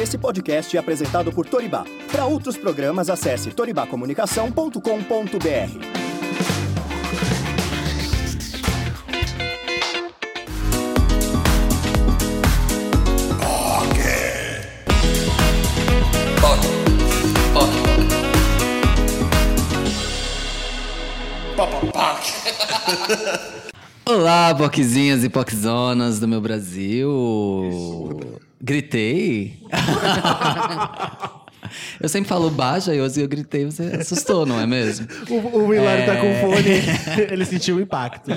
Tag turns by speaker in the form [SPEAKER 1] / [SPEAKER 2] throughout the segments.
[SPEAKER 1] Esse podcast é apresentado por Toribá. Para outros programas, acesse toribacomunicação.com.br.
[SPEAKER 2] Olá, poquezinhas e poquezonas do meu Brasil. Gritei? eu sempre falo baixa e hoje eu gritei, você assustou, não é mesmo?
[SPEAKER 3] O, o Hilário é... tá com fone, ele sentiu o impacto.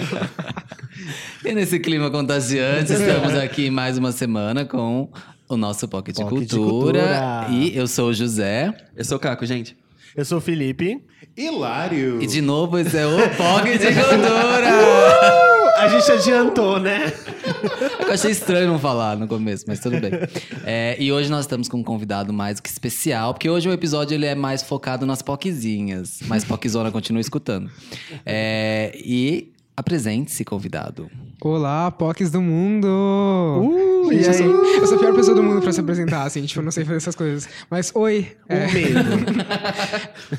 [SPEAKER 2] E nesse clima contagiante, estamos aqui mais uma semana com o nosso Pocket, Pocket Cultura. Cultura. E eu sou o José.
[SPEAKER 4] Eu sou o Caco, gente.
[SPEAKER 3] Eu sou o Felipe.
[SPEAKER 5] Hilário.
[SPEAKER 2] E de novo, esse é o Pocket Cultura.
[SPEAKER 3] Uh! A gente adiantou, né?
[SPEAKER 2] Eu achei estranho não falar no começo, mas tudo bem. É, e hoje nós estamos com um convidado mais que especial, porque hoje o episódio ele é mais focado nas poquezinhas. Mas Poquezona continua escutando. É, e apresente-se, convidado.
[SPEAKER 6] Olá, POCs do mundo! Uh, Gente, eu, sou, eu, sou, a pior pessoa do mundo pra se apresentar, assim, tipo, eu não sei fazer essas coisas. Mas, oi.
[SPEAKER 3] O é... medo.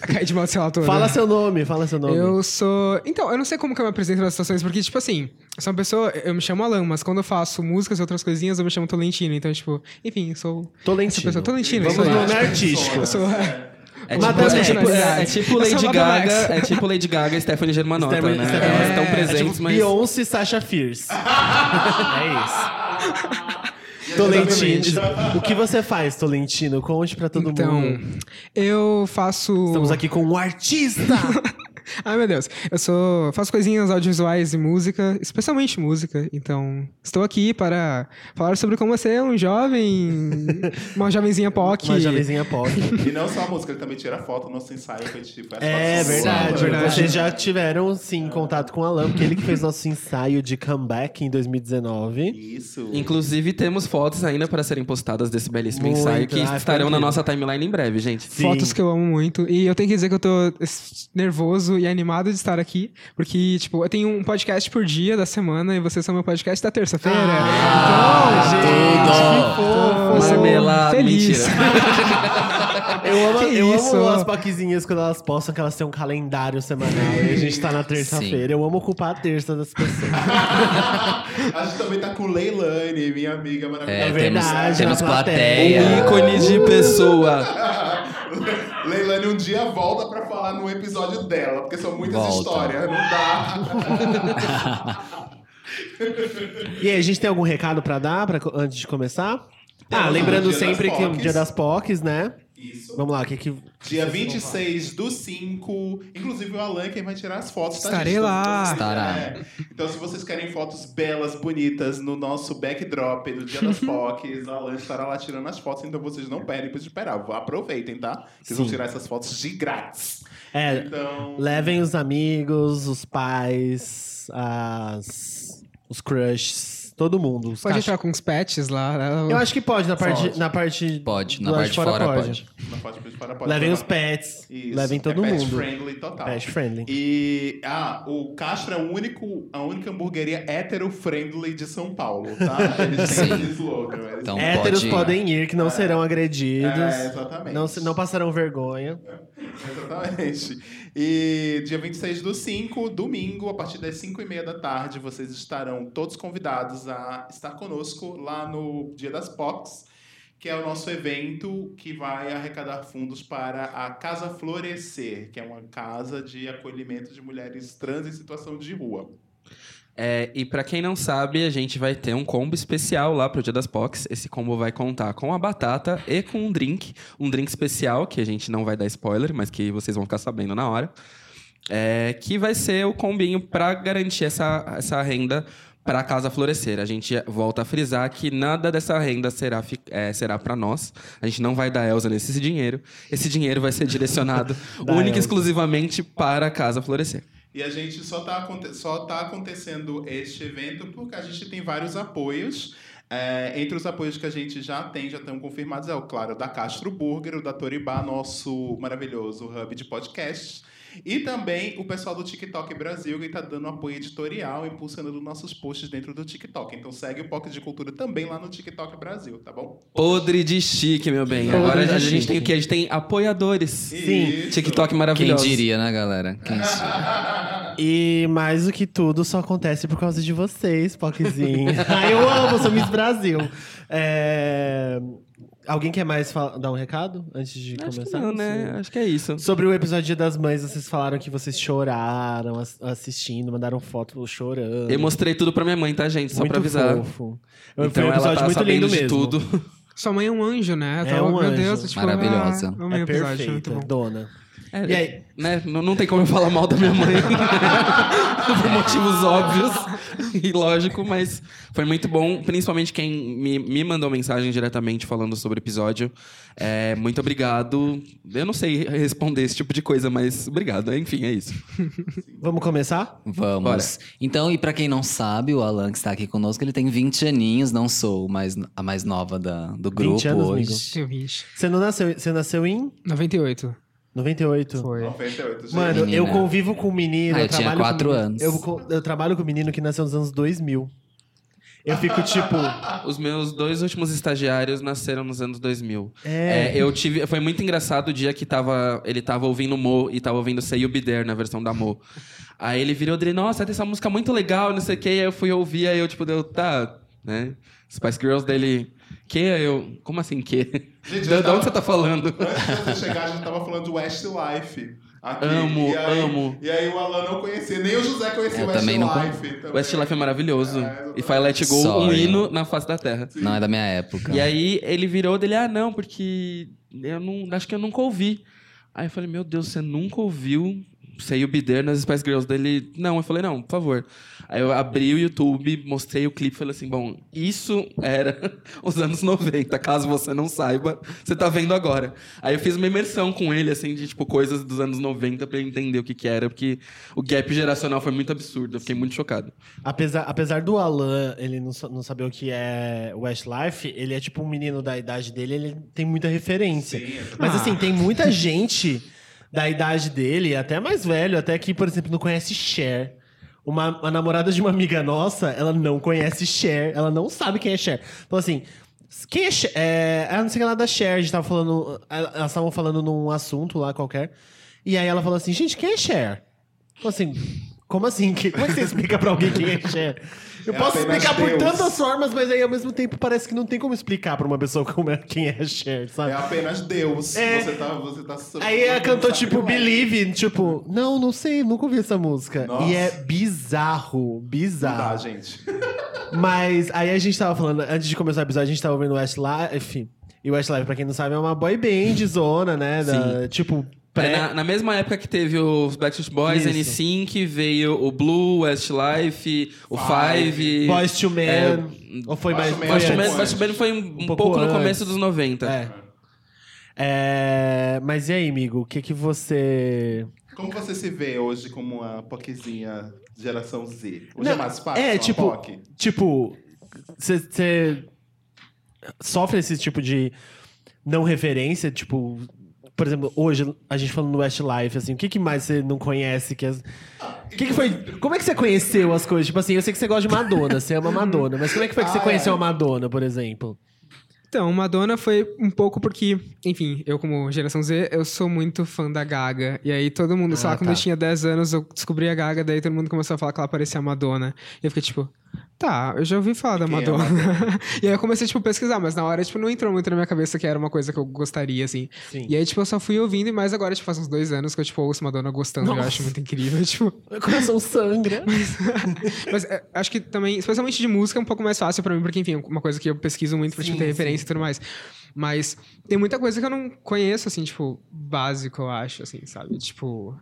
[SPEAKER 6] Cai de mal sei lá toda.
[SPEAKER 3] Fala seu nome, fala seu nome.
[SPEAKER 6] Eu sou... Então, eu não sei como que eu me apresento nas situações, porque, tipo assim, eu sou uma pessoa... Eu me chamo Alan, mas quando eu faço músicas e outras coisinhas, eu me chamo Tolentino. Então, tipo, enfim, eu sou...
[SPEAKER 3] Tolentino.
[SPEAKER 6] Essa pessoa. Tolentino.
[SPEAKER 3] Vamos no nome artístico.
[SPEAKER 6] Eu sou...
[SPEAKER 4] É tipo, é, tipo, é, é tipo Lady Gaga, é tipo Lady Gaga e Stephanie Germanotta, Stephanie, né? Stephanie, Elas estão presentes, é tipo
[SPEAKER 3] mas... Beyoncé e Sasha Fierce. é isso. Tolentino. O que você faz, Tolentino? Conte pra todo
[SPEAKER 6] então,
[SPEAKER 3] mundo.
[SPEAKER 6] Então, eu faço...
[SPEAKER 3] Estamos aqui com um artista!
[SPEAKER 6] Ai, meu Deus. Eu sou faço coisinhas audiovisuais e música, especialmente música. Então, estou aqui para falar sobre como você é um jovem, uma jovenzinha POC.
[SPEAKER 3] Uma jovenzinha POC.
[SPEAKER 5] e não só a música, ele também tira foto no nosso ensaio. Que tipo,
[SPEAKER 3] é verdade, verdade. Vocês já tiveram, sim, contato com o Alan, porque ele que fez nosso ensaio de comeback em 2019.
[SPEAKER 5] Isso.
[SPEAKER 4] Inclusive, temos fotos ainda para serem postadas desse belíssimo muito. ensaio que ah, estarão na nossa timeline em breve, gente.
[SPEAKER 6] Sim. Fotos que eu amo muito. E eu tenho que dizer que eu tô nervoso e animado de estar aqui, porque, tipo, eu tenho um podcast por dia da semana e vocês são meu podcast da terça-feira. Ah, então, gente, que fofo.
[SPEAKER 4] Marmelada,
[SPEAKER 6] feliz.
[SPEAKER 3] eu amo, eu amo as paquizinhas quando elas postam que elas têm um calendário semanal e a gente tá na terça-feira. Eu amo ocupar a terça das pessoas.
[SPEAKER 5] a gente também tá com Leilani, minha amiga maravilhosa. É,
[SPEAKER 2] é verdade. Temos, temos plateia.
[SPEAKER 4] Um ícone de pessoa.
[SPEAKER 5] Leilani um dia volta pra falar no episódio dela, porque são muitas volta. histórias, não dá.
[SPEAKER 3] e aí, a gente tem algum recado pra dar pra, antes de começar? Ah, lembrando sempre que é o dia das POCs, né?
[SPEAKER 5] Isso.
[SPEAKER 3] Vamos lá, o que que.
[SPEAKER 5] Dia 26 do 5. Inclusive o Alan quem vai tirar as fotos,
[SPEAKER 6] tá? Estarei lá.
[SPEAKER 2] Estará.
[SPEAKER 5] É. Então, se vocês querem fotos belas, bonitas no nosso backdrop do Dia das POCs, o Alan estará lá tirando as fotos, então vocês não perdem pra esperar. Aproveitem, tá? Vocês vão tirar essas fotos de grátis.
[SPEAKER 3] É. Então... Levem os amigos, os pais, as... os crushes todo mundo.
[SPEAKER 6] Pode cach... entrar com os pets lá. Né?
[SPEAKER 3] Eu acho que pode, na parte. Pode. Na parte
[SPEAKER 2] pode, na parte de fora, fora pode. pode.
[SPEAKER 5] Na parte de fora pode.
[SPEAKER 3] Levem os pets. Isso. Levem todo
[SPEAKER 5] é
[SPEAKER 3] pet mundo.
[SPEAKER 5] friendly total.
[SPEAKER 3] Pet friendly.
[SPEAKER 5] E ah, o Castro é o único, a única hamburgueria hétero friendly de São Paulo, tá? Eles têm esse slogan.
[SPEAKER 3] Então Héteros pode... podem ir, que não é. serão agredidos. É,
[SPEAKER 5] exatamente.
[SPEAKER 3] Não, não passarão vergonha.
[SPEAKER 5] É, exatamente. E dia 26 do 5, domingo, a partir das 5 e meia da tarde, vocês estarão todos convidados a estar conosco lá no Dia das POCs, que é o nosso evento que vai arrecadar fundos para a Casa Florescer, que é uma casa de acolhimento de mulheres trans em situação de rua.
[SPEAKER 4] É, e para quem não sabe, a gente vai ter um combo especial lá pro Dia das POCs. Esse combo vai contar com a batata e com um drink. Um drink especial, que a gente não vai dar spoiler, mas que vocês vão ficar sabendo na hora. É, que vai ser o combinho para garantir essa, essa renda para a Casa Florescer. A gente volta a frisar que nada dessa renda será, é, será para nós. A gente não vai dar Elza nesse dinheiro. Esse dinheiro vai ser direcionado única e exclusivamente para a Casa Florescer.
[SPEAKER 5] E a gente só está só tá acontecendo este evento porque a gente tem vários apoios. É, entre os apoios que a gente já tem, já estão confirmados, é o claro da Castro Burger, o da Toribá, nosso maravilhoso hub de podcasts. E também o pessoal do TikTok Brasil, que está dando apoio editorial, impulsionando nossos posts dentro do TikTok. Então segue o POC de Cultura também lá no TikTok Brasil, tá bom?
[SPEAKER 4] Podre de chique, meu bem.
[SPEAKER 3] Podre
[SPEAKER 4] Agora a gente
[SPEAKER 3] chique.
[SPEAKER 4] tem o quê? A gente tem apoiadores.
[SPEAKER 3] Sim.
[SPEAKER 4] TikTok
[SPEAKER 2] Quem
[SPEAKER 4] maravilhoso.
[SPEAKER 2] diria, né, galera? Quem diria?
[SPEAKER 3] E mais do que tudo, só acontece por causa de vocês, Poczinho. Ai, eu amo, sou Miss Brasil. É, Alguém quer mais fala- dar um recado antes de
[SPEAKER 4] Acho que
[SPEAKER 3] começar?
[SPEAKER 4] não, né? Acho que é isso.
[SPEAKER 3] Sobre o episódio das Mães, vocês falaram que vocês choraram ass- assistindo, mandaram foto chorando.
[SPEAKER 4] Eu mostrei tudo pra minha mãe, tá, gente? Só
[SPEAKER 3] muito
[SPEAKER 4] pra avisar.
[SPEAKER 3] fofo. Foi
[SPEAKER 4] Então
[SPEAKER 3] um
[SPEAKER 4] ela
[SPEAKER 3] episódio
[SPEAKER 4] tá
[SPEAKER 3] muito
[SPEAKER 4] sabendo
[SPEAKER 3] lindo
[SPEAKER 4] de
[SPEAKER 3] mesmo.
[SPEAKER 4] tudo.
[SPEAKER 6] Sua mãe é um anjo, né?
[SPEAKER 3] É
[SPEAKER 6] tava-
[SPEAKER 3] um
[SPEAKER 6] Meu
[SPEAKER 3] anjo.
[SPEAKER 6] Deus, tipo,
[SPEAKER 2] Maravilhosa.
[SPEAKER 6] Ah,
[SPEAKER 3] É
[SPEAKER 6] muito
[SPEAKER 3] perfeita,
[SPEAKER 6] bom.
[SPEAKER 3] dona.
[SPEAKER 4] É,
[SPEAKER 3] E aí?
[SPEAKER 4] Né? Não, não tem como eu falar mal da minha mãe. Por motivos óbvios e lógico, mas foi muito bom. Principalmente quem me, me mandou mensagem diretamente falando sobre o episódio. É, muito obrigado. Eu não sei responder esse tipo de coisa, mas obrigado. Enfim, é isso.
[SPEAKER 3] Vamos começar?
[SPEAKER 2] Vamos.
[SPEAKER 4] Bora.
[SPEAKER 2] Então, e pra quem não sabe, o Alan que está aqui conosco, ele tem 20 aninhos, não sou mais, a mais nova da, do grupo
[SPEAKER 3] 20 anos,
[SPEAKER 2] hoje.
[SPEAKER 3] amigo.
[SPEAKER 6] Tenho 20.
[SPEAKER 3] Você não nasceu, você nasceu em
[SPEAKER 6] 98.
[SPEAKER 3] 98?
[SPEAKER 6] Foi.
[SPEAKER 5] 98, gente.
[SPEAKER 3] Mano,
[SPEAKER 2] Menina.
[SPEAKER 3] eu convivo com um menino.
[SPEAKER 2] Ah, eu tinha
[SPEAKER 3] trabalho
[SPEAKER 2] quatro
[SPEAKER 3] com,
[SPEAKER 2] anos.
[SPEAKER 3] Eu, eu trabalho com um menino que nasceu nos anos 2000. Eu fico tipo.
[SPEAKER 4] Os meus dois últimos estagiários nasceram nos anos 2000.
[SPEAKER 3] É.
[SPEAKER 4] É, eu tive. Foi muito engraçado o dia que tava, ele tava ouvindo Mo e tava ouvindo Say You Be There na versão da Mo. Aí ele virou dele, nossa, tem essa música muito legal, não sei o que. Aí eu fui ouvir, aí eu, tipo, deu, tá, né? Spice Girls dele. Que? Eu. Como assim que?
[SPEAKER 5] Gente,
[SPEAKER 4] Da da onde
[SPEAKER 5] tava-
[SPEAKER 4] você tá falando?
[SPEAKER 5] Antes de você chegar, a gente tava falando de Westlife. Aqui.
[SPEAKER 4] Amo,
[SPEAKER 5] e aí,
[SPEAKER 4] amo.
[SPEAKER 5] E aí o Alan não conhecia, nem o José conhecia
[SPEAKER 2] Eu
[SPEAKER 5] o
[SPEAKER 2] também não
[SPEAKER 5] Westlife. também.
[SPEAKER 4] Westlife é maravilhoso.
[SPEAKER 5] É,
[SPEAKER 4] e Fire Let Go, um
[SPEAKER 2] Sorry.
[SPEAKER 4] hino na face da terra.
[SPEAKER 2] Não é da minha época.
[SPEAKER 4] E aí ele virou dele, ah, não, porque eu não. Acho que eu nunca ouvi. Aí eu falei, meu Deus, você nunca ouviu You Be There nas Spice Girls dele? Não, eu falei, não, por favor. Aí eu abri o YouTube, mostrei o clipe e falei assim, bom, isso era os anos 90, caso você não saiba, você tá vendo agora. Aí eu fiz uma imersão com ele, assim, de tipo, coisas dos anos 90 pra ele entender o que que era, porque o gap geracional foi muito absurdo, eu fiquei muito chocado.
[SPEAKER 3] Apesar, apesar do Alan ele não, não saber o que é Westlife, ele é tipo um menino da idade dele, ele tem muita referência.
[SPEAKER 5] Sim, é
[SPEAKER 3] Mas assim, tem muita gente da idade dele, até mais velho, até que, por exemplo, não conhece Cher. Uma, namorada de uma amiga nossa, ela não conhece Cher, ela não sabe quem é Cher. Falou assim. Quem é Cher? É, ela não sei o que lá da Cher, a gente tava falando. Elas estavam falando num assunto lá qualquer. E aí ela falou assim: gente, quem é Cher? Falou assim, como assim? Como é que você explica pra alguém quem é Cher? Eu
[SPEAKER 5] É
[SPEAKER 3] posso explicar por
[SPEAKER 5] Deus.
[SPEAKER 3] tantas formas, mas aí ao mesmo tempo parece que não tem como explicar pra uma pessoa como é, quem é Cher, sabe?
[SPEAKER 5] É apenas Deus.
[SPEAKER 3] É.
[SPEAKER 5] Você tá. Você tá
[SPEAKER 3] Aí ela cantou tipo
[SPEAKER 5] sacrilégio.
[SPEAKER 3] Believe, tipo, não, não sei, nunca ouvi essa música.
[SPEAKER 5] Nossa.
[SPEAKER 3] E é bizarro,
[SPEAKER 5] Não dá,
[SPEAKER 3] bizarro.
[SPEAKER 5] gente.
[SPEAKER 3] Mas aí a gente tava falando, antes de começar o episódio, a gente tava ouvindo Westlife. E Westlife, pra quem não sabe, é uma boy band zona, né? Da, tipo,
[SPEAKER 4] É,
[SPEAKER 3] pré...
[SPEAKER 4] na, na mesma época que teve os Backstreet Boys,
[SPEAKER 3] Isso.
[SPEAKER 4] N5, veio o Blue, Westlife, o Five.
[SPEAKER 3] Boys to Men.
[SPEAKER 4] É,
[SPEAKER 3] ou foi mais.
[SPEAKER 5] II
[SPEAKER 3] foi
[SPEAKER 5] Men
[SPEAKER 4] foi um, um
[SPEAKER 3] pouco
[SPEAKER 4] pouco no começo dos 90.
[SPEAKER 3] É. É, Mas e aí, amigo? O que que você.
[SPEAKER 5] Como você se vê hoje como uma poquezinha geração Z? Hoje
[SPEAKER 3] Não,
[SPEAKER 5] é mais fácil?
[SPEAKER 3] é,
[SPEAKER 5] uma
[SPEAKER 3] tipo-
[SPEAKER 5] POC?
[SPEAKER 3] Tipo, você sofre esse tipo de não referência? Tipo, por exemplo, hoje a gente falando no Westlife, assim, o que, que mais você não conhece? Que as... O que, que foi. Como é que você conheceu as coisas? Tipo assim, eu sei que você gosta de Madonna, você ama Madonna, mas como é que foi que você
[SPEAKER 5] Ah,
[SPEAKER 3] conheceu
[SPEAKER 5] é.
[SPEAKER 3] a Madonna, por exemplo?
[SPEAKER 6] Então, Madonna foi um pouco porque, enfim, eu como geração Z, eu sou muito fã da Gaga. E aí todo mundo, sei
[SPEAKER 3] Ah,
[SPEAKER 6] lá, quando
[SPEAKER 3] tá.
[SPEAKER 6] eu tinha 10 anos, eu descobri a Gaga, daí todo mundo começou a falar que ela parecia a Madonna. E eu fiquei tipo, tá, eu já ouvi falar da
[SPEAKER 5] é
[SPEAKER 6] Madonna. e aí eu comecei, tipo, a pesquisar, mas na hora, tipo, não entrou muito na minha cabeça que era uma coisa que eu gostaria, assim.
[SPEAKER 3] Sim.
[SPEAKER 6] E aí, tipo, eu só fui ouvindo, e mais agora, tipo, faz uns dois anos que eu, tipo, ouço Madonna gostando, eu
[SPEAKER 3] Nossa.
[SPEAKER 6] acho muito incrível, tipo...
[SPEAKER 3] Meu coração sangra.
[SPEAKER 6] Mas é, acho que também, especialmente de música, é um pouco mais fácil pra mim, porque, enfim, é uma coisa que eu pesquiso muito pra tipo, ter
[SPEAKER 3] Sim,
[SPEAKER 6] referência e tudo mais. Mas tem muita coisa que eu não conheço, assim, tipo, básico, eu acho, assim, sabe? Tipo.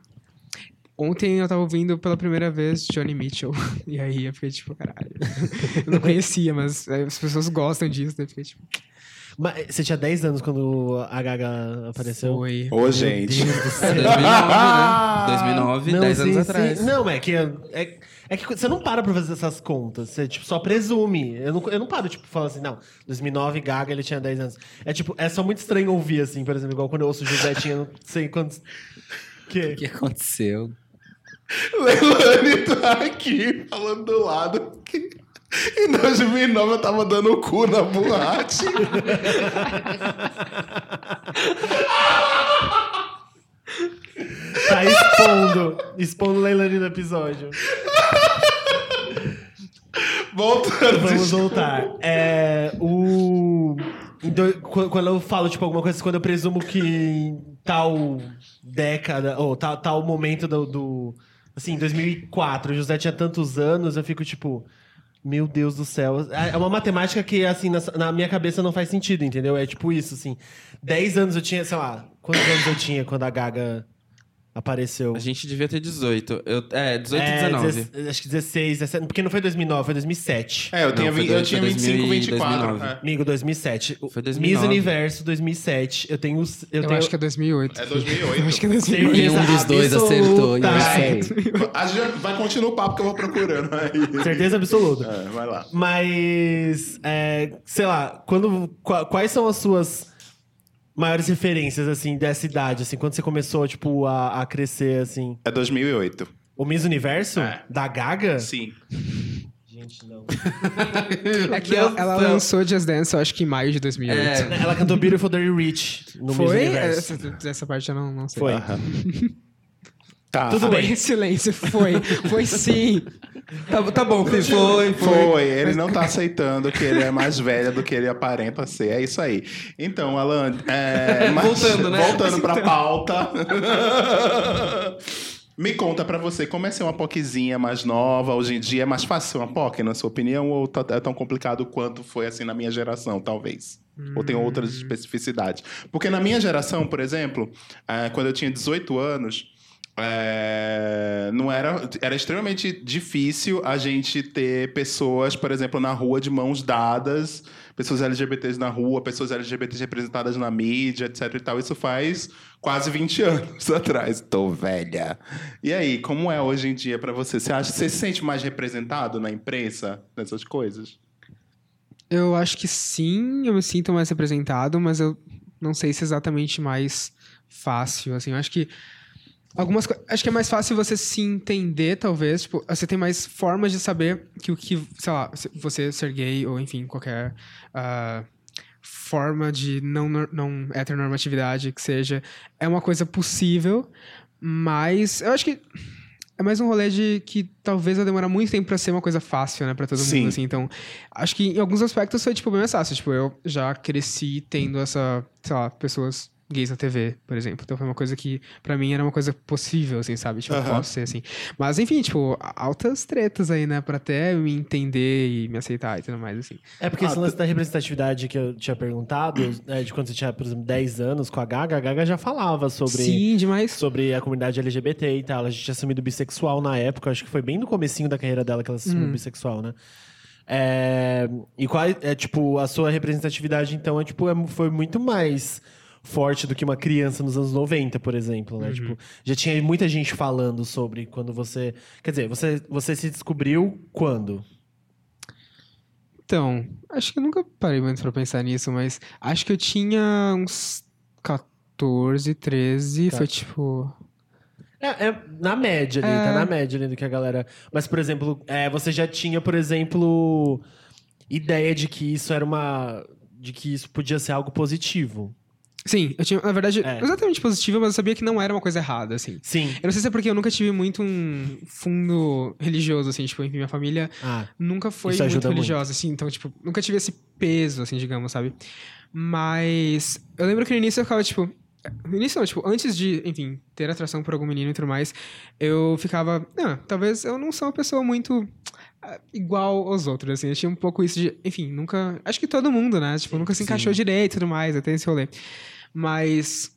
[SPEAKER 6] Ontem eu tava ouvindo pela primeira vez Johnny Mitchell. E aí eu fiquei tipo, caralho. Eu não conhecia, mas é, as pessoas gostam disso, daí eu fiquei tipo,
[SPEAKER 3] Mas você tinha 10 anos quando a Gaga apareceu?
[SPEAKER 6] foi.
[SPEAKER 5] Ô, gente.
[SPEAKER 3] Deus do
[SPEAKER 4] É,
[SPEAKER 3] céu.
[SPEAKER 4] 2009, né? 2009,
[SPEAKER 3] Não,
[SPEAKER 4] 10 anos
[SPEAKER 3] sim,
[SPEAKER 4] atrás.
[SPEAKER 3] sim. Não, é que, é, é que você não para pra fazer essas contas. Você tipo, só presume. Eu não, eu não paro, tipo, falar assim, não, 2009, Gaga, ele tinha 10 anos. É tipo, é só muito estranho ouvir, assim, por exemplo, igual quando eu ouço o José tinha não sei quantos. Que?
[SPEAKER 2] O que aconteceu?
[SPEAKER 5] Leilani tá aqui falando do lado que em 2009 eu tava dando o cu na boate.
[SPEAKER 3] Tá expondo. expondo Leilani no episódio.
[SPEAKER 5] Voltando.
[SPEAKER 3] Vamos voltar. É, o... então, qu- Quando eu falo, tipo, alguma coisa, quando eu presumo que em tal década, ou tal, tal momento do, do... Assim, 2004, o José tinha tantos anos, eu fico, tipo... Meu Deus do céu. É uma matemática que, assim, na, na minha cabeça não faz sentido, entendeu? É tipo isso, assim. 10 anos eu tinha, sei lá... Quantos anos eu tinha quando a Gaga apareceu?
[SPEAKER 4] A gente devia ter 18. Eu, é, 18 e
[SPEAKER 3] É,
[SPEAKER 4] 19.
[SPEAKER 3] deze- acho que 16, 17, porque não foi 2009, foi 2007.
[SPEAKER 5] É, eu, tinha,
[SPEAKER 4] Não, foi
[SPEAKER 5] vi- eu
[SPEAKER 4] dois-
[SPEAKER 5] tinha
[SPEAKER 4] foi
[SPEAKER 5] 25,
[SPEAKER 4] 2000 e
[SPEAKER 5] 24.
[SPEAKER 4] 2009.
[SPEAKER 5] é.
[SPEAKER 3] Amigo, 2007. O
[SPEAKER 4] Foi
[SPEAKER 3] Miss
[SPEAKER 4] 2009.
[SPEAKER 3] Universo 2007. Eu tenho. os- Eu,
[SPEAKER 6] Eu,
[SPEAKER 3] tenho
[SPEAKER 6] acho que é 2008.
[SPEAKER 5] É 2008.
[SPEAKER 6] Eu acho que é 2008.
[SPEAKER 3] certeza
[SPEAKER 2] Nenhum dos dois acertou, e é.
[SPEAKER 5] A gente vai continuar o papo que eu vou procurando aí.
[SPEAKER 3] Certeza absoluta.
[SPEAKER 5] É, vai lá.
[SPEAKER 3] Mas, é, sei lá, quando, qua- quais são as suas maiores referências, assim, dessa idade, assim, quando você começou, tipo, a, a crescer, assim?
[SPEAKER 5] É 2008.
[SPEAKER 3] O Miss Universo?
[SPEAKER 5] É.
[SPEAKER 3] Da Gaga?
[SPEAKER 5] Sim.
[SPEAKER 3] Gente, não.
[SPEAKER 6] É que ela, ela lançou Just Dance, eu acho que em maio de 2008.
[SPEAKER 4] É,
[SPEAKER 3] Ela cantou Beautiful Dirty Rich no Miss
[SPEAKER 6] Foi?
[SPEAKER 3] Universo.
[SPEAKER 6] Essa, essa parte eu não, não sei.
[SPEAKER 3] Foi.
[SPEAKER 5] Tá.
[SPEAKER 3] Tudo
[SPEAKER 6] Foi,
[SPEAKER 3] bem.
[SPEAKER 6] silêncio. Foi. Foi sim.
[SPEAKER 4] tá, tá bom, foi, foi.
[SPEAKER 5] Foi, ele não tá aceitando que ele é mais velho do que ele aparenta ser. É isso aí. Então, Alan, é, mas-
[SPEAKER 4] Voltando, né?
[SPEAKER 5] Voltando pra pauta. Me conta pra você, como é ser uma POCzinha mais nova? Hoje em dia é mais fácil ser uma POC, na sua opinião? Ou tá- é tão complicado quanto foi assim na minha geração, talvez? Ou tem outras especificidades? Porque na minha geração, por exemplo, eh, quando eu tinha 18 anos, é, não era, era extremamente difícil a gente ter pessoas, por exemplo, na rua de mãos dadas, pessoas LGBTs na rua, pessoas LGBTs representadas na mídia, etc e tal. Isso faz quase 20 anos atrás. Tô velha. E aí, como é hoje em dia pra você? Você acha você se sente mais representado na imprensa nessas coisas?
[SPEAKER 6] Eu acho que sim, eu me sinto mais representado, mas eu não sei se é exatamente mais fácil, assim, eu acho que algumas acho que é mais fácil você se entender, talvez, tipo, você tem mais formas de saber que o que, sei lá, você ser gay ou enfim, qualquer ah, forma de não não heteronormatividade que seja, é uma coisa possível, mas eu acho que é mais um rolê de que talvez vai demorar muito tempo pra ser uma coisa fácil, né, pra todo
[SPEAKER 5] Sim.
[SPEAKER 6] mundo, assim. Então, acho que em alguns aspectos foi, tipo, bem mais fácil. Tipo, eu já cresci tendo essa, sei lá, pessoas gays na TV, por exemplo. Então foi uma coisa que, pra mim, era uma coisa possível, assim, sabe? Tipo, eu
[SPEAKER 5] Aham.
[SPEAKER 6] posso ser assim. Mas, enfim, tipo, altas tretas aí, né, pra até me entender e me aceitar e tudo mais, assim.
[SPEAKER 3] É porque
[SPEAKER 5] Ah,
[SPEAKER 3] esse lance da representatividade que eu tinha perguntado, né, de quando você tinha, por exemplo, 10 anos com a Gaga, a Gaga já falava sobre,
[SPEAKER 6] Sim, demais.
[SPEAKER 3] sobre a comunidade LGBT e tal. A gente tinha assumido bissexual na época, acho que foi bem no comecinho da carreira dela que ela se assumiu
[SPEAKER 6] Uhum.
[SPEAKER 3] bissexual, né? É, e qual é, tipo, a sua representatividade, então, é, tipo, é- foi muito mais forte do que uma criança nos anos 90, por exemplo, né? Tipo, já tinha muita gente falando sobre quando você... Quer dizer, você, você se descobriu quando?
[SPEAKER 6] Então, acho que eu nunca parei muito pra pensar nisso, mas acho que eu tinha uns 14, 13,
[SPEAKER 3] Tá.
[SPEAKER 6] foi tipo...
[SPEAKER 3] É, é na média ali,
[SPEAKER 6] É.
[SPEAKER 3] tá na média ali do que a galera. Mas, por exemplo, é, você já tinha, por exemplo, ideia de que isso era uma. de que isso podia ser algo positivo.
[SPEAKER 6] Sim, eu tinha, na verdade,
[SPEAKER 3] É.
[SPEAKER 6] exatamente positiva, mas eu sabia que não era uma coisa errada, assim.
[SPEAKER 3] Sim.
[SPEAKER 6] Eu não sei se é porque eu nunca tive muito um fundo religioso, assim, tipo, enfim, minha família
[SPEAKER 3] Ah,
[SPEAKER 6] nunca foi muito religiosa, assim, então, tipo, nunca tive esse peso, assim, digamos, sabe? Mas eu lembro que no início eu ficava, tipo. No início não, tipo, antes de, enfim, ter atração por algum menino e tudo mais, eu ficava. Ah, talvez eu não sou uma pessoa muito igual aos outros, assim. Eu tinha um pouco isso de. Enfim, nunca. Acho que todo mundo, né? Tipo, nunca se encaixou direito e tudo mais, até esse rolê. Mas.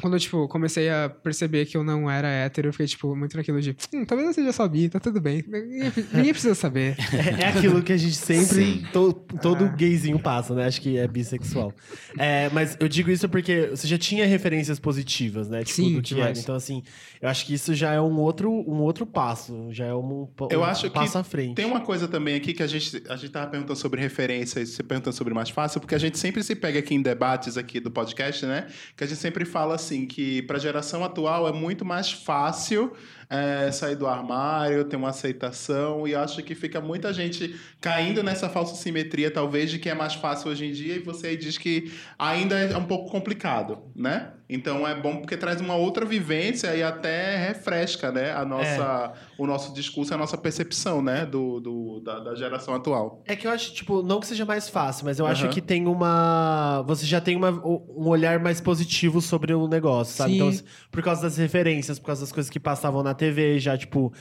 [SPEAKER 6] Quando eu, tipo, comecei a perceber que eu não era hétero, eu fiquei, tipo, muito naquilo de. Hum, talvez eu seja sabia, tá tudo bem. Ninguém, ninguém precisa saber.
[SPEAKER 3] é, é aquilo que a gente sempre.
[SPEAKER 5] Sim.
[SPEAKER 3] to- todo
[SPEAKER 6] Ah.
[SPEAKER 3] gayzinho passa, né? Acho que é bissexual. É, mas eu digo isso porque você já tinha referências positivas, né? Tipo,
[SPEAKER 6] Sim,
[SPEAKER 3] do que era. Então, assim, eu acho que isso já é um outro, um outro passo. Já é um, um
[SPEAKER 5] Eu acho que
[SPEAKER 3] passo à frente.
[SPEAKER 5] Tem uma coisa também aqui que a gente, a gente tava perguntando sobre referências, você perguntando sobre mais fácil, porque a gente sempre se pega aqui em debates aqui do podcast, né? Que a gente sempre fala assim, que para a geração atual é muito mais fácil é, sair do armário, ter uma aceitação e acho que fica muita gente caindo nessa falsa simetria talvez de que é mais fácil hoje em dia e você aí diz que ainda é um pouco complicado, né? Então é bom porque traz uma outra vivência e até refresca, né, a nossa, o nosso discurso, a nossa percepção, né, do, do da, da geração atual.
[SPEAKER 3] É que eu acho, tipo, não que seja mais fácil, mas eu acho
[SPEAKER 5] Aham.
[SPEAKER 3] que tem uma. Você já tem uma, um olhar mais positivo sobre o negócio, sabe?
[SPEAKER 6] Sim.
[SPEAKER 3] Então, por causa das referências, por causa das coisas que passavam na TV, já, tipo,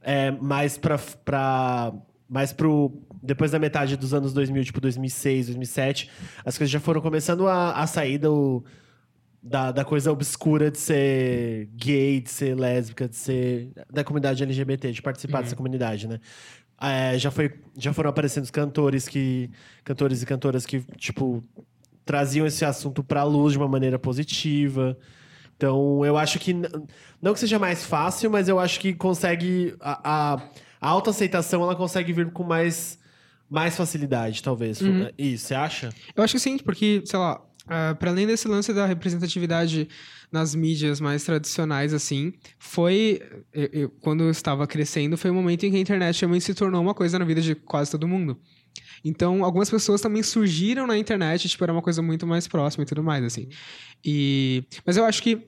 [SPEAKER 3] é, mais pra. pra mais pro. Depois da metade dos anos 2000, tipo 2006, 2007, as coisas já foram começando a, a sair do, da, da coisa obscura de ser gay, de ser lésbica, de ser. da comunidade LGBT, de participar dessa comunidade, né? É, já, foi, já foram aparecendo os cantores que. Cantores e cantoras que, tipo, traziam esse assunto pra luz de uma maneira positiva. Então, eu acho que. Não que seja mais fácil, mas eu acho que consegue. A, a, a autoaceitação ela consegue vir com mais, mais facilidade, talvez. Isso, você acha?
[SPEAKER 6] Eu acho que sim, porque, sei lá, ah, para além desse lance da representatividade nas mídias mais tradicionais, assim, foi. eu- eu- quando eu estava crescendo, foi o momento em que a internet realmente se tornou uma coisa na vida de quase todo mundo. Então, algumas pessoas também surgiram na internet, tipo, era uma coisa muito mais próxima e tudo mais, assim. E... Mas eu acho que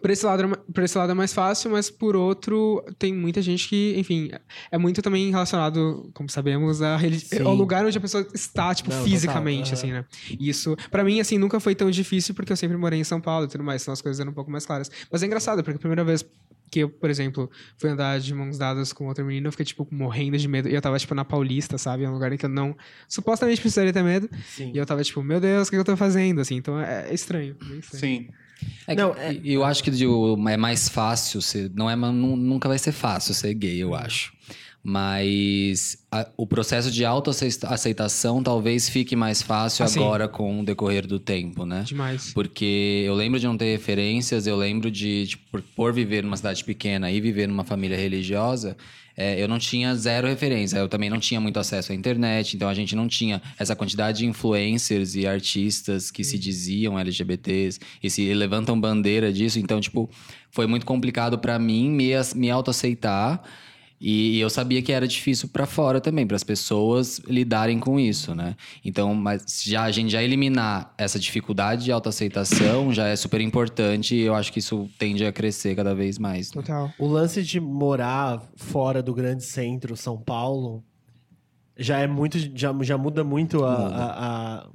[SPEAKER 6] por esse, lado, é por esse lado é mais fácil, mas por outro, tem muita gente que, enfim, é muito também relacionado, como sabemos, a ao lugar onde a pessoa está, tipo,
[SPEAKER 3] Não, total,
[SPEAKER 6] fisicamente,
[SPEAKER 3] aham.
[SPEAKER 6] assim, né? Isso, pra mim, assim, nunca foi tão difícil, porque eu sempre morei em São Paulo e tudo mais, então as coisas eram um pouco mais claras. Mas é engraçado, porque a primeira vez que eu, por exemplo, fui andar de mãos dadas com outra menina, eu fiquei, tipo, morrendo de medo. E eu tava, tipo, na Paulista, sabe? É um lugar em que eu não... Supostamente precisaria ter medo.
[SPEAKER 3] Sim.
[SPEAKER 6] E eu tava, tipo, meu Deus, o que eu tô fazendo, assim? Então é, é estranho, bem estranho.
[SPEAKER 5] Sim.
[SPEAKER 2] É
[SPEAKER 3] Não,
[SPEAKER 2] que-
[SPEAKER 3] é-
[SPEAKER 2] e eu acho que é mais fácil ser. Não é, nunca vai ser fácil ser gay, eu acho. Mas a- o processo de autoaceitação talvez fique mais fácil
[SPEAKER 6] Ah, sim.
[SPEAKER 2] agora com o decorrer do tempo, né?
[SPEAKER 6] Demais.
[SPEAKER 2] Porque eu lembro de não ter referências, eu lembro de, tipo, por, por viver numa cidade pequena e viver numa família religiosa, é, eu não tinha zero referência. Eu também não tinha muito acesso à internet, então a gente não tinha essa quantidade de influencers e artistas que se diziam LGBTs e se levantam bandeira disso. Então, tipo, foi muito complicado pra mim me, me autoaceitar. E eu sabia que era difícil pra fora também, para as pessoas lidarem com isso, né? Então, mas já a gente já eliminar essa dificuldade de autoaceitação já é super importante e eu acho que isso tende a crescer cada vez mais. né?
[SPEAKER 6] Total.
[SPEAKER 3] O lance de morar fora do grande centro, São Paulo, já é muito. Já, já muda muito a, a, a,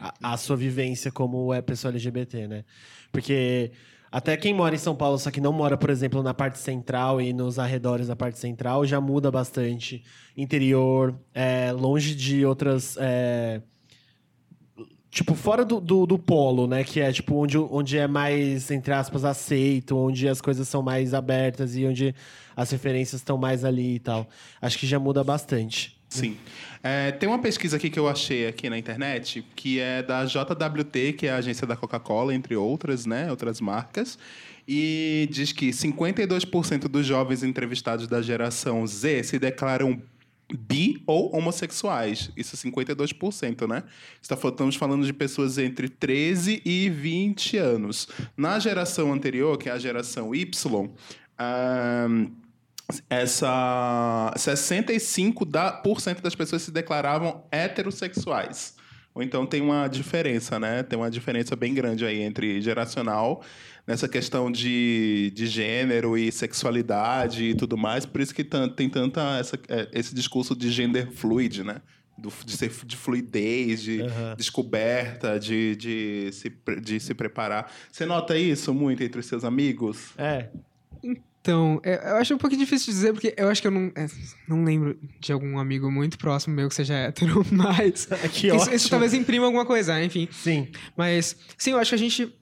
[SPEAKER 3] a- a sua vivência como é pessoa LGBT, né? Porque até quem mora em São Paulo, só que não mora, por exemplo, na parte central e nos arredores da parte central, já muda bastante. Interior, é, longe de outras. é, Tipo, fora do, do, do polo, né? Que é, tipo, onde, onde é mais, entre aspas, aceito, onde as coisas são mais abertas e onde as referências estão mais ali e tal. Acho que já muda bastante.
[SPEAKER 5] Sim. É, tem uma pesquisa aqui que eu achei aqui na internet, que é da JWT, que é a agência da Coca-Cola, entre outras, né? Outras marcas. E diz que 52% dos jovens entrevistados da geração Z se declaram bi ou homossexuais. Isso 52%, né? Estamos falando de pessoas entre 13 e 20 anos. Na geração anterior, que é a geração Y, ahn, essa 65% da, por cento das pessoas se declaravam heterossexuais. Ou então tem uma diferença, né? Tem uma diferença bem grande aí entre geracional nessa questão de, de gênero e sexualidade e tudo mais. Por isso que tem tanta essa, é, esse discurso de gender fluid, né? Do, de ser de fluidez, de
[SPEAKER 3] Aham.
[SPEAKER 5] descoberta, de, de, se, de se preparar. Você nota isso muito entre os seus amigos?
[SPEAKER 3] É.
[SPEAKER 6] Então, é- eu acho um pouquinho difícil de dizer, porque eu acho que eu não, é, não lembro de algum amigo muito próximo meu que seja hétero, mas.
[SPEAKER 3] Que
[SPEAKER 6] isso, isso talvez imprima alguma coisa, enfim.
[SPEAKER 3] Sim.
[SPEAKER 6] Mas, sim, eu acho que a gente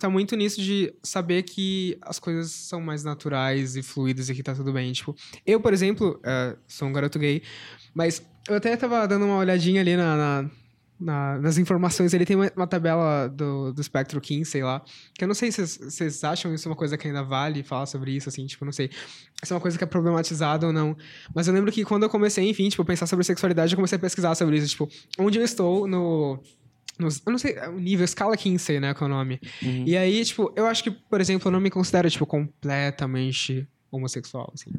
[SPEAKER 6] tá muito nisso de saber que as coisas são mais naturais e fluidas e que tá tudo bem. Tipo, eu, por exemplo, eh, sou um garoto gay, mas eu até tava dando uma olhadinha ali na, na- na- nas informações. Ele tem uma, uma tabela do, do espectro Kinsey lá, que eu não sei se vocês- acham isso uma coisa que ainda vale falar sobre isso, assim, tipo, não sei se é uma coisa que é problematizada ou não. Mas eu lembro que quando eu comecei, enfim, tipo, pensar sobre sexualidade, eu comecei a pesquisar sobre isso, tipo, onde eu estou no nos- eu não sei, o nível, escala Kinsey, né, que é o nome. E aí, tipo, eu acho que, por exemplo, eu não me considero, tipo, completamente homossexual, assim.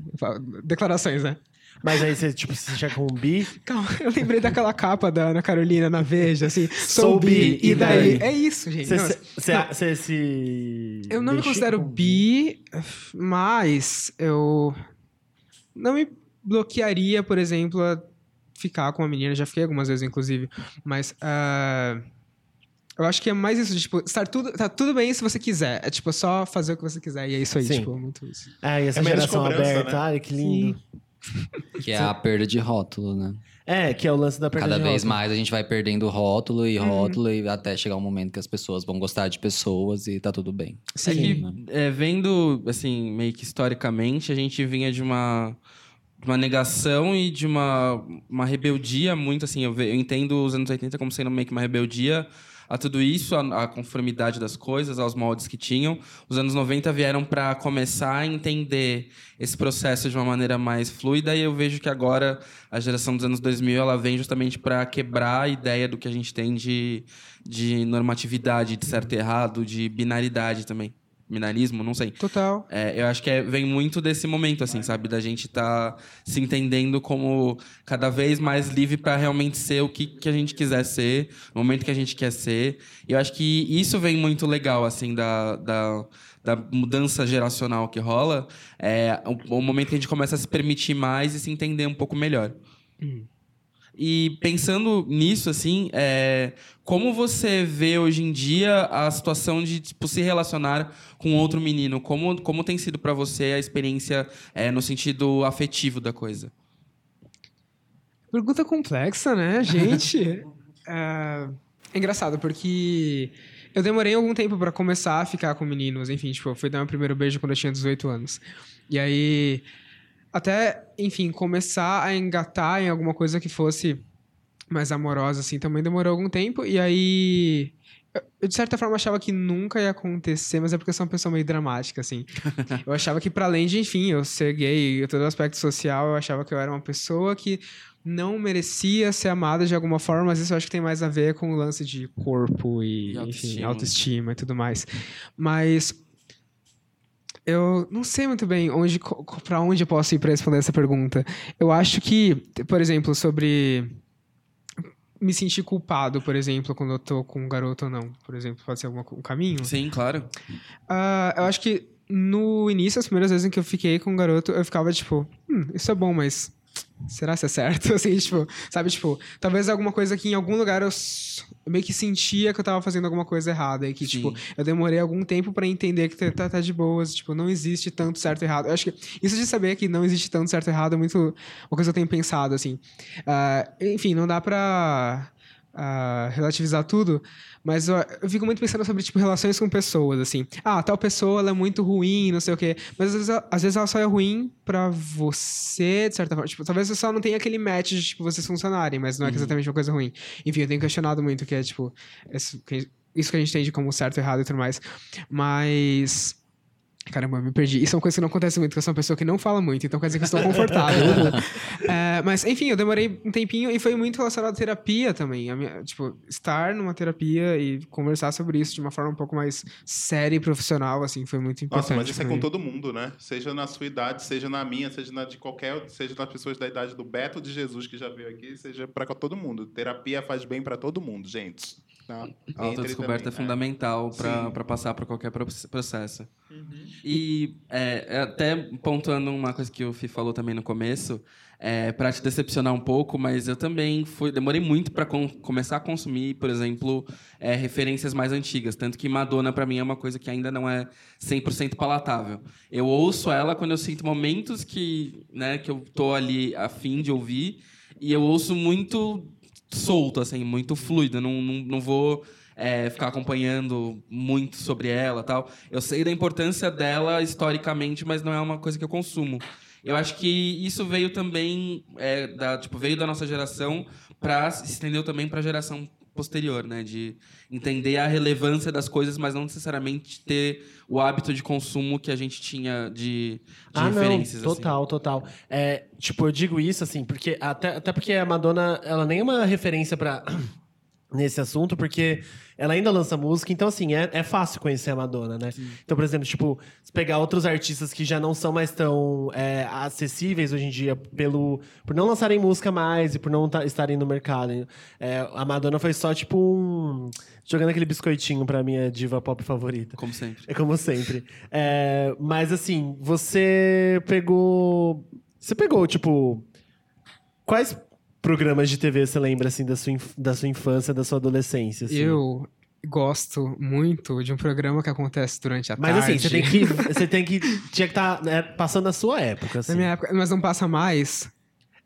[SPEAKER 6] Declarações, né?
[SPEAKER 3] Mas aí você, tipo, se chega com um bi.
[SPEAKER 6] Calma, eu lembrei daquela capa da Ana Carolina na Veja, assim,
[SPEAKER 3] Sou
[SPEAKER 6] sou bi,
[SPEAKER 3] bi,
[SPEAKER 6] e daí?
[SPEAKER 3] daí?
[SPEAKER 6] É isso, gente.
[SPEAKER 3] Você, se.
[SPEAKER 6] Eu não me considero
[SPEAKER 3] com um
[SPEAKER 6] bi, mas eu não me bloquearia, por exemplo, a ficar com uma menina. Já fiquei algumas vezes, inclusive. Mas ah, eu acho que é mais isso, de, tipo, estar tudo, tá tudo bem se você quiser. É tipo, só fazer o que você quiser. E é isso aí,
[SPEAKER 3] Sim.
[SPEAKER 6] tipo, muito isso.
[SPEAKER 3] Ah, e essa
[SPEAKER 5] É
[SPEAKER 3] geração aberta,
[SPEAKER 5] né?
[SPEAKER 3] ai, que lindo.
[SPEAKER 2] Que é a perda de rótulo, né?
[SPEAKER 3] É, que é o lance da perda
[SPEAKER 2] Cada
[SPEAKER 3] de
[SPEAKER 2] vez
[SPEAKER 3] rótulo.
[SPEAKER 2] mais a gente vai perdendo rótulo e
[SPEAKER 6] Uhum.
[SPEAKER 2] rótulo e até chegar um momento que as pessoas vão gostar de pessoas e tá tudo bem.
[SPEAKER 4] É que,
[SPEAKER 2] né?
[SPEAKER 4] é, vendo, assim, meio que historicamente, a gente vinha de uma, de uma negação e de uma, uma rebeldia muito, assim, eu, ve- eu entendo os anos 80 como sendo meio que uma rebeldia a tudo isso, a, a conformidade das coisas, aos moldes que tinham. Os anos 90 vieram para começar a entender esse processo de uma maneira mais fluida e eu vejo que agora a geração dos anos 2000 ela vem justamente para quebrar a ideia do que a gente tem de, de normatividade, de certo e errado, de binaridade também. Binarismo, não sei.
[SPEAKER 6] Total.
[SPEAKER 4] É, eu acho que é- vem muito desse momento, assim, sabe? Da gente estar se entendendo como cada vez mais livre para realmente ser o que, que a gente quiser ser, no momento que a gente quer ser. E eu acho que isso vem muito legal, assim, da, da, da mudança geracional que rola. É o, o momento que a gente começa a se permitir mais e se entender um pouco melhor. E pensando nisso, assim, é, como você vê hoje em dia a situação de tipo, se relacionar com outro menino? Como, como tem sido pra você a experiência é, no sentido afetivo da coisa?
[SPEAKER 6] Pergunta complexa, né, gente? é... é engraçado, porque eu demorei algum tempo pra começar a ficar com meninos. Enfim, tipo, eu fui dar meu primeiro beijo quando eu tinha 18 anos. E aí, até, enfim, começar a engatar em alguma coisa que fosse mais amorosa, assim, também demorou algum tempo. E aí, eu- de certa forma, achava que nunca ia acontecer, mas é porque eu sou uma pessoa meio dramática, assim. eu achava que, para além de, enfim, eu ser gay e todo o aspecto social, eu achava que eu era uma pessoa que não merecia ser amada de alguma forma, mas isso eu acho que tem mais a ver com o lance de corpo e,
[SPEAKER 4] E
[SPEAKER 6] enfim,
[SPEAKER 4] autoestima.
[SPEAKER 6] autoestima e tudo mais. Mas eu não sei muito bem onde, para onde eu posso ir para responder essa pergunta. Eu acho que, por exemplo, sobre me sentir culpado, por exemplo, quando eu tô com um garoto ou não, por exemplo, pode ser algum um caminho.
[SPEAKER 4] Sim, claro.
[SPEAKER 6] Ah, eu acho que no início, as primeiras vezes em que eu fiquei com um garoto, eu ficava tipo, hum, isso é bom, mas será que é certo? Assim, tipo, sabe, tipo, talvez alguma coisa que em algum lugar eu, meio que sentia que eu tava fazendo alguma coisa errada e que,
[SPEAKER 4] Sim.
[SPEAKER 6] tipo, eu demorei algum tempo pra entender que tá, tá de boas, tipo, não existe tanto certo e errado. Eu acho que isso de saber que não existe tanto certo e errado é muito uma coisa que eu tenho pensado, assim. Ah, enfim, não dá pra ah, relativizar tudo, mas eu, eu fico muito pensando sobre, tipo, relações com pessoas, assim. Ah, tal pessoa, ela é muito ruim, não sei o quê. Mas às vezes, ela- às vezes ela só é ruim pra você, de certa forma. Tipo, talvez você só não tenha aquele match de, tipo, vocês funcionarem, mas não é exatamente uma coisa ruim. Enfim, eu tenho questionado muito que é, tipo, isso que, isso que a gente entende como certo, errado e tudo mais. Mas... Caramba, eu me perdi. Isso é uma coisa que não acontece muito, porque eu sou uma pessoa que não fala muito, então quer dizer que eu estou confortável. É, mas, enfim, eu demorei um tempinho e foi muito relacionado à terapia também. A minha- tipo, estar numa terapia e conversar sobre isso de uma forma um pouco mais séria e profissional, assim, foi muito importante.
[SPEAKER 5] Nossa, mas isso é com todo mundo, né? Seja na sua idade, seja na minha, seja na de qualquer, seja nas pessoas da idade do Beto de Jesus que já veio aqui, seja para todo mundo. Terapia faz bem para todo mundo, gente. Tá?
[SPEAKER 4] A autodescoberta é fundamental para passar por qualquer pro- processo. E é, é, até pontuando uma coisa que o Fih falou também no começo, é, para te decepcionar um pouco, mas eu também fui, demorei muito para começar a consumir, por exemplo, é, referências mais antigas. Tanto que Madonna, para mim, é uma coisa que ainda não é 100% palatável. Eu ouço ela quando eu sinto momentos que, né, que eu tô ali a fim de ouvir, e eu ouço muito solto, assim, muito fluido. Não, não, não vou é, ficar acompanhando muito sobre ela tal. Eu sei da importância dela historicamente, mas não é uma coisa que eu consumo. Eu acho que isso veio também é, da, tipo, veio da nossa geração para se estendeu também para a geração posterior, né, de entender a relevância das coisas, mas não necessariamente ter o hábito de consumo que a gente tinha de, de
[SPEAKER 3] Ah, não,
[SPEAKER 4] referências. assim.
[SPEAKER 3] total, total. É, tipo, eu digo isso assim, porque até, até porque a Madonna, ela nem é uma referência pra nesse assunto, porque ela ainda lança música, então assim, é, é fácil conhecer a Madonna, né? Então, por exemplo, tipo, se pegar outros artistas que já não são mais tão é, acessíveis hoje em dia pelo, por não lançarem música mais e por não estarem no mercado. É, a Madonna foi só, tipo, um... Jogando aquele biscoitinho pra minha diva pop favorita.
[SPEAKER 4] Como sempre.
[SPEAKER 3] É como sempre. É, mas assim, você pegou. Você pegou, tipo. Quais programas de TV você lembra, assim, da sua, inf- da sua infância, da sua adolescência? assim?
[SPEAKER 6] Eu gosto muito de um programa que acontece durante a
[SPEAKER 3] Mas
[SPEAKER 6] tarde.
[SPEAKER 3] assim, você tem que. Você tem que. Tinha que estar passando na sua época, assim.
[SPEAKER 6] Na minha época, mas não passa mais.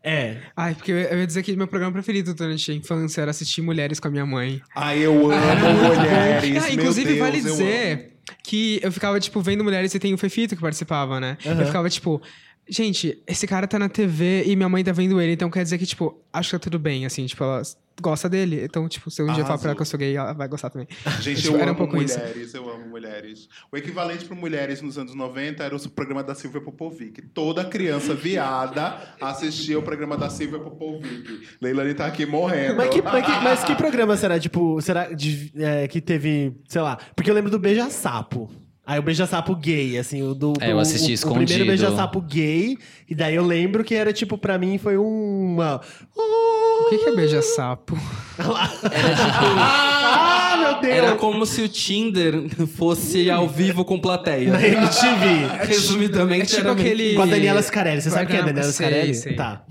[SPEAKER 3] É.
[SPEAKER 6] Ai, porque eu, eu ia dizer que meu programa preferido durante a infância era assistir Mulheres com a minha mãe.
[SPEAKER 5] Ai, eu amo mulheres.
[SPEAKER 6] Ah,
[SPEAKER 5] meu
[SPEAKER 6] inclusive,
[SPEAKER 5] Deus,
[SPEAKER 6] vale
[SPEAKER 5] eu amo.
[SPEAKER 6] dizer que eu ficava, tipo, vendo mulheres e tem o Fefito que participava, né? Eu ficava, tipo, gente, esse cara tá na TV e minha mãe tá vendo ele, então quer dizer que, tipo, acho que tá tudo bem, assim, tipo, ela gosta dele. Então, tipo, se eu um dia falar pra ela que eu sou gay, ela vai gostar também.
[SPEAKER 5] Gente,
[SPEAKER 6] Tipo,
[SPEAKER 5] eu
[SPEAKER 6] era um
[SPEAKER 5] amo
[SPEAKER 6] pouco isso.
[SPEAKER 5] mulheres, eu amo mulheres. O equivalente para mulheres nos anos 90 era o programa da Silvia Popovic. Toda criança viada assistia o programa da Silvia Popovic. Leilani tá aqui morrendo.
[SPEAKER 3] Mas que, mas, que, mas que programa será, tipo, será de- é, que teve, sei lá, porque eu lembro do Beija-Sapo. Aí o Beija-Sapo gay, assim, o do...
[SPEAKER 2] É, eu assisti
[SPEAKER 3] o, o
[SPEAKER 2] escondido.
[SPEAKER 3] primeiro Beija-Sapo gay, e daí eu lembro que era, tipo, pra mim foi uma...
[SPEAKER 6] O que, que é beija-sapo?
[SPEAKER 3] Ah, meu Deus!
[SPEAKER 4] Era como se o Tinder fosse ao vivo com plateia.
[SPEAKER 3] Na MTV.
[SPEAKER 4] Resumidamente,
[SPEAKER 6] É tipo
[SPEAKER 4] era
[SPEAKER 6] aquele...
[SPEAKER 3] Com a Daniela Scarelli. Você sabe quem é a Daniela
[SPEAKER 6] sei,
[SPEAKER 3] Scarelli?
[SPEAKER 6] sei.
[SPEAKER 3] Tá.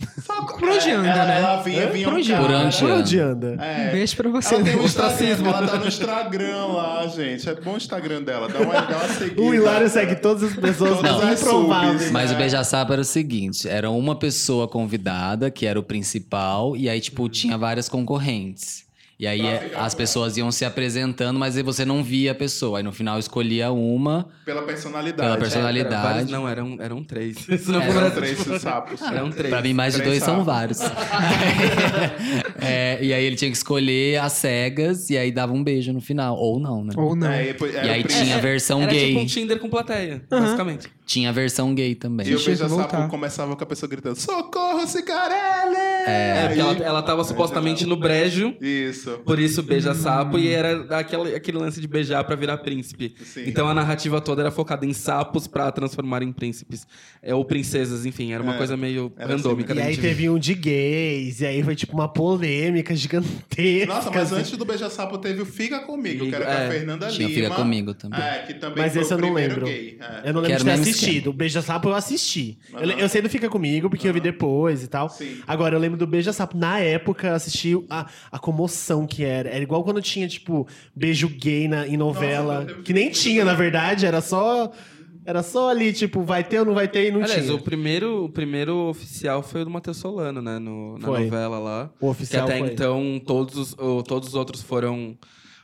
[SPEAKER 6] Por onde anda,
[SPEAKER 5] ela,
[SPEAKER 6] né?
[SPEAKER 5] ela vinha, vinha
[SPEAKER 6] Por
[SPEAKER 5] um
[SPEAKER 6] onde.
[SPEAKER 2] Por onde
[SPEAKER 3] Por onde anda?
[SPEAKER 5] É.
[SPEAKER 6] Beijo pra você.
[SPEAKER 5] Ela tem um
[SPEAKER 4] Ostracismo.
[SPEAKER 5] Instagram, ela tá no Instagram lá, gente. É bom o Instagram dela. Dá uma, dá uma seguida.
[SPEAKER 3] O Hilário segue todas as pessoas
[SPEAKER 5] Todas as
[SPEAKER 3] improváveis.
[SPEAKER 5] subs.
[SPEAKER 2] Mas
[SPEAKER 5] É.
[SPEAKER 2] o Beija-Sapo era o seguinte: era uma pessoa convidada, que era o principal, e aí, tipo, tinha várias concorrentes. E aí é, as pessoas iam se apresentando, mas aí você não via a pessoa. Aí no final escolhia uma
[SPEAKER 5] Pela personalidade.
[SPEAKER 2] pela
[SPEAKER 4] Era
[SPEAKER 2] personalidade.
[SPEAKER 4] vários- não, eram, eram três. Isso não
[SPEAKER 5] Eram
[SPEAKER 4] foi
[SPEAKER 5] três sapos.
[SPEAKER 4] Eram três.
[SPEAKER 2] Pra mim, mais de
[SPEAKER 5] Três
[SPEAKER 2] dois são
[SPEAKER 5] sapos.
[SPEAKER 2] vários. É, e aí ele tinha que escolher as cegas, e aí dava um beijo no final. Ou não, né?
[SPEAKER 6] Ou não.
[SPEAKER 5] É, e,
[SPEAKER 2] aí tinha a versão
[SPEAKER 4] Era
[SPEAKER 2] gay.
[SPEAKER 4] tipo um Tinder com plateia, basicamente.
[SPEAKER 2] Tinha a versão gay também.
[SPEAKER 5] E o
[SPEAKER 6] voltar.
[SPEAKER 5] começava com a pessoa gritando: Socorro, Cicarelli!
[SPEAKER 4] É, porque ela, ela tava supostamente no brejo,
[SPEAKER 5] Isso.
[SPEAKER 4] Por isso beija-sapo, e era aquele, aquele lance de beijar pra virar príncipe.
[SPEAKER 5] Sim.
[SPEAKER 4] Então a narrativa toda era focada em sapos pra transformar em príncipes. É, ou princesas, enfim, era uma
[SPEAKER 5] É,
[SPEAKER 4] coisa meio randômica.
[SPEAKER 5] assim
[SPEAKER 3] E aí teve um de gays, e aí foi tipo uma polêmica gigantesca.
[SPEAKER 5] Nossa, mas
[SPEAKER 3] assim.
[SPEAKER 5] antes do Beija-Sapo teve o Fica Comigo, que era com
[SPEAKER 4] É,
[SPEAKER 5] a Fernanda
[SPEAKER 2] tinha
[SPEAKER 5] Lima.
[SPEAKER 2] Fica Comigo também.
[SPEAKER 5] É, que também
[SPEAKER 3] Mas
[SPEAKER 5] foi
[SPEAKER 3] esse
[SPEAKER 5] o
[SPEAKER 3] eu não lembro.
[SPEAKER 5] gay. É.
[SPEAKER 3] Eu não lembro de ter assistido. O Beija-Sapo eu assisti. Eu,
[SPEAKER 5] Aham.
[SPEAKER 3] eu sei do Fica Comigo, porque eu vi depois e tal.
[SPEAKER 5] Sim.
[SPEAKER 3] Agora, eu lembro do Beija-Sapo. Na época, eu assisti a, a comoção que era. Era igual quando tinha, tipo, beijo gay na, em novela.
[SPEAKER 5] Nossa,
[SPEAKER 3] que nem tinha, na verdade. Era só... Era só ali, tipo, vai ter ou não vai ter e não
[SPEAKER 4] Aliás,
[SPEAKER 3] tinha.
[SPEAKER 4] o primeiro, o primeiro oficial foi o do Matheus Solano, né? No, na
[SPEAKER 3] Foi.
[SPEAKER 4] novela lá.
[SPEAKER 3] O oficial
[SPEAKER 4] que até
[SPEAKER 3] foi.
[SPEAKER 4] então todos os, todos os outros foram,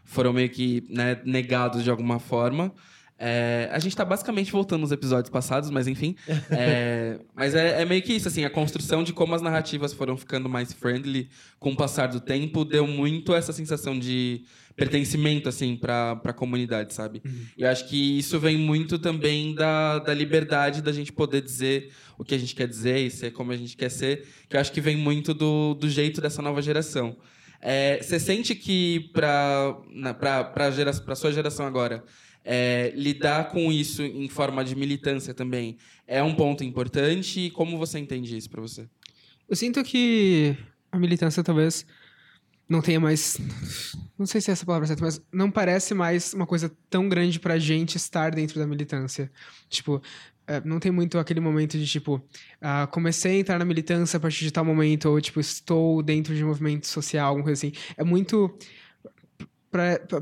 [SPEAKER 4] foram meio que né, negados de alguma forma. É, a gente tá basicamente voltando nos episódios passados, mas enfim. É, mas é, é meio que isso, assim, a construção de como as narrativas foram ficando mais friendly com o passar do tempo deu muito essa sensação de pertencimento, assim, pra, pra comunidade, sabe? E eu acho que isso vem muito também da, da liberdade da gente poder dizer o que a gente quer dizer e ser como a gente quer ser, que eu acho que vem muito do, do jeito dessa nova geração. É, Você sente que para para gera, pra sua geração agora é, lidar com isso em forma de militância também é um ponto importante como você entende isso para você?
[SPEAKER 6] Eu sinto que a militância talvez não tenha mais. Não sei se é essa palavra certa, mas não parece mais uma coisa tão grande pra gente estar dentro da militância. Tipo, é, não tem muito aquele momento de tipo, ah, comecei a entrar na militância a partir de tal momento, ou tipo, estou dentro de um movimento social, alguma coisa assim. É muito.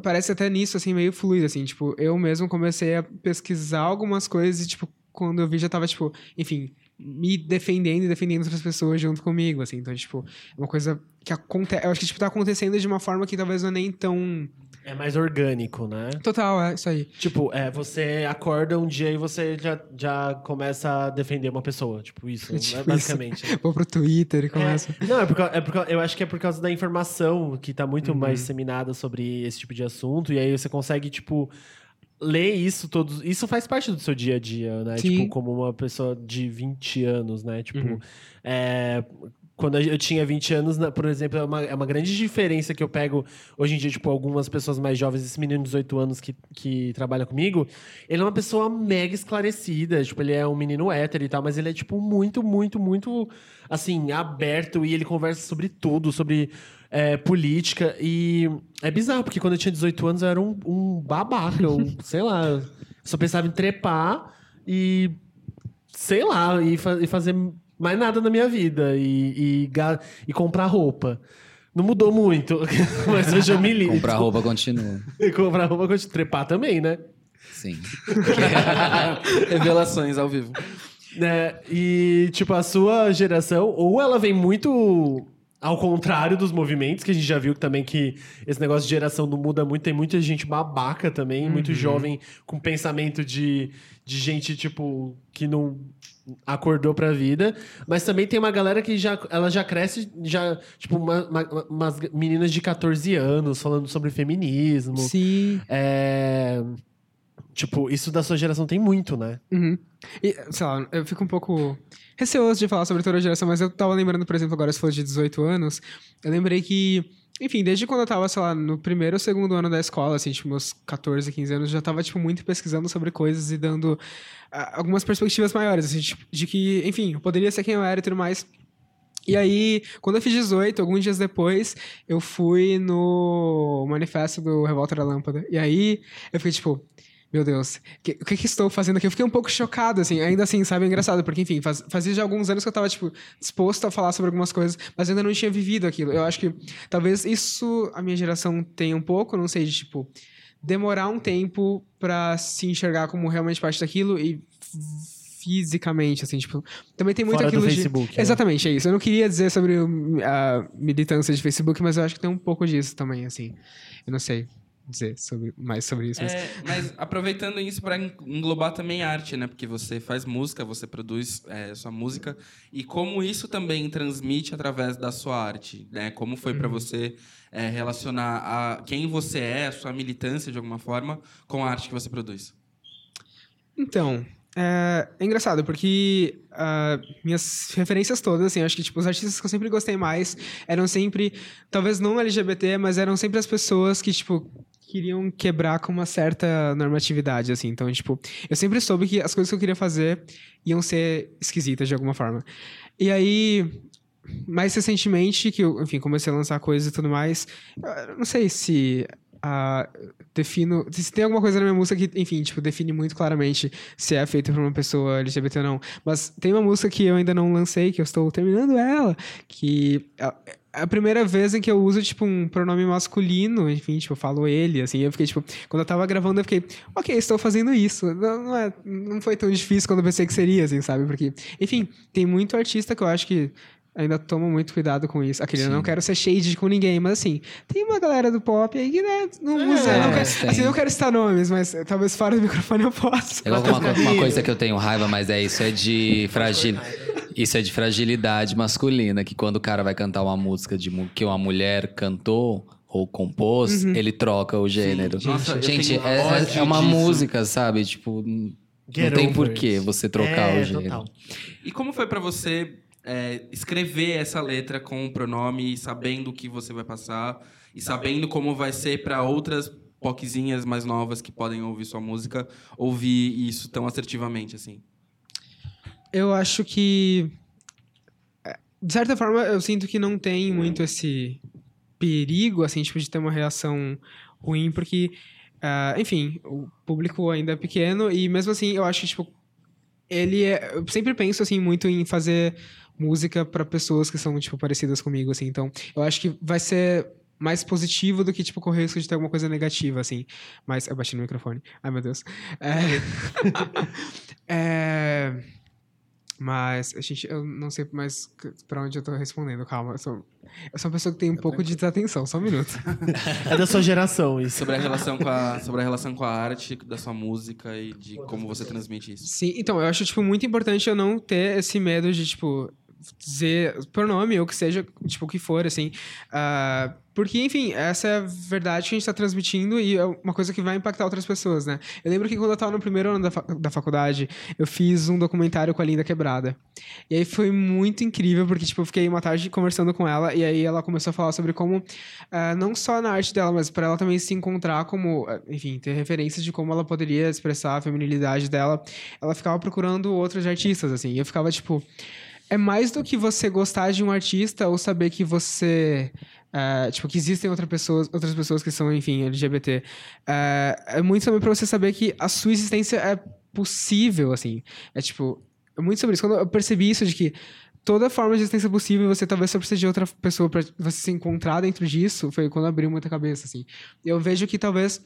[SPEAKER 6] Parece até nisso, assim, meio fluido, assim. Tipo, eu mesmo comecei a pesquisar algumas coisas e, tipo, quando eu vi já tava, tipo, enfim, me defendendo e defendendo outras pessoas junto comigo, assim. Então, tipo, é uma coisa que acontece. Eu acho que, tipo, tá acontecendo de uma forma que talvez é nem tão.
[SPEAKER 3] É mais orgânico, né?
[SPEAKER 6] Total, é isso aí.
[SPEAKER 3] Tipo, é, você acorda um dia e você já, já começa a defender uma pessoa. Tipo, isso,
[SPEAKER 6] Tipo
[SPEAKER 3] né,
[SPEAKER 6] isso.
[SPEAKER 3] basicamente.
[SPEAKER 6] Vou pro Twitter e começa.
[SPEAKER 3] É, não, é porque, é porque eu acho que é por causa da informação que tá muito
[SPEAKER 6] Uhum.
[SPEAKER 3] mais disseminada sobre esse tipo de assunto. E aí você consegue, tipo, ler isso todos. Isso faz parte do seu dia a dia, né?
[SPEAKER 6] Sim.
[SPEAKER 3] Tipo, como uma pessoa de 20 anos, né? Tipo,
[SPEAKER 6] Uhum.
[SPEAKER 3] é, quando eu tinha 20 anos, na- por exemplo, é uma, é uma grande diferença que eu pego hoje em dia, tipo, algumas pessoas mais jovens, esse menino de 18 anos que, que trabalha comigo, ele é uma pessoa mega esclarecida, tipo, ele é um menino hétero e tal, mas ele é, tipo, muito, muito, muito, assim, aberto e ele conversa sobre tudo, sobre é, política e é bizarro, porque quando eu tinha 18 anos eu era um, um babaca, eu, sei lá, só pensava em trepar e sei lá, e, fa- e fazer mais nada na minha vida e, e, e comprar roupa. Não mudou muito, mas hoje eu me ligo.
[SPEAKER 2] Comprar roupa continua.
[SPEAKER 3] E comprar roupa, com trepar também, né?
[SPEAKER 2] Sim.
[SPEAKER 4] Revelações ao vivo.
[SPEAKER 3] né? E, tipo, a sua geração, ou ela vem muito ao contrário dos movimentos, que a gente já viu também que esse negócio de geração não muda muito, tem muita gente babaca também, muito jovem com pensamento de, de gente, tipo, que não acordou pra vida, mas também tem uma galera que já, ela já cresce, já, tipo, uma- uma- umas meninas de 14 anos falando sobre feminismo.
[SPEAKER 6] Sim.
[SPEAKER 3] É... Tipo, isso da sua geração tem muito, né?
[SPEAKER 6] Uhum. E, sei lá, eu fico um pouco receoso de falar sobre toda a geração, mas eu tava lembrando, por exemplo, agora se falou de 18 anos, eu lembrei que, enfim, desde quando eu tava, sei lá, no primeiro ou segundo ano da escola, assim, tipo, meus 14, 15 anos, já tava, tipo, muito pesquisando sobre coisas e dando ah, algumas perspectivas maiores, assim, tipo, de que, enfim, eu poderia ser quem eu era e tudo mais. E aí, quando eu fiz 18, alguns dias depois, eu fui no manifesto do Revolta da Lâmpada. E aí, eu fiquei tipo, meu Deus, que- o que, que estou fazendo aqui? Eu fiquei um pouco chocado, assim, ainda assim, sabe? É engraçado, porque, enfim, faz- fazia já alguns anos que eu tava, tipo, disposto a falar sobre algumas coisas, mas ainda não tinha vivido aquilo. Eu acho que talvez isso a minha geração tenha um pouco, não sei, de, tipo, demorar um tempo pra se enxergar como realmente parte daquilo e fisicamente, assim, tipo, também tem muito
[SPEAKER 3] Fora do
[SPEAKER 6] aquilo de...
[SPEAKER 3] Facebook, né?
[SPEAKER 6] Exatamente, é isso. Eu não queria dizer sobre a militância de Facebook, mas eu acho que tem um pouco disso também, assim. Eu não sei dizer sobre, mais sobre isso, mas...
[SPEAKER 4] É, mas aproveitando isso para englobar também arte, né? Porque você faz música, você produz é, sua música e como isso também transmite através da sua arte, né? Como foi para você é, relacionar a quem você é, a sua militância de alguma forma, com a arte que você produz?
[SPEAKER 6] Então, é, é engraçado, porque ah, minhas referências todas, assim, acho que tipo, os artistas que eu sempre gostei mais eram sempre, talvez não LGBT, mas eram sempre as pessoas que, tipo, queriam quebrar com uma certa normatividade, assim. Então, tipo, eu sempre soube que as coisas que eu queria fazer iam ser esquisitas de alguma forma. E aí, mais recentemente, que eu, enfim, comecei a lançar coisas e tudo mais, não sei se ah, defino. Se tem alguma coisa na minha música que, enfim, tipo, define muito claramente se é feita por uma pessoa LGBT ou não. Mas tem uma música que eu ainda não lancei, que eu estou terminando ela, que. é a primeira vez em que eu uso, tipo, um pronome masculino, enfim, tipo, eu falo ele, assim, eu fiquei, tipo, quando eu tava gravando, eu fiquei, ok, estou fazendo isso. Não, não, é, não foi tão difícil quando eu pensei que seria, assim, sabe? Porque, enfim, tem muito artista que eu acho que ainda toma muito cuidado com isso. Aquele, eu não quero ser shade com ninguém, mas assim, tem uma galera do pop aí que, né, não usa. não quero,
[SPEAKER 2] tem.
[SPEAKER 6] assim, não quero citar nomes, mas eh, talvez fora do microfone eu possa.
[SPEAKER 2] É igual uma, uma coisa que eu tenho raiva, mas é isso, é de fragil... Isso é de fragilidade masculina, que quando o cara vai cantar uma música de que uma mulher cantou ou compôs, ele troca o gênero.
[SPEAKER 4] Nossa, eu
[SPEAKER 2] Gente, é, é- é uma
[SPEAKER 4] disso.
[SPEAKER 2] música, sabe? Tipo,
[SPEAKER 3] Get
[SPEAKER 2] não tem
[SPEAKER 3] over
[SPEAKER 2] por que
[SPEAKER 3] it.
[SPEAKER 2] você trocar
[SPEAKER 3] É,
[SPEAKER 2] o gênero.
[SPEAKER 3] total.
[SPEAKER 4] E como foi para você é, escrever essa letra com o pronome, sabendo o que você vai passar e sabendo como vai ser para outras poquezinhas mais novas que podem ouvir sua música, ouvir isso tão assertivamente assim?
[SPEAKER 6] Eu acho que. é, De certa forma, eu sinto que não tem muito esse perigo, assim, tipo, de ter uma reação ruim, porque, ah, enfim, o público ainda é pequeno e mesmo assim, eu acho que, tipo, ele é. Eu sempre penso, assim, muito em fazer música para pessoas que são, tipo, parecidas comigo, assim. Então, eu acho que vai ser mais positivo do que, tipo, correr o risco de ter alguma coisa negativa, assim. Mas eu bati no microfone. Ai, meu Deus. É... é... Mas, gente, eu não sei mais pra onde eu tô respondendo. Calma, eu sou, eu sou uma pessoa que tem um pouco de desatenção. Só um minuto.
[SPEAKER 3] É da sua geração isso.
[SPEAKER 4] Sobre a relação com a, sobre a relação com a arte, da sua música e de como você transmite isso.
[SPEAKER 6] Sim, então, eu acho, tipo, muito importante eu não ter esse medo de, tipo, dizer pronome ou que seja, tipo, o que for, assim. Ah, porque, enfim, essa é a verdade que a gente tá transmitindo e é uma coisa que vai impactar outras pessoas, né? Eu lembro que quando eu tava no primeiro ano da, fa- da faculdade, eu fiz um documentário com a Linda Quebrada. E aí foi muito incrível, porque, tipo, eu fiquei uma tarde conversando com ela e aí ela começou a falar sobre como, ah, não só na arte dela, mas para ela também se encontrar como, ah, enfim, ter referências de como ela poderia expressar a feminilidade dela. Ela ficava procurando outros artistas, assim. E eu ficava, tipo, é mais do que você gostar de um artista ou saber que você. é, tipo, que existem outra pessoas, outras pessoas que são, enfim, LGBT. É, é muito também pra você saber que a sua existência é possível, assim. É tipo. É muito sobre isso. Quando eu percebi isso de que toda forma de existência possível, você talvez só precise de outra pessoa pra você se encontrar dentro disso, foi quando abriu muita cabeça, assim. Eu vejo que talvez.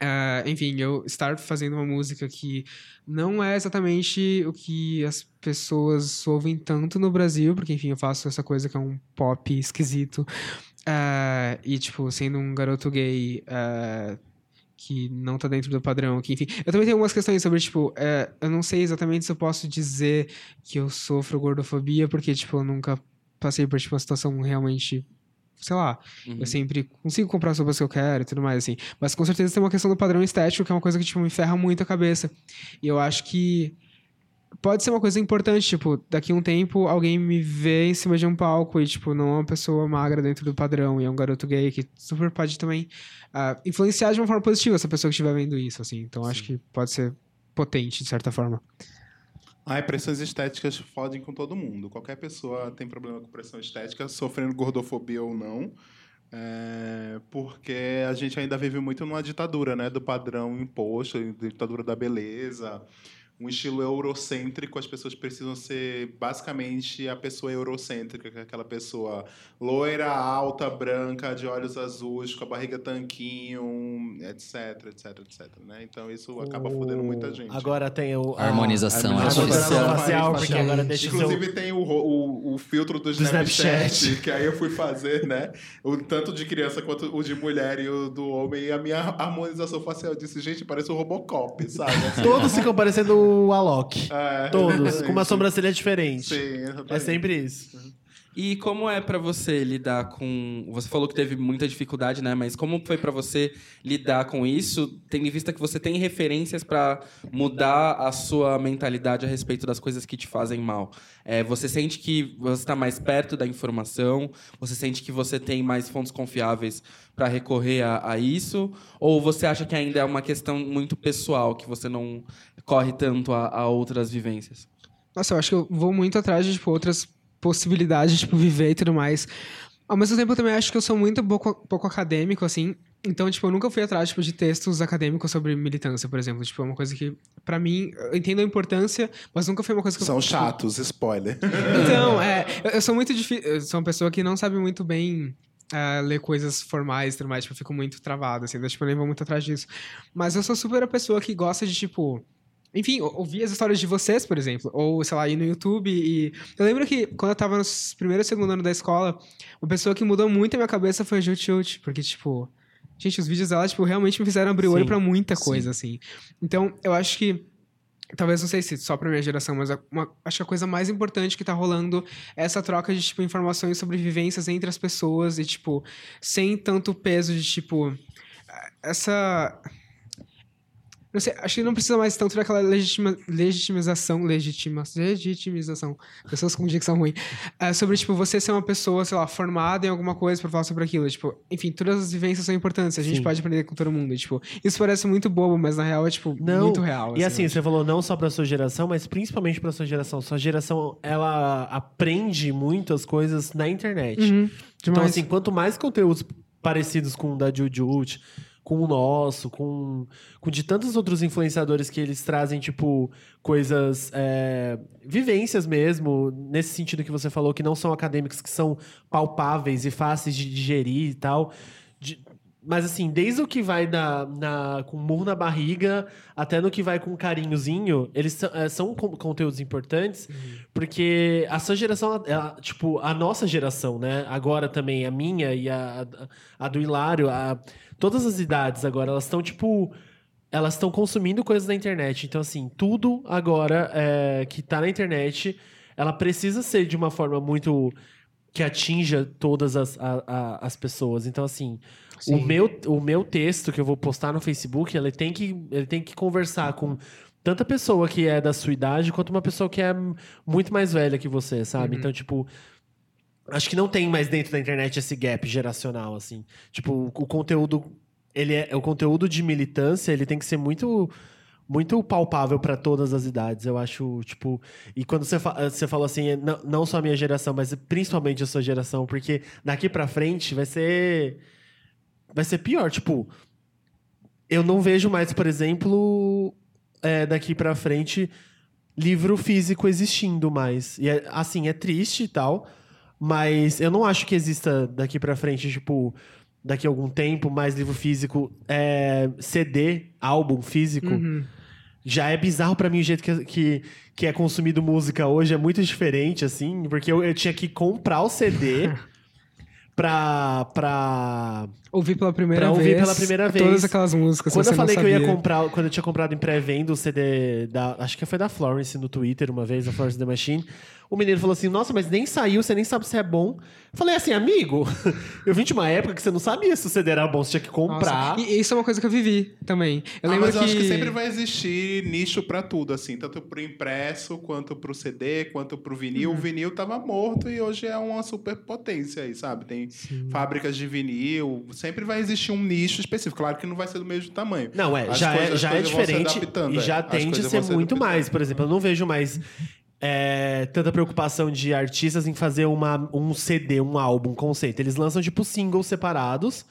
[SPEAKER 6] É, enfim, eu estar fazendo uma música que não é exatamente o que as pessoas ouvem tanto no Brasil, porque, enfim, eu faço essa coisa que é um pop esquisito. É, e, tipo, sendo um garoto gay é, que não tá dentro do padrão, que, enfim. Eu também tenho algumas questões sobre, tipo, eu não sei exatamente se eu posso dizer que eu sofro gordofobia, porque, tipo, eu nunca passei por, tipo, uma situação realmente. Sei lá,
[SPEAKER 4] Uhum.
[SPEAKER 6] eu sempre consigo comprar as roupas que eu quero e tudo mais, assim. Mas com certeza tem uma questão do padrão estético, que é uma coisa que, tipo, me ferra muito a cabeça. E eu acho que pode ser uma coisa importante, tipo, daqui a um tempo alguém me vê em cima de um palco e, tipo, não é uma pessoa magra dentro do padrão e é um garoto gay que super pode também ah, influenciar de uma forma positiva essa pessoa que estiver vendo isso, assim. Então acho que pode ser potente, de certa forma.
[SPEAKER 5] Ai, pressões estéticas fodem com todo mundo. Qualquer pessoa tem problema com pressão estética, sofrendo gordofobia ou não. É, porque a gente ainda vive muito numa ditadura, né? Do padrão imposto, ditadura da beleza. Um estilo eurocêntrico, as pessoas precisam ser basicamente a pessoa eurocêntrica, que é aquela pessoa loira, alta, branca, de olhos azuis, com a barriga tanquinho, etc, etc, etc. Né? Então isso acaba fodendo muita gente.
[SPEAKER 3] Agora tem o. a-
[SPEAKER 2] Harmonização,
[SPEAKER 3] A
[SPEAKER 2] harmonização
[SPEAKER 3] harmonização
[SPEAKER 5] facial,
[SPEAKER 3] porque agora deixa o seu.
[SPEAKER 5] Inclusive tem o, o, o filtro do
[SPEAKER 3] Snapchat.
[SPEAKER 5] Snapchat, que aí eu fui fazer, né? O tanto de criança quanto o de mulher e o do homem. E a minha harmonização facial disse, gente, parece o Robocop, sabe?
[SPEAKER 3] Todos ficam parecendo o Alok.
[SPEAKER 5] é,
[SPEAKER 3] Todos, com uma sobrancelha diferente.
[SPEAKER 5] Sim, exatamente.
[SPEAKER 3] É sempre isso.
[SPEAKER 4] E como é pra você lidar com. Você falou que teve muita dificuldade, né? Mas como foi pra você lidar com isso, tendo em vista que você tem referências pra mudar a sua mentalidade a respeito das coisas que te fazem mal? É, você sente que você está mais perto da informação? Você sente que você tem mais fontes confiáveis pra recorrer a, a isso? Ou você acha que ainda é uma questão muito pessoal, que você não corre tanto a, a outras vivências?
[SPEAKER 6] Nossa, eu acho que eu vou muito atrás de, tipo, outras possibilidades de, tipo, viver e tudo mais. Ao mesmo tempo, eu também acho que eu sou muito pouco, pouco acadêmico, assim. Então, tipo, eu nunca fui atrás, tipo, de textos acadêmicos sobre militância, por exemplo. Tipo, é uma coisa que, pra mim, eu entendo a importância, mas nunca foi uma coisa que
[SPEAKER 5] São
[SPEAKER 6] eu... tipo,
[SPEAKER 5] chatos, spoiler.
[SPEAKER 6] Então, é, eu, eu sou muito difícil. Eu sou uma pessoa que não sabe muito bem ah, ler coisas formais e tudo mais. Tipo, eu fico muito travado, assim. então, tipo, eu nem vou muito atrás disso. Mas eu sou super a pessoa que gosta de, tipo. Enfim, ou- ouvir as histórias de vocês, por exemplo. Ou, sei lá, ir no YouTube e. Eu lembro que quando eu tava no primeiro e segundo ano da escola, uma pessoa que mudou muito a minha cabeça foi a Jut Jut, porque, tipo. Gente, os vídeos dela, tipo, realmente me fizeram abrir o olho
[SPEAKER 3] Sim,
[SPEAKER 6] pra muita
[SPEAKER 5] sim.
[SPEAKER 6] coisa, assim. Então, eu acho que talvez não sei se só pra minha geração, mas uma- acho que a coisa mais importante que tá rolando é essa troca de, tipo, informações sobre vivências entre as pessoas e, tipo, sem tanto peso de, tipo, essa... Não sei, acho que não precisa mais tanto daquela legitima, legitimização, legitima, legitimização, pessoas com dicção ruim, é, sobre, tipo, você ser uma pessoa, sei lá, formada em alguma coisa pra falar sobre aquilo, tipo, enfim, todas as vivências são importantes, a gente
[SPEAKER 3] Sim.
[SPEAKER 6] pode aprender com todo mundo, e, tipo, isso parece muito bobo, mas na real é, tipo,
[SPEAKER 3] Não,
[SPEAKER 6] muito real.
[SPEAKER 3] E
[SPEAKER 6] eu
[SPEAKER 3] assim,
[SPEAKER 6] acho.
[SPEAKER 3] você falou não só pra sua geração, mas principalmente pra sua geração. Sua geração, ela aprende muito as coisas na internet.
[SPEAKER 6] Uhum,
[SPEAKER 3] Então, assim, quanto mais conteúdos parecidos com o da Jujut, com o nosso, com, com de tantos outros influenciadores que eles trazem, tipo, coisas. é, vivências mesmo, nesse sentido que você falou, que não são acadêmicos, que são palpáveis e fáceis de digerir e tal. De- mas assim, desde o que vai na, na, com murro na barriga até no que vai com carinhozinho, eles são, é, são con- conteúdos importantes, porque a sua geração, ela, tipo, a nossa geração, né? Agora também, a minha e a, a, a do Hilário, a, todas as idades agora, elas estão, tipo. Elas estão consumindo coisas na internet. Então, assim, tudo agora é, que tá na internet ela precisa ser de uma forma muito que atinja todas as, a- a- as pessoas. Então, assim, o meu, o meu texto que eu vou postar no Facebook, ele tem que, ele tem que conversar com tanta pessoa que é da sua idade quanto uma pessoa que é muito mais velha que você, sabe? Então, tipo, acho que não tem mais dentro da internet esse gap geracional, assim. Tipo, o, conteúdo, ele é, o conteúdo de militância, ele tem que ser muito muito palpável para todas as idades, eu acho, tipo, e quando você, fa você falou assim, é, não, não só a minha geração, mas principalmente a sua geração, porque daqui pra frente vai ser vai ser pior, tipo, eu não vejo mais, por exemplo, é, daqui pra frente livro físico existindo mais. E é, assim, é triste e tal, mas eu não acho que exista daqui pra frente, tipo, daqui a algum tempo, mais livro físico, é, CD, álbum físico.
[SPEAKER 6] Uhum.
[SPEAKER 3] Já é bizarro pra mim o jeito que, que, que é consumido música hoje, é muito diferente, assim, porque eu, eu tinha que comprar o CD pra. pra...
[SPEAKER 6] Ouvir pela primeira
[SPEAKER 3] Pra
[SPEAKER 6] vez.
[SPEAKER 3] ouvir pela primeira vez.
[SPEAKER 6] Todas aquelas músicas.
[SPEAKER 3] Quando eu falei que eu ia comprar, quando eu tinha comprado em pré-venda o CD da. Acho que foi da Florence no Twitter uma vez, a Florence The Machine. O menino falou assim: Nossa, mas nem saiu, você nem sabe se é bom. Eu falei assim, amigo, eu vim de uma época que você não sabia se o CD era bom, você tinha que
[SPEAKER 6] Nossa,
[SPEAKER 3] comprar.
[SPEAKER 6] E isso é uma coisa que eu vivi também. Eu
[SPEAKER 5] Ah,
[SPEAKER 6] lembro
[SPEAKER 5] mas eu
[SPEAKER 6] que...
[SPEAKER 5] acho que sempre vai existir nicho pra tudo, assim, tanto pro impresso, quanto pro CD, quanto pro vinil.
[SPEAKER 6] Uhum.
[SPEAKER 5] O vinil tava morto e hoje é uma superpotência aí, sabe? Tem fábricas de vinil, sempre vai existir um nicho específico. Claro que não vai ser do mesmo tamanho.
[SPEAKER 3] Não, é,
[SPEAKER 5] As
[SPEAKER 3] já,
[SPEAKER 5] coisas-
[SPEAKER 3] é,
[SPEAKER 5] as
[SPEAKER 3] já é diferente e
[SPEAKER 5] é.
[SPEAKER 3] já tende a ser muito mais. Por exemplo, eu não vejo mais é, tanta preocupação de artistas em fazer uma, um CD, um álbum, um conceito. Eles lançam, tipo, singles separados.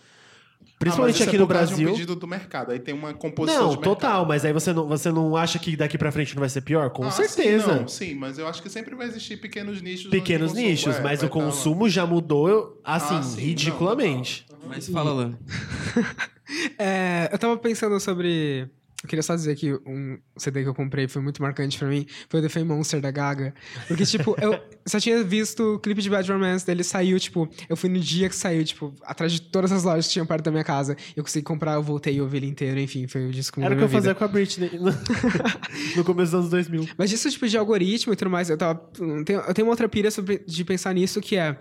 [SPEAKER 3] Principalmente
[SPEAKER 5] Ah,
[SPEAKER 3] aqui
[SPEAKER 5] é
[SPEAKER 3] no Brasil.
[SPEAKER 5] um pedido do mercado. Aí tem uma composição
[SPEAKER 3] Não, total, mas aí você não, você não acha que daqui pra frente não vai ser pior? Com
[SPEAKER 5] Ah,
[SPEAKER 3] certeza.
[SPEAKER 5] Sim, não, sim, mas eu acho que sempre vai existir pequenos nichos.
[SPEAKER 3] Pequenos nichos,
[SPEAKER 5] é,
[SPEAKER 3] mas o
[SPEAKER 5] tá lá.
[SPEAKER 3] consumo já mudou, assim,
[SPEAKER 5] Ah, sim,
[SPEAKER 3] ridiculamente.
[SPEAKER 4] Mas fala, Lan.
[SPEAKER 6] É, eu tava pensando sobre. Eu queria só dizer que um CD que eu comprei foi muito marcante pra mim. Foi o The Fame Monster da Gaga. Porque, tipo, eu só tinha visto o clipe de Bad Romance, dele saiu, tipo, eu fui no dia que saiu, tipo, atrás de todas as lojas que tinham perto da minha casa. Eu consegui comprar, eu voltei e ouvi ele inteiro, enfim, foi o disco
[SPEAKER 3] Era o que eu
[SPEAKER 6] vida.
[SPEAKER 3] fazia com a Britney no, no começo dos anos 2000.
[SPEAKER 6] Mas disso, tipo, de algoritmo e tudo mais, eu tava. Eu tenho, eu tenho uma outra pira sobre, de pensar nisso que é.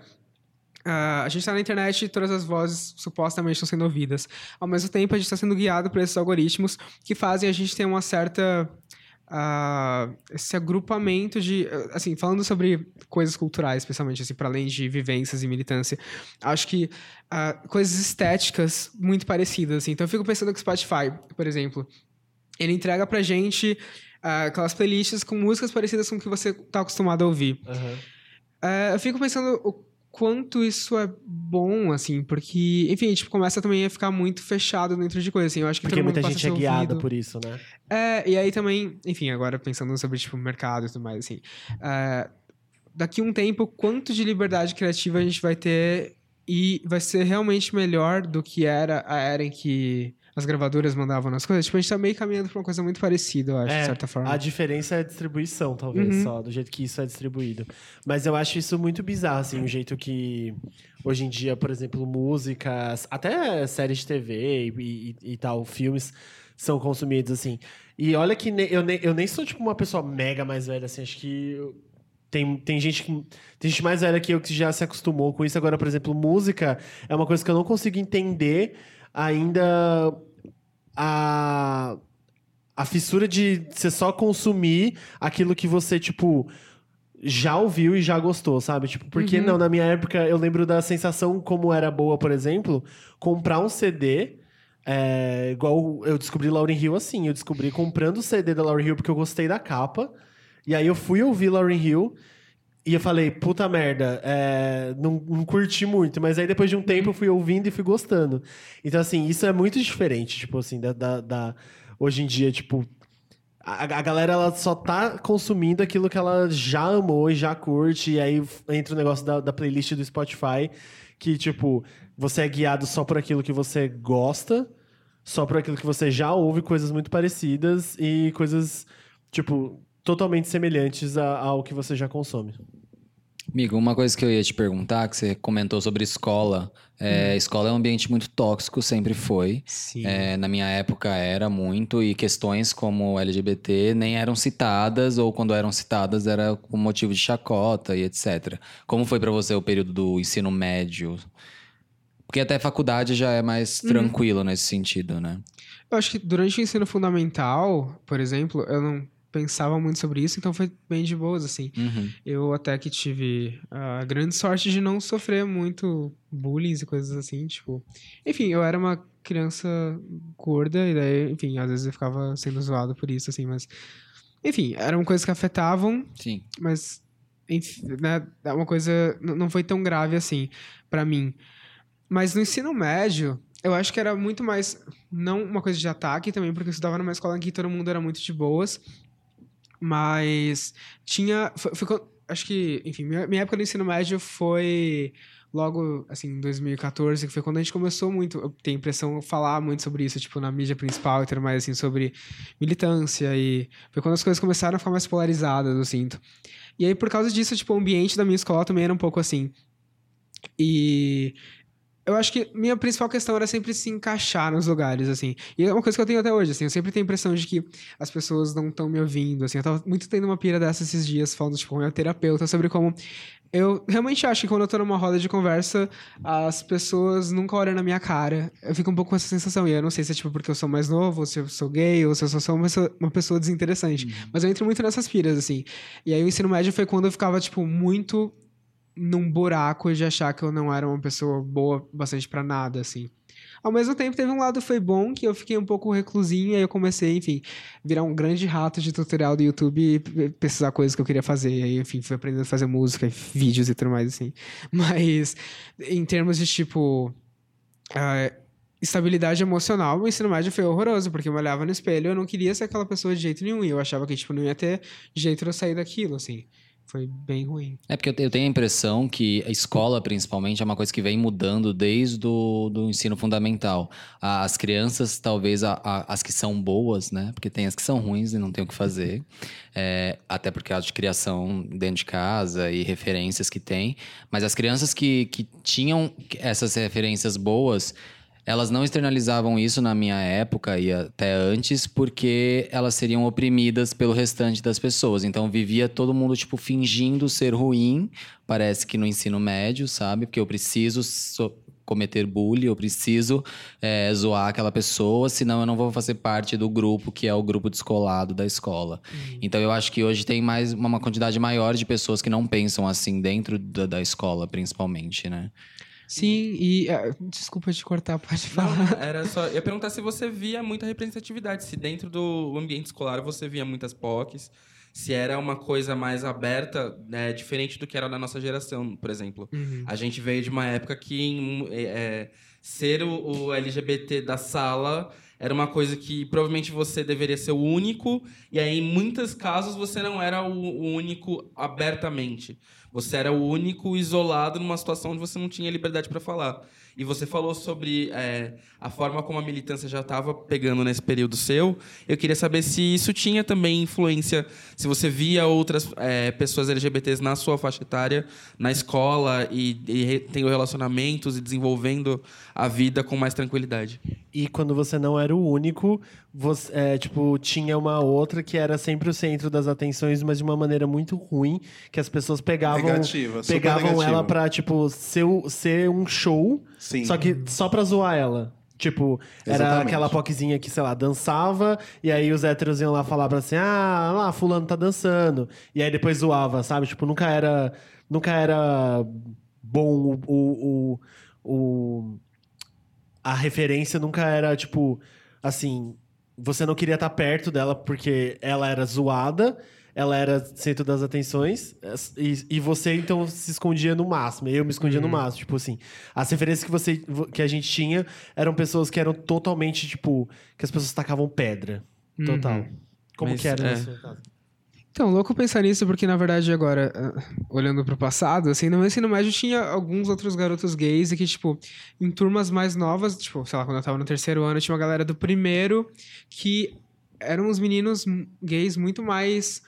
[SPEAKER 6] Ah, a gente tá na internet e todas as vozes supostamente estão sendo ouvidas. Ao mesmo tempo, a gente está sendo guiado por esses algoritmos que fazem a gente ter uma certa. ah, esse agrupamento de. Assim, falando sobre coisas culturais, especialmente, assim, para além de vivências e militância, acho que ah, coisas estéticas muito parecidas, assim. Então, eu fico pensando que o Spotify, por exemplo, ele entrega pra gente aquelas playlists com músicas parecidas com o que você tá acostumado a ouvir. É, eu fico pensando quanto isso é bom, assim, porque, enfim, tipo, começa também a ficar muito fechado dentro de coisa, assim. Eu acho que
[SPEAKER 3] Porque muita
[SPEAKER 6] a
[SPEAKER 3] gente é guiada por isso, né?
[SPEAKER 6] É, e aí também, enfim, agora pensando sobre, tipo, mercado e tudo mais, assim. é, daqui a um tempo, quanto de liberdade criativa a gente vai ter e vai ser realmente melhor do que era a era em que as gravadoras mandavam nas coisas? Tipo, a gente tá meio caminhando pra uma coisa muito parecida, eu acho,
[SPEAKER 3] É,
[SPEAKER 6] de certa forma.
[SPEAKER 3] A diferença é a distribuição, talvez,
[SPEAKER 6] Uhum.
[SPEAKER 3] só, do jeito que isso é distribuído. Mas eu acho isso muito bizarro, assim, o jeito que hoje em dia, por exemplo, músicas, até séries de TV e, e- e tal, filmes são consumidos, assim. E olha que ne- eu, ne- eu nem sou, tipo, uma pessoa mega mais velha, assim, acho que eu- tem, tem gente que. Tem gente mais velha que eu que já se acostumou com isso. Agora, por exemplo, música é uma coisa que eu não consigo entender ainda a, a fissura de você só consumir aquilo que você, tipo, já ouviu e já gostou, sabe? Tipo, porque
[SPEAKER 6] Uhum.
[SPEAKER 3] não, na minha época eu lembro da sensação como era boa, por exemplo, comprar um CD. é, igual eu descobri Lauryn Hill assim, eu descobri comprando o CD da Lauryn Hill porque eu gostei da capa. E aí eu fui ouvir Lauryn Hill e eu falei, puta merda, é, não, não curti muito. Mas aí depois de um tempo eu fui ouvindo e fui gostando. Então, assim, isso é muito diferente, tipo assim, da, da- da- hoje em dia, tipo. A, a galera ela só tá consumindo aquilo que ela já amou e já curte. E aí entra o negócio da, da playlist do Spotify, que, tipo, você é guiado só por aquilo que você gosta, só por aquilo que você já ouve, coisas muito parecidas e coisas, tipo, totalmente semelhantes ao que você já consome.
[SPEAKER 2] Amigo, uma coisa que eu ia te perguntar, que você comentou sobre escola. É, Escola é um ambiente muito tóxico, sempre foi.
[SPEAKER 6] Sim.
[SPEAKER 2] É, na minha época era muito, e questões como LGBT nem eram citadas, ou quando eram citadas era com motivo de chacota e etc. Como foi pra você o período do ensino médio? Porque até faculdade já é mais tranquilo nesse sentido, né?
[SPEAKER 6] Eu acho que durante o ensino fundamental, por exemplo, eu não pensava muito sobre isso, então foi bem de boas, assim.
[SPEAKER 2] Uhum.
[SPEAKER 6] Eu até que tive a grande sorte de não sofrer muito bullying e coisas assim, tipo... Enfim, eu era uma criança gorda e daí, enfim, às vezes eu ficava sendo zoado por isso, assim, mas... Enfim, eram coisas que afetavam,
[SPEAKER 2] Sim.
[SPEAKER 6] mas enfim, né, é uma coisa não foi tão grave assim pra mim. Mas no ensino médio, eu acho que era muito mais não uma coisa de ataque também, porque eu estudava numa escola em que todo mundo era muito de boas, mas tinha foi, foi acho que, enfim, minha, minha época do ensino médio foi logo assim, em 2014, que foi quando a gente começou muito, eu tenho a impressão, falar muito sobre isso, tipo, na mídia principal e tudo mais, assim, sobre militância e foi quando as coisas começaram a ficar mais polarizadas, eu sinto. E aí, por causa disso, tipo, o ambiente da minha escola também era um pouco assim. E eu acho que minha principal questão era sempre se encaixar nos lugares, assim. E é uma coisa que eu tenho até hoje, assim. Eu sempre tenho a impressão de que as pessoas não estão me ouvindo, assim. Eu tava muito tendo uma pira dessa esses dias, falando, tipo, com meu terapeuta, sobre como... Eu realmente acho que quando eu tô numa roda de conversa, as pessoas nunca olham na minha cara. Eu fico um pouco com essa sensação. E eu não sei se é, tipo, porque eu sou mais novo, ou se eu sou gay, ou se eu só sou uma pessoa, uma pessoa desinteressante. Mas eu entro muito nessas piras, assim. E aí o ensino médio foi quando eu ficava, tipo, muito num buraco de achar que eu não era uma pessoa boa bastante pra nada, assim. Ao mesmo tempo, teve um lado foi bom, que eu fiquei um pouco reclusinho, aí eu comecei, enfim, virar um grande rato de tutorial do YouTube e pesquisar coisas que eu queria fazer. E aí, enfim, fui aprendendo a fazer música, e vídeos e tudo mais, assim. Mas, em termos de, tipo, ah, estabilidade emocional, o ensino médio foi horroroso, porque eu me olhava no espelho e eu não queria ser aquela pessoa de jeito nenhum. E eu achava que, tipo, não ia ter jeito de eu sair daquilo, assim. Foi bem ruim.
[SPEAKER 2] É porque eu te- eu tenho a impressão que a escola, principalmente, é uma coisa que vem mudando desde o do ensino fundamental. As crianças, talvez a- a- as que são boas, né? Porque tem as que são ruins e não tem o que fazer. É, até por causa de criação dentro de casa e referências que tem. Mas as crianças que, que tinham essas referências boas, elas não externalizavam isso na minha época e até antes, porque elas seriam oprimidas pelo restante das pessoas. Então vivia todo mundo, tipo, fingindo ser ruim, parece que no ensino médio, sabe? Porque eu preciso so- cometer bullying, eu preciso é, zoar aquela pessoa, senão eu não vou fazer parte do grupo que é o grupo descolado da escola. Então eu acho que hoje tem mais uma, uma quantidade maior de pessoas que não pensam assim dentro da, da escola, principalmente, né?
[SPEAKER 6] Sim, e. ah, desculpa te cortar, pode falar.
[SPEAKER 4] Não, era só. Eu ia perguntar se você via muita representatividade, se dentro do ambiente escolar você via muitas POCs, se era uma coisa mais aberta, né, diferente do que era na nossa geração, por exemplo.
[SPEAKER 6] Uhum.
[SPEAKER 4] A gente veio de uma época que em- é, é, ser o, o LGBT da sala era uma coisa que provavelmente você deveria ser o único, e aí em muitos casos você não era o, único abertamente. Você era o único isolado numa situação onde você não tinha liberdade para falar. E você falou sobre é, a forma como a militância já estava pegando nesse período seu. Eu queria saber se isso tinha também influência, se você via outras é, pessoas LGBTs na sua faixa etária, na escola, e, e tendo relacionamentos e desenvolvendo a vida com mais tranquilidade.
[SPEAKER 3] E quando você não era o único, você, é, tipo, tinha uma outra que era sempre o centro das atenções, mas de uma maneira muito ruim, que as pessoas pegavam,
[SPEAKER 5] Negativa,
[SPEAKER 3] pegavam ela pra, tipo, ser, ser um show,
[SPEAKER 5] Sim.
[SPEAKER 3] só que só pra zoar ela. Tipo, era
[SPEAKER 5] Exatamente.
[SPEAKER 3] aquela poquezinha que, sei lá, dançava, e aí os héteros iam lá falar pra assim, ah, lá, fulano tá dançando. E aí depois zoava, sabe? Tipo, nunca era. Nunca era bom o- o- o, o a referência nunca era, tipo, assim, você não queria estar perto dela porque ela era zoada, ela era centro das atenções, e, e você, então, se escondia no máximo. Eu me escondia no máximo, tipo assim. As referências que, você, que a gente tinha eram pessoas que eram totalmente, tipo, que as pessoas tacavam pedra. Total. Como
[SPEAKER 4] Mas,
[SPEAKER 3] que era
[SPEAKER 4] é.
[SPEAKER 3] na sua casa?
[SPEAKER 6] Então, louco pensar nisso, porque na verdade agora, ah, olhando pro passado, assim, no meu ensino médio tinha alguns outros garotos gays e que, tipo, em turmas mais novas, tipo, sei lá, quando eu tava no terceiro ano, tinha uma galera do primeiro que eram uns meninos gays muito mais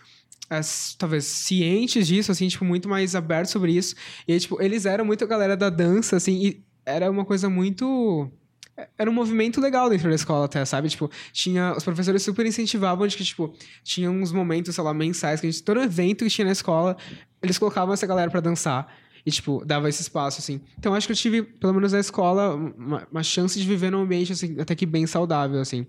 [SPEAKER 6] as- talvez cientes disso, assim, tipo, muito mais abertos sobre isso. E tipo, eles eram muito a galera da dança, assim, e era uma coisa muito. Era um movimento legal dentro da escola até, sabe? Tipo, tinha... Os professores super incentivavam de que, tipo, tinha uns momentos, sei lá, mensais, que a gente... Todo evento que tinha na escola, eles colocavam essa galera pra dançar. E, tipo, dava esse espaço, assim. Então, acho que eu tive, pelo menos na escola, uma, uma chance de viver num ambiente, assim, até que bem saudável, assim.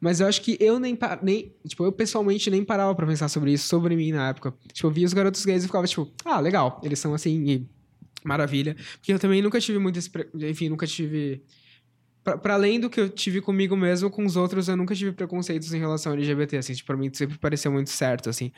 [SPEAKER 6] Mas eu acho que eu nem, nem... Tipo, eu pessoalmente nem parava pra pensar sobre isso, sobre mim na época. Tipo, eu via os garotos gays e ficava, tipo... Ah, legal. Eles são assim e... Maravilha. Porque eu também nunca tive muito... esse Enfim, nunca tive... Pra além do que eu tive comigo mesmo, com os outros, eu nunca tive preconceitos em relação ao LGBT, assim. Tipo, pra mim sempre pareceu muito certo, assim.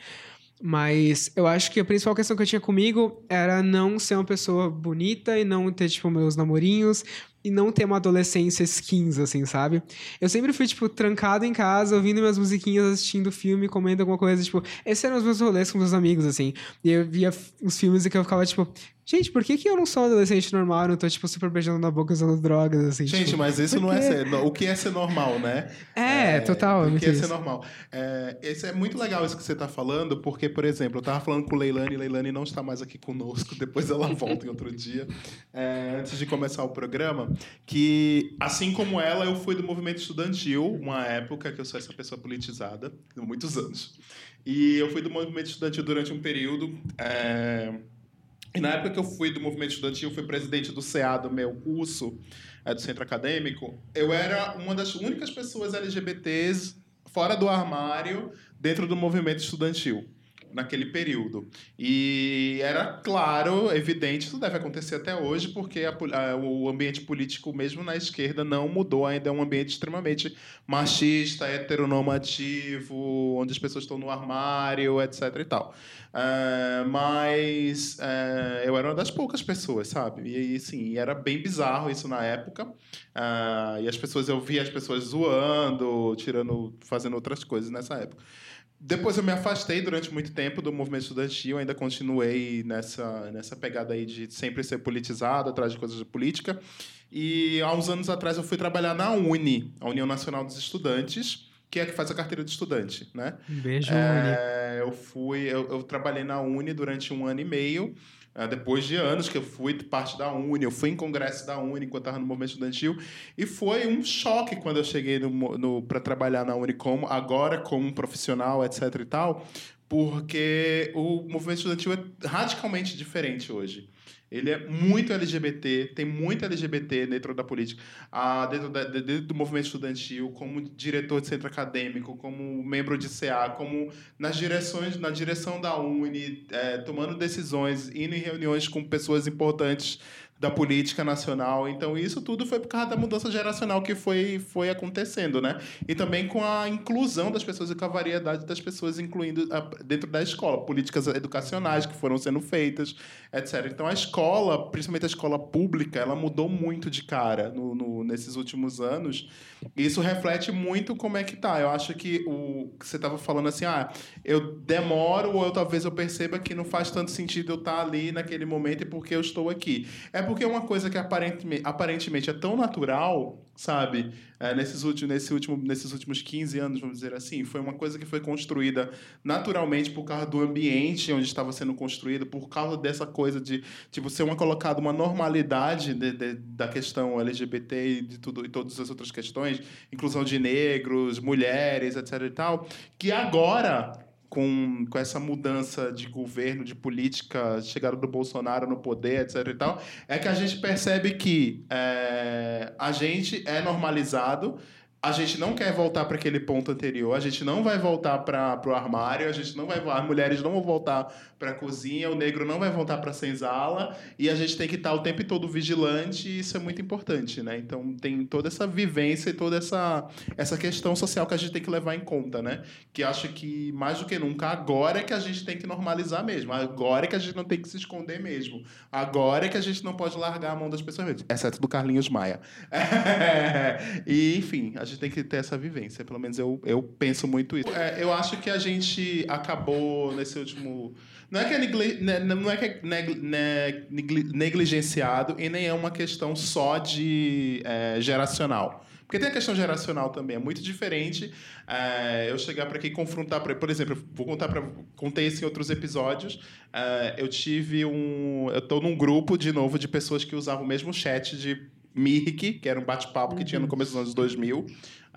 [SPEAKER 6] Mas eu acho que a principal questão que eu tinha comigo era não ser uma pessoa bonita e não ter, tipo, meus namorinhos e não ter uma adolescência skins, assim, sabe? Eu sempre fui, tipo, trancado em casa, ouvindo minhas musiquinhas, assistindo filme, comendo alguma coisa, tipo, esses eram os meus rolês com meus amigos, assim. E eu via os filmes e que eu ficava, tipo, gente, por que, que eu não sou um adolescente normal? Eu não tô, tipo, super beijando na boca usando drogas, assim.
[SPEAKER 5] Gente,
[SPEAKER 6] tipo,
[SPEAKER 5] mas isso não é ser. O que é ser normal, né?
[SPEAKER 6] É, total, é
[SPEAKER 5] O que é
[SPEAKER 6] isso.
[SPEAKER 5] ser normal. É, esse é muito legal isso que você está falando, porque, por exemplo, eu estava falando com Leilani, Leilani não está mais aqui conosco, depois ela volta em outro dia, é, antes de começar o programa, que, assim como ela, eu fui do movimento estudantil, uma época que eu sou essa pessoa politizada, muitos anos. E eu fui do movimento estudantil durante um período. é, e na época que eu fui do movimento estudantil, fui presidente do CA do meu curso, é, do centro acadêmico, eu era uma das únicas pessoas LGBTs fora do armário dentro do movimento estudantil naquele período. E era claro, evidente, isso deve acontecer até hoje, porque a a- o ambiente político, mesmo na esquerda, não mudou ainda. É um ambiente extremamente machista, heteronormativo, onde as pessoas estão no armário, etc. e tal. Ah, mas ah, eu era uma das poucas pessoas, sabe? E aí, sim, era bem bizarro isso na época. Ah, e as pessoas, eu via as pessoas zoando, tirando, fazendo outras coisas nessa época. Depois eu me afastei durante muito tempo do movimento estudantil, ainda continuei nessa, nessa pegada aí de sempre ser politizado, atrás de coisas de política. E há uns anos atrás eu fui trabalhar na UNE, a União Nacional dos Estudantes, que é a que faz a carteira de estudante, né?
[SPEAKER 6] Beijo, Uni.
[SPEAKER 5] É, eu fui, eu, eu trabalhei na Uni durante um ano e meio. Eh, depois de anos que eu fui parte da Uni, eu fui em congresso da Uni enquanto estava no movimento estudantil. E foi um choque quando eu cheguei no, no, para trabalhar na Uni como, agora como um profissional, etc e tal, porque o movimento estudantil é radicalmente diferente hoje. Ele é muito LGBT, tem muito LGBT dentro da política, ah, dentro, da- de- dentro do movimento estudantil, como diretor de centro acadêmico, como membro de CA, como nas direções, na direção da Uni, eh, tomando decisões, indo em reuniões com pessoas importantes da política nacional. Então, isso tudo foi por causa da mudança geracional que foi, foi acontecendo, né? E também com a inclusão das pessoas e com a variedade das pessoas incluindo ah, dentro da escola, políticas educacionais que foram sendo feitas, etc. Então, a escola, principalmente a escola pública, ela mudou muito de cara no, no- nesses últimos anos. E isso reflete muito como é que tá. Eu acho que o que você estava falando assim, ah, eu demoro ou eu, talvez eu perceba que não faz tanto sentido eu estar ali naquele momento e porque eu estou aqui. É porque é uma coisa que aparentemente, aparentemente é tão natural, sabe? É, nesses, últimos, nesse último, nesses últimos 15 anos, vamos dizer assim, foi uma coisa que foi construída naturalmente por causa do ambiente onde estava sendo construído, por causa dessa coisa de tipo, ser uma colocada uma normalidade de- de- da questão LGBT e de tudo e todas as outras questões, inclusão de negros, mulheres, etc e tal, que agora com, com essa mudança de governo, de política, chegada do Bolsonaro no poder, etc e tal, é que a gente percebe que é, a gente é normalizado, a gente não quer voltar para aquele ponto anterior, a gente não vai voltar para o armário, a gente não vai, as mulheres não vão voltar para a cozinha, o negro não vai voltar para a senzala, e a gente tem que estar o tempo todo vigilante, e isso é muito importante, né? Então tem toda essa vivência e toda essa, essa questão social que a gente tem que levar em conta, né? Que acho que mais do que nunca agora é que a gente tem que normalizar mesmo, agora é que a gente não tem que se esconder mesmo, agora é que a gente não pode largar a mão das pessoas mesmo, exceto do Carlinhos Maia. e enfim, a gente tem que ter essa vivência, pelo menos eu, eu penso muito isso. É, eu acho que a gente acabou nesse último não é que é, negli- né, não é, que é negli- negligenciado e nem é uma questão só de é, geracional. Porque tem a questão geracional também, é muito diferente é, eu chegar para aqui e confrontar, pra, por exemplo, vou contar para contei isso em outros episódios, é, eu tive um, eu tô num grupo de novo de pessoas que usavam o mesmo chat de Mirk, que era um bate-papo que tinha no começo dos anos 2000,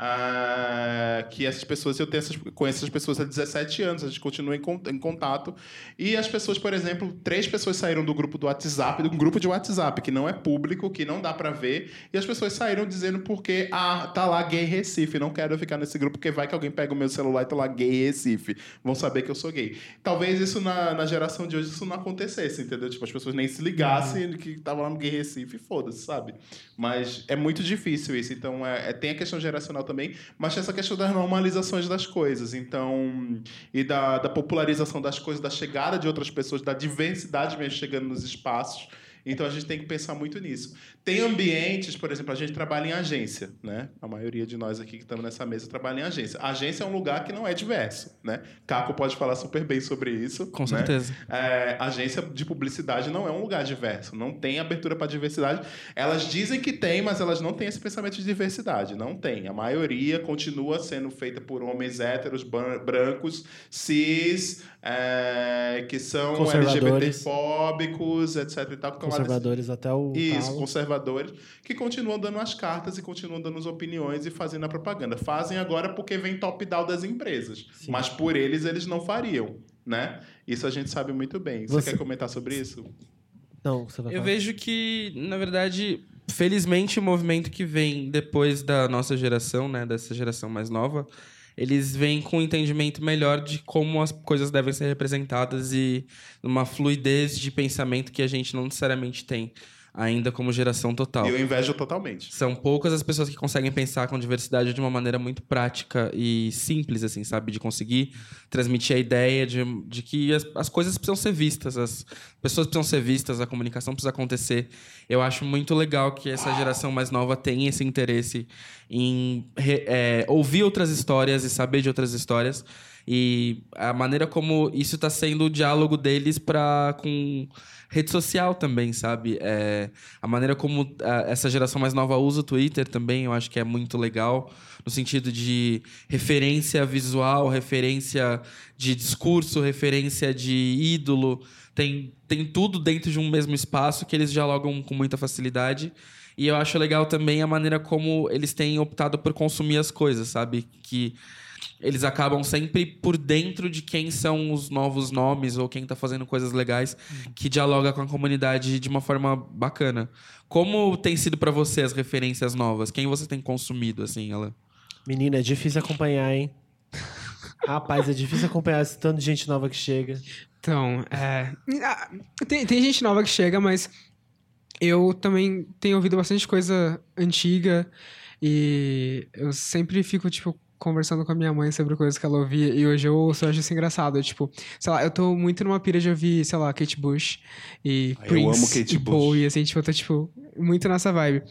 [SPEAKER 5] ah, que essas pessoas, eu tenho essas, conheço essas pessoas há 17 anos, a gente continua em, em contato. E as pessoas, por exemplo, três pessoas saíram do grupo do WhatsApp, de um grupo de WhatsApp que não é público, que não dá pra ver, e as pessoas saíram dizendo porque, ah, tá lá gay Recife, não quero ficar nesse grupo, porque vai que alguém pega o meu celular e tá lá gay Recife, vão saber que eu sou gay. Talvez isso na, na geração de hoje isso não acontecesse, entendeu? Tipo, as pessoas nem se ligassem que tava lá no gay Recife, foda-se, sabe? Mas é muito difícil isso, então é, é- tem a questão geracional também, mas essa questão das normalizações das coisas, então, e da, da popularização das coisas, da chegada de outras pessoas, da diversidade mesmo chegando nos espaços. Então a gente tem que pensar muito nisso. Tem ambientes, por exemplo, a gente trabalha em agência, né? A maioria de nós aqui que estamos nessa mesa trabalha em agência. A agência é um lugar que não é diverso, né? Caco pode falar super bem sobre isso.
[SPEAKER 4] Com
[SPEAKER 5] né?
[SPEAKER 4] certeza.
[SPEAKER 5] É, agência de publicidade não é um lugar diverso, não tem abertura para diversidade. Elas dizem que tem, mas elas não têm esse pensamento de diversidade. Não tem. A maioria continua sendo feita por homens héteros, brancos, cis, é, que são. LGBTfóbicos, etc. E tal, que estão lá
[SPEAKER 3] Conservadores até o.
[SPEAKER 5] isso,
[SPEAKER 3] talo.
[SPEAKER 5] conservadores, que continuam dando as cartas e continuam dando as opiniões e fazendo a propaganda. Fazem agora porque vem top-down das empresas.
[SPEAKER 3] Sim.
[SPEAKER 5] Mas por eles, eles não fariam, né? Isso a gente sabe muito bem. Você,
[SPEAKER 3] Você-
[SPEAKER 5] quer comentar sobre isso?
[SPEAKER 3] Não, você vai
[SPEAKER 4] Eu
[SPEAKER 3] falar.
[SPEAKER 4] vejo que, na verdade, felizmente o movimento que vem depois da nossa geração, né, dessa geração mais nova, eles vêm com um entendimento melhor de como as coisas devem ser representadas e uma fluidez de pensamento que a gente não necessariamente tem ainda como geração total.
[SPEAKER 5] Eu invejo totalmente.
[SPEAKER 4] São poucas as pessoas que conseguem pensar com diversidade de uma maneira muito prática e simples, assim, sabe? De conseguir transmitir a ideia de, de que as, as coisas precisam ser vistas, as pessoas precisam ser vistas, a comunicação precisa acontecer. Eu acho muito legal que essa geração mais nova tenha esse interesse em re- é, ouvir outras histórias e saber de outras histórias. E a maneira como isso está sendo o diálogo deles para com rede social também, sabe? É, a maneira como ah, essa geração mais nova usa o Twitter também, eu acho que é muito legal, no sentido de referência visual, referência de discurso, referência de ídolo. Tem, tem tudo dentro de um mesmo espaço que eles dialogam com muita facilidade. E eu acho legal também a maneira como eles têm optado por consumir as coisas, sabe? Que eles acabam sempre por dentro de quem são os novos nomes ou quem tá fazendo coisas legais que dialoga com a comunidade de uma forma bacana. Como tem sido pra você as referências novas? Quem você tem consumido, assim, ela?
[SPEAKER 3] Menina, é difícil acompanhar, hein? Rapaz, é difícil acompanhar esse tanto de gente nova que chega.
[SPEAKER 6] Então, é. ah, Tem, tem gente nova que chega, mas eu também tenho ouvido bastante coisa antiga e eu sempre fico, tipo, conversando com a minha mãe sobre coisas que ela ouvia e hoje eu ouço, eu acho isso engraçado. Tipo, sei lá, eu tô muito numa pira de ouvir, sei lá, Kate Bush e
[SPEAKER 5] Ah, eu
[SPEAKER 6] Prince
[SPEAKER 5] amo Kate
[SPEAKER 6] e
[SPEAKER 5] Bush.
[SPEAKER 6] Bowie, assim, tipo, eu tô, tipo, muito nessa vibe.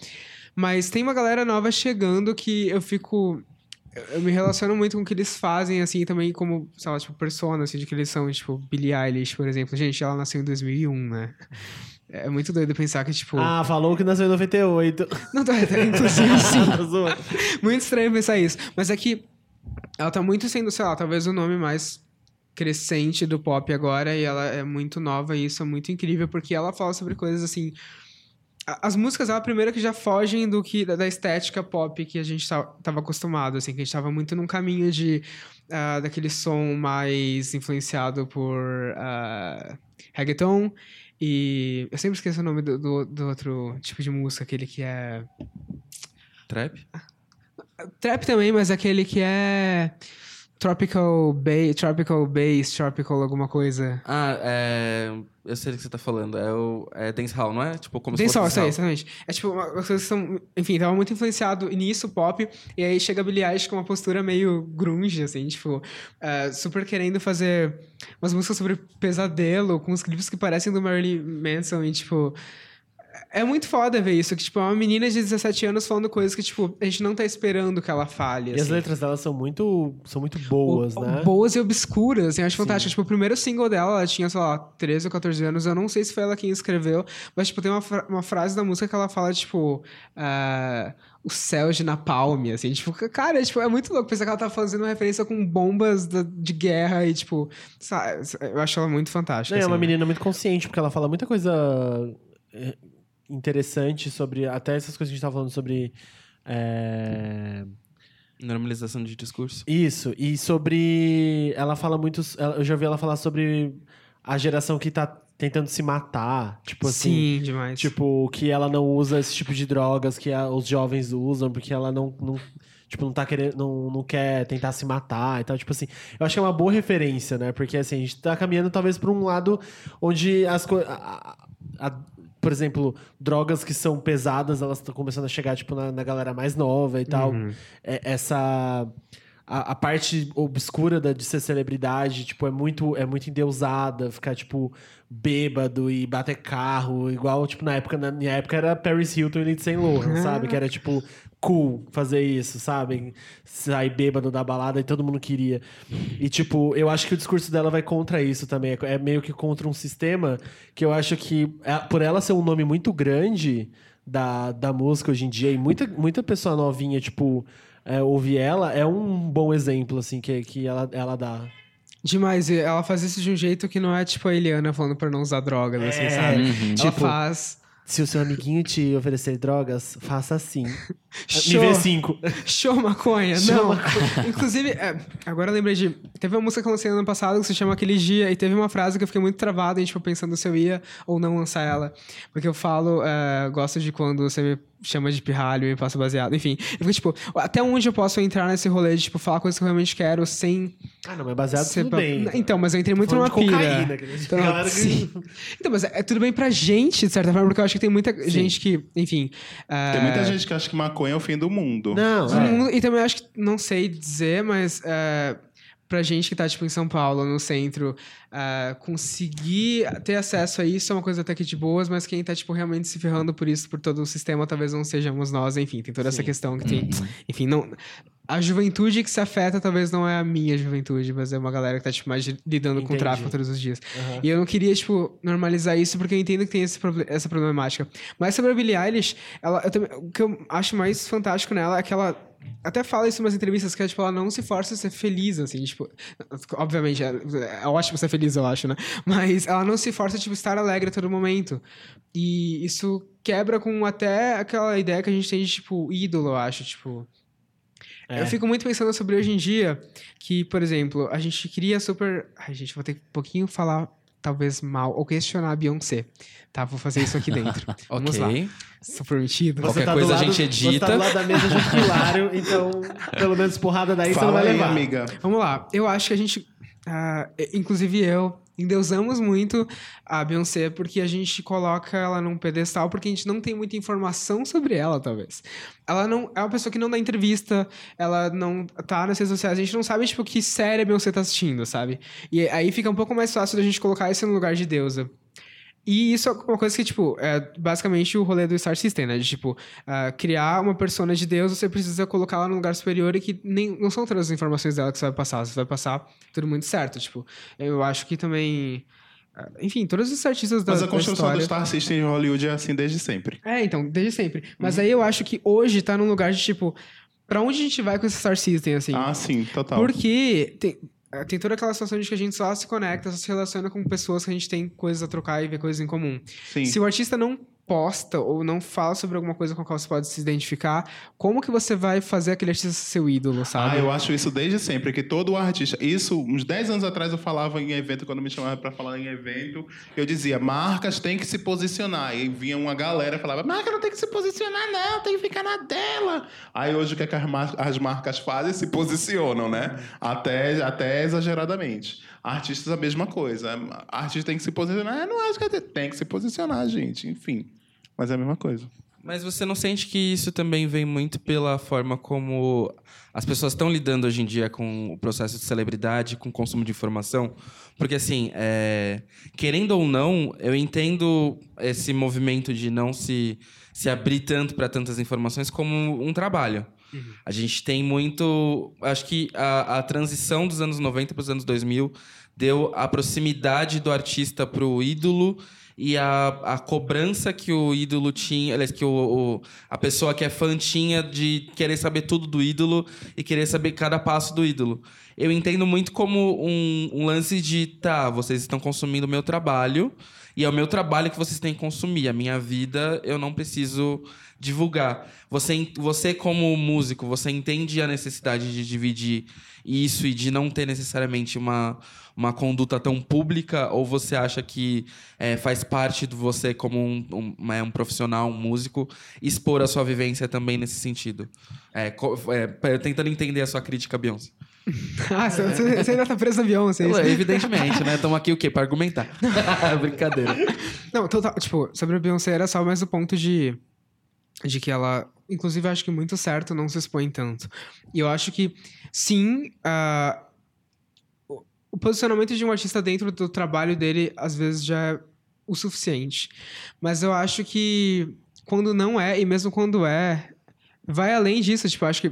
[SPEAKER 6] Mas tem uma galera nova chegando que eu fico eu- me relaciono muito com o que eles fazem, assim, também como, sei lá, tipo, persona, assim, de que eles são, tipo, Billie Eilish, por exemplo. Gente, ela nasceu em 2001, né? É muito doido pensar que, tipo...
[SPEAKER 3] Ah, falou que nasceu em 98.
[SPEAKER 6] Não, tá, tá, inclusive, sim.
[SPEAKER 3] Zoando.
[SPEAKER 6] Muito estranho pensar isso. Mas é que ela tá muito sendo, sei lá, talvez o nome mais crescente do pop agora e ela é muito nova e isso é muito incrível porque ela fala sobre coisas assim as músicas dela primeiro que já fogem do que da da estética pop que a gente tá- tava acostumado assim que a gente tava muito num caminho de ah, daquele som mais influenciado por ah, reggaeton e eu sempre esqueço o nome do, do, do outro tipo de música aquele que é
[SPEAKER 4] Trap?
[SPEAKER 6] Trap também, mas aquele que é tropical bass, tropical bass, tropical alguma coisa.
[SPEAKER 4] Ah, é... Eu sei do que você tá falando. É o é dancehall, não é? Tipo, como se
[SPEAKER 6] Dancehall,
[SPEAKER 4] fosse
[SPEAKER 6] isso aí,
[SPEAKER 4] dancehall.
[SPEAKER 6] exatamente. É tipo, uma, as coisas que são, enfim, tava muito influenciado nisso, pop, e aí chega a Billie Eilish com uma postura meio grunge, assim, tipo, eh, super querendo fazer umas músicas sobre pesadelo, com os clipes que parecem do Marilyn Manson, e tipo, é muito foda ver isso, que, tipo, é uma menina de 17 anos falando coisas que, tipo, a gente não tá esperando que ela fale.
[SPEAKER 3] E as
[SPEAKER 6] assim.
[SPEAKER 3] letras dela são muito, são muito boas,
[SPEAKER 6] O-
[SPEAKER 3] né?
[SPEAKER 6] Boas e obscuras, assim, eu acho fantástico. Tipo, o primeiro single dela, ela tinha, sei lá, 13 ou 14 anos, eu não sei se foi ela quem escreveu, mas, tipo, tem uma, fra- uma frase da música que ela fala, tipo, ah, o céu de Napalm, assim, tipo, cara, tipo, é muito louco pensar que ela tá fazendo uma referência com bombas da- de guerra e, tipo, sabe, eu acho ela muito fantástica.
[SPEAKER 3] Não, é uma
[SPEAKER 6] assim.
[SPEAKER 3] menina muito consciente, porque ela fala muita coisa é, interessante sobre. Até essas coisas que a gente tava falando sobre. é,
[SPEAKER 4] Normalização de discurso.
[SPEAKER 3] Isso, e sobre. Ela fala muito. Eu já ouvi ela falar sobre a geração que tá tentando se matar. Tipo assim.
[SPEAKER 6] Sim, demais.
[SPEAKER 3] Tipo, que ela não usa esse tipo de drogas que a- os jovens usam, porque ela não. não tipo, não tá querendo. Não, não quer tentar se matar e tal. Tipo assim. Eu acho que é uma boa referência, né? Porque assim, a gente tá caminhando talvez pra um lado onde as coisas. Por exemplo, drogas que são pesadas, elas estão começando a chegar, tipo, na, na galera mais nova e tal. É- essa. A, a parte obscura da, de ser celebridade, tipo, é muito, é muito endeusada, ficar, tipo, bêbado e bater carro, igual, tipo, na época, na minha época era Paris Hilton e Lindsay Lohan, sabe? Que era, tipo, cool fazer isso, sabe? Sair bêbado da balada e todo mundo queria. E, tipo, eu acho que o discurso dela vai contra isso também. É meio que contra um sistema que eu acho que, é- por ela ser um nome muito grande da, da música hoje em dia, e muita, muita pessoa novinha, tipo, é, ouvir ela, é um bom exemplo, assim, que, que ela, ela dá.
[SPEAKER 6] Demais, e ela faz isso de um jeito que não é tipo a Eliana falando pra não usar drogas, assim,
[SPEAKER 3] É,
[SPEAKER 6] sabe?
[SPEAKER 2] uhum.
[SPEAKER 6] Ela
[SPEAKER 3] Tipo,
[SPEAKER 6] faz.
[SPEAKER 3] Se o seu amiguinho te oferecer drogas, faça assim. Me
[SPEAKER 6] Show.
[SPEAKER 3] vê cinco.
[SPEAKER 6] Show maconha,
[SPEAKER 3] Show
[SPEAKER 6] não. Inclusive, é, agora eu lembrei de. Teve uma música que eu lancei ano passado que se chama Aquele Dia, e teve uma frase que eu fiquei muito travado, e tipo, pensando se eu ia ou não lançar ela. Porque eu falo, é, gosto de quando você me chama de pirralho e me passa baseado. Enfim, eu fico, tipo, até onde eu posso entrar nesse rolê de, tipo, falar coisas que eu realmente quero sem.
[SPEAKER 3] Ah, não, mas baseado
[SPEAKER 6] ser
[SPEAKER 3] tudo
[SPEAKER 6] pa-
[SPEAKER 3] bem.
[SPEAKER 6] Então, mas eu entrei muito numa pira.
[SPEAKER 3] cocaína, que a gente-
[SPEAKER 6] Então,
[SPEAKER 3] galera que-
[SPEAKER 6] sim. então, mas é, é tudo bem pra gente, de certa forma, porque eu acho que tem muita gente que, enfim. é,
[SPEAKER 5] Tem muita gente que acha que maconha é o fim do mundo.
[SPEAKER 3] Não, é.
[SPEAKER 6] mundo- e também acho que, não sei dizer, mas é, pra gente que tá, tipo, em São Paulo, no centro, é, conseguir ter acesso a isso é uma coisa até que de boas, mas quem tá, tipo, realmente se ferrando por isso, por todo o sistema, talvez não sejamos nós, enfim, tem toda essa questão que tem. Enfim, não. A juventude que se afeta talvez não é a minha juventude, mas é uma galera que tá, tipo, mais lidando com
[SPEAKER 3] Entendi.
[SPEAKER 6] tráfico todos os dias.
[SPEAKER 3] Aham.
[SPEAKER 6] E eu não queria, tipo, normalizar isso porque eu entendo que tem esse essa problemática. Mas sobre a Billie Eilish, ela, eu também- o que eu acho mais fantástico nela é que ela até fala isso em umas entrevistas, que é, tipo, ela não se força a ser feliz, assim, tipo... Obviamente, é, é ótimo ser feliz, eu acho, né? Mas ela não se força, tipo, estar alegre a todo momento. E isso quebra com até aquela ideia que a gente tem de, tipo, ídolo, eu acho, tipo...
[SPEAKER 3] É.
[SPEAKER 6] Eu fico muito pensando sobre hoje em dia, que, por exemplo, a gente queria super. Ai, gente, vou ter que um pouquinho falar, talvez mal, ou questionar a Beyoncé. Tá, vou fazer isso aqui dentro. Vamos lá.
[SPEAKER 4] Ok.
[SPEAKER 6] Sou prometido.
[SPEAKER 4] Qualquer
[SPEAKER 3] tá
[SPEAKER 4] coisa a
[SPEAKER 3] lado-
[SPEAKER 4] gente
[SPEAKER 3] Você tá
[SPEAKER 4] edita.
[SPEAKER 3] do lado da mesa junto com o Hilário, então, pelo menos porrada daí você não
[SPEAKER 5] Fala
[SPEAKER 3] vai
[SPEAKER 5] aí,
[SPEAKER 3] levar.
[SPEAKER 5] amiga.
[SPEAKER 6] Vamos lá. Eu acho que a gente, ah, inclusive eu, endeusamos muito a Beyoncé porque a gente coloca ela num pedestal porque a gente não tem muita informação sobre ela, talvez. Ela não é uma pessoa que não dá entrevista, ela não tá nas redes sociais, a gente não sabe tipo que série a Beyoncé tá assistindo, sabe? E aí fica um pouco mais fácil da gente colocar isso no lugar de deusa. E isso é uma coisa que, tipo, é basicamente o rolê do Star System, né? De, tipo, ah, criar uma persona de Deus, você precisa colocá-la num lugar superior e que nem, não são todas as informações dela que você vai passar. Você vai passar tudo muito certo. Tipo, eu acho que também... ah, Enfim, todos os artistas da,
[SPEAKER 5] Mas a
[SPEAKER 6] da
[SPEAKER 5] construção do
[SPEAKER 6] história...
[SPEAKER 5] Star System em Hollywood é assim desde sempre.
[SPEAKER 6] É, então, desde sempre. Mas aí eu acho que hoje tá num lugar de, tipo... Pra onde a gente vai com esse Star System, assim?
[SPEAKER 5] Ah, sim, total.
[SPEAKER 6] Porque tem, tem toda aquela situação de que a gente só se conecta, só se relaciona com pessoas que a gente tem coisas a trocar e ver coisas em comum.
[SPEAKER 5] Sim.
[SPEAKER 6] Se o artista não posta ou não fala sobre alguma coisa com a qual você pode se identificar, como que você vai fazer aquele artista ser seu ídolo,
[SPEAKER 5] Ah,
[SPEAKER 6] sabe?
[SPEAKER 5] eu acho isso desde sempre, que todo artista. Isso, uns 10 anos atrás eu falava em evento, quando me chamavam para falar em evento, eu dizia, marcas têm que se posicionar. E vinha uma galera e falava, marca não tem que se posicionar, não, tem que ficar na dela. Aí hoje o que, é que as, mar- as marcas fazem? Se posicionam, né? Até, até exageradamente. Artistas a mesma coisa. Artista tem que se posicionar. Eu não acho que é- tem que se posicionar, gente. Enfim. Mas é a mesma coisa.
[SPEAKER 4] Mas você não sente que isso também vem muito pela forma como as pessoas estão lidando hoje em dia com o processo de celebridade, com o consumo de informação? Porque, assim, é, querendo ou não, eu entendo esse movimento de não se, se abrir tanto para tantas informações como um trabalho. A gente tem muito. Acho que a, a transição dos anos 90 para os anos 2000 deu a proximidade do artista para o ídolo e a, a cobrança que o ídolo tinha, aliás, que o, o- a pessoa que é fã tinha de querer saber tudo do ídolo e querer saber cada passo do ídolo. Eu entendo muito como um, um lance de, tá, vocês estão consumindo o meu trabalho e é o meu trabalho que vocês têm que consumir. A minha vida eu não preciso divulgar. Você, você como músico, você entende a necessidade de dividir isso e de não ter necessariamente uma, uma conduta tão pública? Ou você acha que é, faz parte de você como um, um, uma- um profissional, um músico, expor a sua vivência também nesse sentido? É, é, tentando entender a sua crítica, Beyoncé.
[SPEAKER 6] ah, você, você- ainda tá preso na Beyoncé. é isso?
[SPEAKER 4] Evidentemente, né? Estamos aqui o quê? Pra argumentar. Brincadeira.
[SPEAKER 6] Não, total. Tipo, sobre a Beyoncé era só mais o ponto de. De que ela. Inclusive, acho que muito certo não se expõe tanto. E eu acho que, sim, ah, o- posicionamento de um artista dentro do trabalho dele, às vezes, já é o suficiente. Mas eu acho que quando não é, e mesmo quando é, vai além disso. Tipo, acho que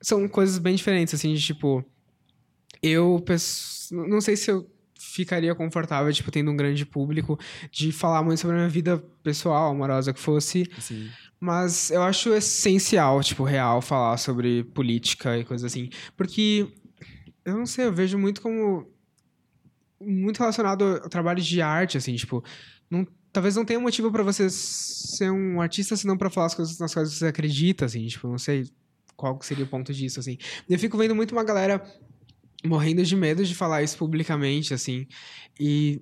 [SPEAKER 6] são coisas bem diferentes, assim, de tipo. Eu pes- não sei se eu ficaria confortável, tipo, tendo um grande público, de falar muito sobre a minha vida pessoal, amorosa, que fosse.
[SPEAKER 4] Sim.
[SPEAKER 6] Mas eu acho essencial, tipo, real, falar sobre política e coisas assim. Porque, eu não sei, eu vejo muito como. Muito relacionado ao trabalho de arte, assim, tipo. Não, talvez não tenha motivo pra você ser um artista, senão pra falar as coisas nas quais você acredita, assim, tipo, não sei qual seria o ponto disso, assim. Eu fico vendo muito uma galera morrendo de medo de falar isso publicamente, assim. E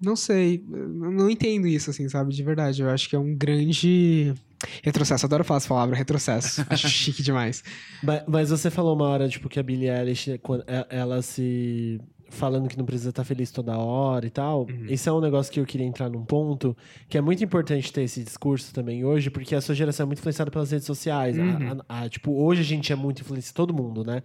[SPEAKER 6] não sei, não entendo isso, assim, sabe? De verdade. Eu acho que é um grande retrocesso. Adoro falar essa palavra, retrocesso. acho chique demais.
[SPEAKER 3] Mas, mas você falou uma hora, tipo, que a Billie Eilish, quando e- ela se. falando que não precisa estar feliz toda hora e tal. Esse é um negócio que eu queria entrar num ponto, que é muito importante ter esse discurso também hoje, porque a sua geração é muito influenciada pelas redes sociais. A- a- a- tipo, hoje a gente é muito influenciado, todo mundo, né?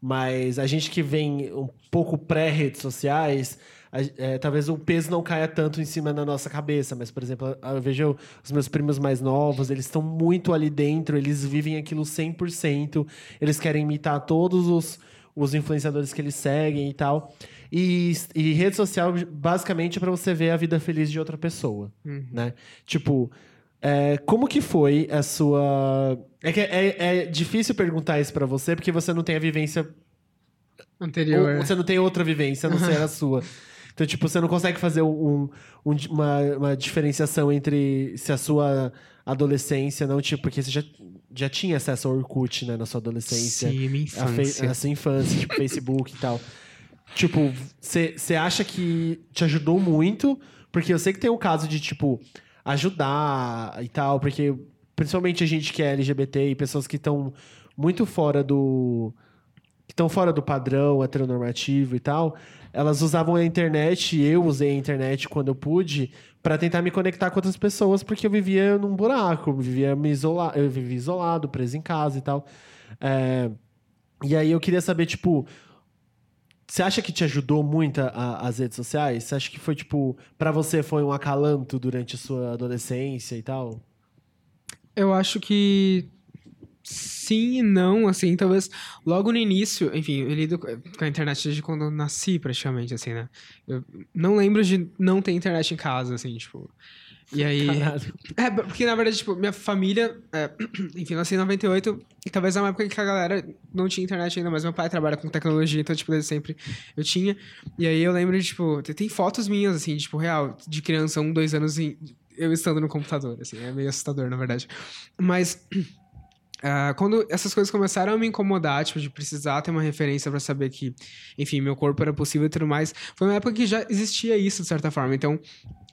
[SPEAKER 3] Mas a gente que vem um pouco pré-redes sociais, a- é, talvez o peso não caia tanto em cima da nossa cabeça. Mas, por exemplo, eu vejo os meus primos mais novos, eles estão muito ali dentro, eles vivem aquilo 100%, eles querem imitar todos os, os influenciadores que eles seguem e tal. E, e rede social, basicamente, é pra você ver a vida feliz de outra pessoa, né? Tipo, é, como que foi a sua... É, que é, é difícil perguntar isso pra você, porque você não tem a vivência
[SPEAKER 6] Anterior.
[SPEAKER 3] ou você não tem outra vivência, a não ser a sua. Então, tipo, você não consegue fazer um- um- uma, uma diferenciação entre se a sua adolescência não, tipo, porque você já, já tinha acesso ao Orkut, né, na sua adolescência.
[SPEAKER 6] Sim, minha
[SPEAKER 3] A,
[SPEAKER 6] infância.
[SPEAKER 3] a sua infância, tipo, Facebook e tal. Tipo, você acha que te ajudou muito? Porque eu sei que tem um caso de, tipo, ajudar e tal, porque principalmente a gente que é LGBT e pessoas que estão muito fora do. que estão fora do padrão heteronormativo e tal, elas usavam a internet, e eu usei a internet quando eu pude, pra tentar me conectar com outras pessoas, porque eu vivia num buraco, eu vivia me isolar, eu vivia isolado, preso em casa e tal. É, e aí eu queria saber, tipo, você acha que te ajudou muito a- a- as redes sociais? Você acha que foi, tipo, pra você foi um acalanto durante a sua adolescência e tal?
[SPEAKER 6] Eu acho que sim e não, assim, talvez logo no início, enfim, eu lido com a internet desde quando eu nasci, praticamente, assim, né? Eu não lembro de não ter internet em casa, assim, tipo. E aí.
[SPEAKER 3] Caralho.
[SPEAKER 6] É, porque na verdade, tipo, minha família, é, enfim, eu nasci em 98, e talvez é uma época que a galera não tinha internet ainda, mas meu pai trabalha com tecnologia, então, tipo, desde sempre eu tinha. E aí eu lembro de, tipo, tem- tem fotos minhas, assim, tipo, real, de criança, um, dois anos, em, eu estando no computador, assim, é meio assustador, na verdade. Mas. Ah, quando essas coisas começaram a me incomodar, tipo, de precisar ter uma referência pra saber que, enfim, meu corpo era possível e tudo mais, foi uma época que já existia isso, de certa forma. Então,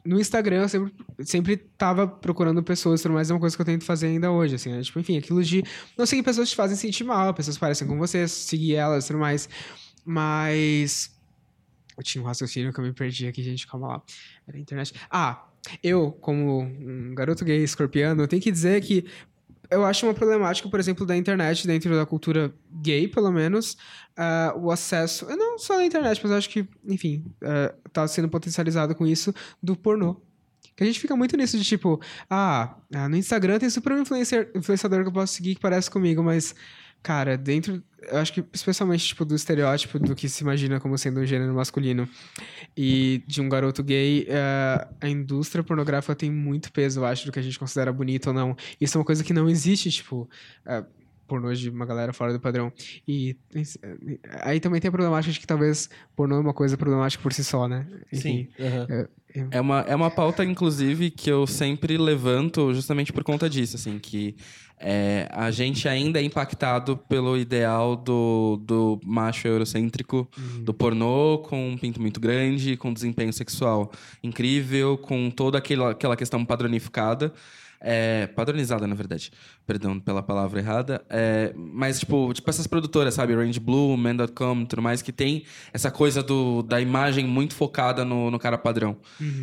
[SPEAKER 6] no Instagram, eu sempre, sempre tava procurando pessoas, e tudo mais, é uma coisa que eu tento fazer ainda hoje, assim, né? Tipo, enfim, aquilo de não seguir pessoas que te fazem sentir mal, pessoas parecem com você, seguir elas e tudo mais. Mas. Eu tinha um raciocínio que eu me perdi aqui, gente, calma lá. Era a internet. Ah, eu, como um garoto gay escorpiano, eu tenho que dizer que eu acho uma problemática, por exemplo, da internet, dentro da cultura gay, pelo menos, ah, o acesso, não só da internet, mas acho que, enfim, está sendo potencializado com isso, do pornô. Que a gente fica muito nisso de tipo, ah, ah, no Instagram tem super influencer, influenciador que eu posso seguir que parece comigo, mas, cara, dentro, eu acho que especialmente tipo do estereótipo do que se imagina como sendo um gênero masculino e de um garoto gay, eh, a indústria pornográfica tem muito peso, eu acho, do que a gente considera bonito ou não. Isso é uma coisa que não existe, tipo, eh, pornô de uma galera fora do padrão. E eh, aí também tem a problemática de que talvez pornô é uma coisa problemática por si só, né?
[SPEAKER 3] Sim.
[SPEAKER 6] Enfim,
[SPEAKER 3] aham.
[SPEAKER 4] É uma, é uma pauta, inclusive, que eu sempre levanto justamente por conta disso, assim, que é, a gente ainda é impactado pelo ideal do, do macho eurocêntrico, do pornô com um pinto muito grande, com desempenho sexual incrível, com toda aquela, aquela questão padronificada. É, padronizada, na verdade. Perdão pela palavra errada. É, mas, tipo, tipo, essas produtoras, sabe? Range Blue, Man.com tudo mais, que tem essa coisa do, da imagem muito focada no, no cara padrão.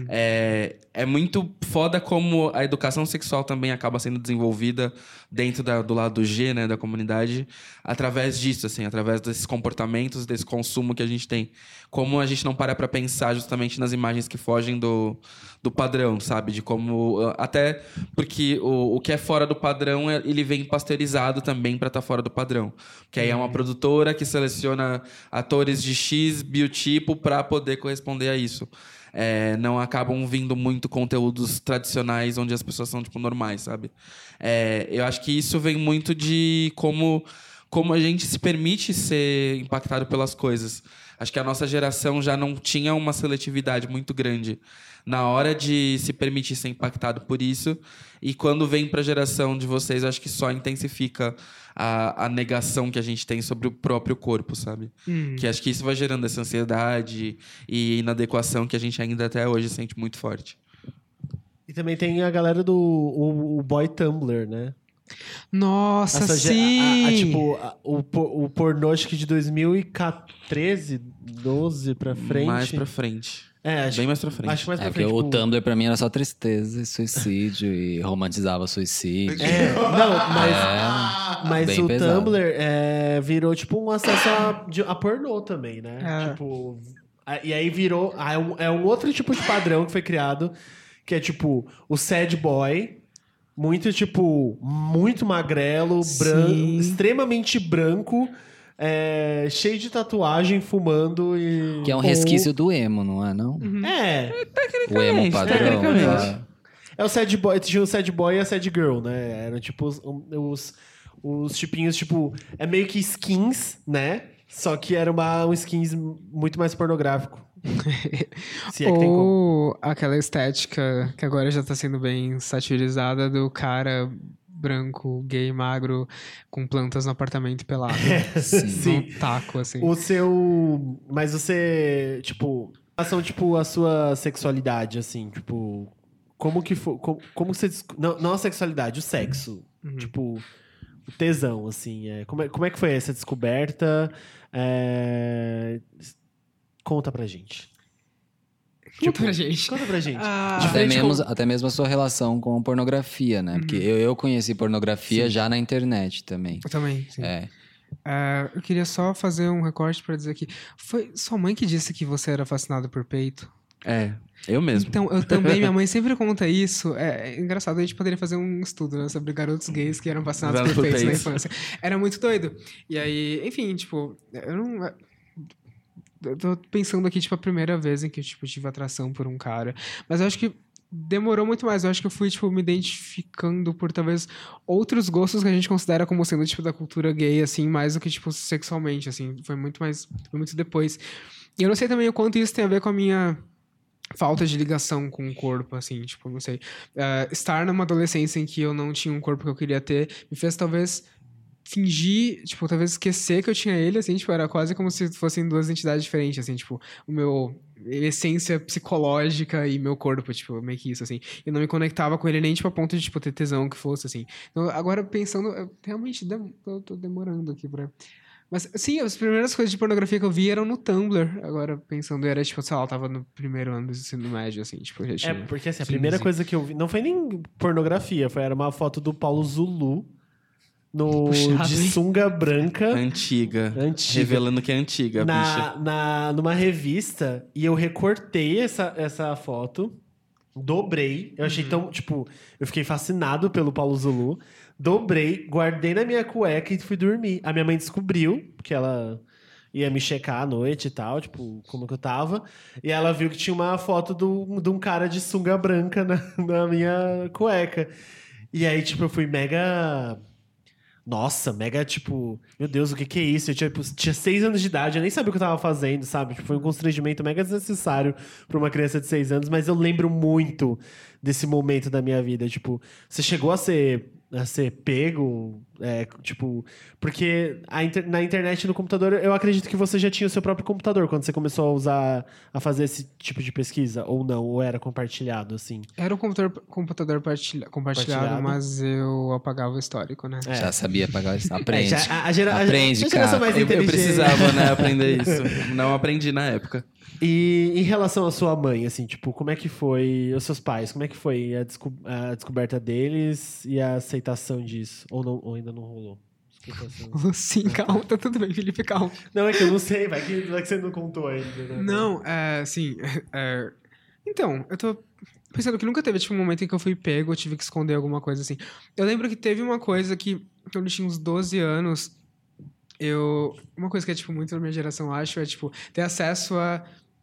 [SPEAKER 4] É, é muito foda como a educação sexual também acaba sendo desenvolvida dentro da- do lado G, né, da comunidade, através disso, assim, através desses comportamentos, desse consumo que a gente tem. Como a gente não para pra pensar justamente nas imagens que fogem do, do padrão, sabe? De como. ah, Até porque o, o que é fora do padrão, é- ele vem pasteurizado também pra estar fora do padrão. Que aí é uma produtora que seleciona atores de X biotipo pra poder corresponder a isso. É, não acabam vindo muito conteúdos tradicionais onde as pessoas são, tipo, normais, sabe? É, eu acho que isso vem muito de como, como a gente se permite ser impactado pelas coisas. Acho que a nossa geração já não tinha uma seletividade muito grande na hora de se permitir ser impactado por isso. E quando vem para a geração de vocês, acho que só intensifica a, a negação que a gente tem sobre o próprio corpo, sabe? Que acho que isso vai gerando essa ansiedade e inadequação que a gente ainda até hoje sente muito forte.
[SPEAKER 3] E também tem a galera do o, o boy Tumblr, né?
[SPEAKER 6] Nossa,
[SPEAKER 3] Essa
[SPEAKER 6] sim!
[SPEAKER 3] a- a- tipo, a- o, po- o pornô acho que de 2013, 12 pra frente.
[SPEAKER 4] Mais pra frente.
[SPEAKER 3] É, acho,
[SPEAKER 4] Bem mais pra frente.
[SPEAKER 3] acho mais
[SPEAKER 2] É
[SPEAKER 3] pra
[SPEAKER 2] porque
[SPEAKER 3] frente.
[SPEAKER 2] o
[SPEAKER 3] tipo-
[SPEAKER 2] Tumblr pra mim era só tristeza e suicídio e romantizava suicídio.
[SPEAKER 3] É, não, mas,
[SPEAKER 2] É,
[SPEAKER 3] mas o
[SPEAKER 2] pesado.
[SPEAKER 3] Tumblr é, virou tipo um acesso a, de- a pornô também, né?
[SPEAKER 6] É.
[SPEAKER 3] Tipo, a- e aí virou. ah, É um, é um outro tipo de padrão que foi criado, que é tipo o sad boy. Muito, tipo, muito magrelo, branco, extremamente branco, é, cheio de tatuagem, fumando e.
[SPEAKER 2] Que é um resquício do emo, não é não?
[SPEAKER 3] É,
[SPEAKER 2] O emo padrão.
[SPEAKER 4] tecnicamente.
[SPEAKER 2] né?
[SPEAKER 3] É o sad boy, tinha o sad boy e a sad girl, né? Eram tipo os, os, os tipinhos, tipo, é meio que skins, né? Só que era uma, um skins muito mais pornográfico. Se é que tem como.
[SPEAKER 6] Ou aquela estética que agora já tá sendo bem satirizada do cara branco, gay, magro, com plantas no apartamento pelado.
[SPEAKER 2] Sim.
[SPEAKER 3] Sim.
[SPEAKER 6] Um taco, assim.
[SPEAKER 3] O seu. Mas você, tipo. Ação, tipo, a sua sexualidade, assim, tipo. Como que foi. Como, como você. Não, não a sexualidade, o sexo.
[SPEAKER 6] Uhum.
[SPEAKER 3] Tipo. O tesão, assim. É, como, é, como é que foi essa descoberta? É, Conta pra gente.
[SPEAKER 6] Conta pra gente.
[SPEAKER 3] Conta pra gente.
[SPEAKER 6] Ah,
[SPEAKER 2] Até mesmo, até mesmo a sua relação com pornografia, né? Porque eu, eu conheci pornografia já na internet também.
[SPEAKER 6] eu também, sim.
[SPEAKER 2] É.
[SPEAKER 6] Ah, eu queria só fazer um recorte pra dizer que foi sua mãe que disse que você era fascinado por peito.
[SPEAKER 4] É, eu mesmo.
[SPEAKER 6] Então, eu também, minha mãe sempre conta isso. É, é engraçado, a gente poderia fazer um estudo, né, sobre garotos gays que eram fascinados por peitos na infância. Era muito doido. E aí, enfim, tipo, eu não. Eu tô pensando aqui, tipo, a primeira vez em que eu, tipo, tive atração por um cara. Mas eu acho que demorou muito mais. Eu acho que eu fui, tipo, me identificando por talvez outros gostos que a gente considera como sendo, tipo, da cultura gay, assim, mais do que, tipo, sexualmente, assim. Foi muito mais. Foi muito depois. E eu não sei também o quanto isso tem a ver com a minha falta de ligação com o corpo, assim, tipo, não sei. Eh, estar numa adolescência em que eu não tinha um corpo que eu queria ter me fez talvez fingir, tipo, talvez esquecer que eu tinha ele, assim, tipo, era quase como se fossem duas entidades diferentes, assim, tipo, o meu essência psicológica e meu corpo, tipo, meio que isso, assim. Eu não me conectava com ele nem, tipo, a ponto de, tipo, ter tesão que fosse, assim. Então, agora, pensando, eu realmente dem- eu tô demorando aqui pra... Mas, sim, as primeiras coisas de pornografia que eu vi eram no Tumblr. Agora, pensando, era tipo, sei lá, eu tava no primeiro ano do ensino médio, assim, tipo, já tinha.
[SPEAKER 3] É, porque assim, a
[SPEAKER 6] 15.
[SPEAKER 3] primeira coisa que eu vi. Não foi nem pornografia, foi era uma foto do Paulo Zulu no,
[SPEAKER 6] Puxado,
[SPEAKER 3] de sunga branca.
[SPEAKER 4] Antiga.
[SPEAKER 3] Antiga.
[SPEAKER 4] Revelando que é antiga,
[SPEAKER 3] na, na, numa revista e eu recortei essa, essa foto, dobrei. Eu achei tão, tipo, eu fiquei fascinado pelo Paulo Zulu. Dobrei, guardei na minha cueca e fui dormir. A minha mãe descobriu que ela ia me checar à noite e tal, tipo, como que eu tava. E ela viu que tinha uma foto do, de um cara de sunga branca na, na minha cueca. E aí, tipo, eu fui mega. Nossa, mega, tipo, meu Deus, o que que é isso? Eu tinha, tipo, tinha seis anos de idade, eu nem sabia o que eu tava fazendo, sabe? Tipo, foi um constrangimento mega desnecessário pra uma criança de seis anos, mas eu lembro muito desse momento da minha vida. Tipo, você chegou a ser, a ser pego, é, tipo, porque a inter- na internet e no computador, eu acredito que você já tinha o seu próprio computador quando você começou a usar, a fazer esse tipo de pesquisa, ou não, ou era compartilhado, assim.
[SPEAKER 6] Era um computador, computador partilha- compartilhado,
[SPEAKER 3] Compartilhado.
[SPEAKER 6] mas eu apagava o histórico, né?
[SPEAKER 3] É.
[SPEAKER 2] Já sabia pagar isso. Aprende.
[SPEAKER 3] É, já- a, a, gera,
[SPEAKER 2] Aprende,
[SPEAKER 3] a
[SPEAKER 2] cara.
[SPEAKER 3] mais
[SPEAKER 4] Eu, eu precisava, né, aprender isso. Não aprendi na época.
[SPEAKER 3] E em relação à sua mãe, assim, tipo, como é que foi, os seus pais, como é que foi a, desco- a descoberta deles e a aceitação disso? Ou, não, ou ainda não rolou? Desculpa, se eu-
[SPEAKER 6] Sim, calma, tá tudo bem, Felipe, calma.
[SPEAKER 3] Não, é que eu não sei, vai que, vai que você não contou ainda. né?
[SPEAKER 6] Não, é, assim, é, então, eu tô pensando que nunca teve, tipo, um momento em que eu fui pego, eu tive que esconder alguma coisa, assim. Eu lembro que teve uma coisa que, quando eu tinha uns 12 anos, eu... Uma coisa que é, tipo, muito da minha geração, acho, é, tipo, ter acesso a,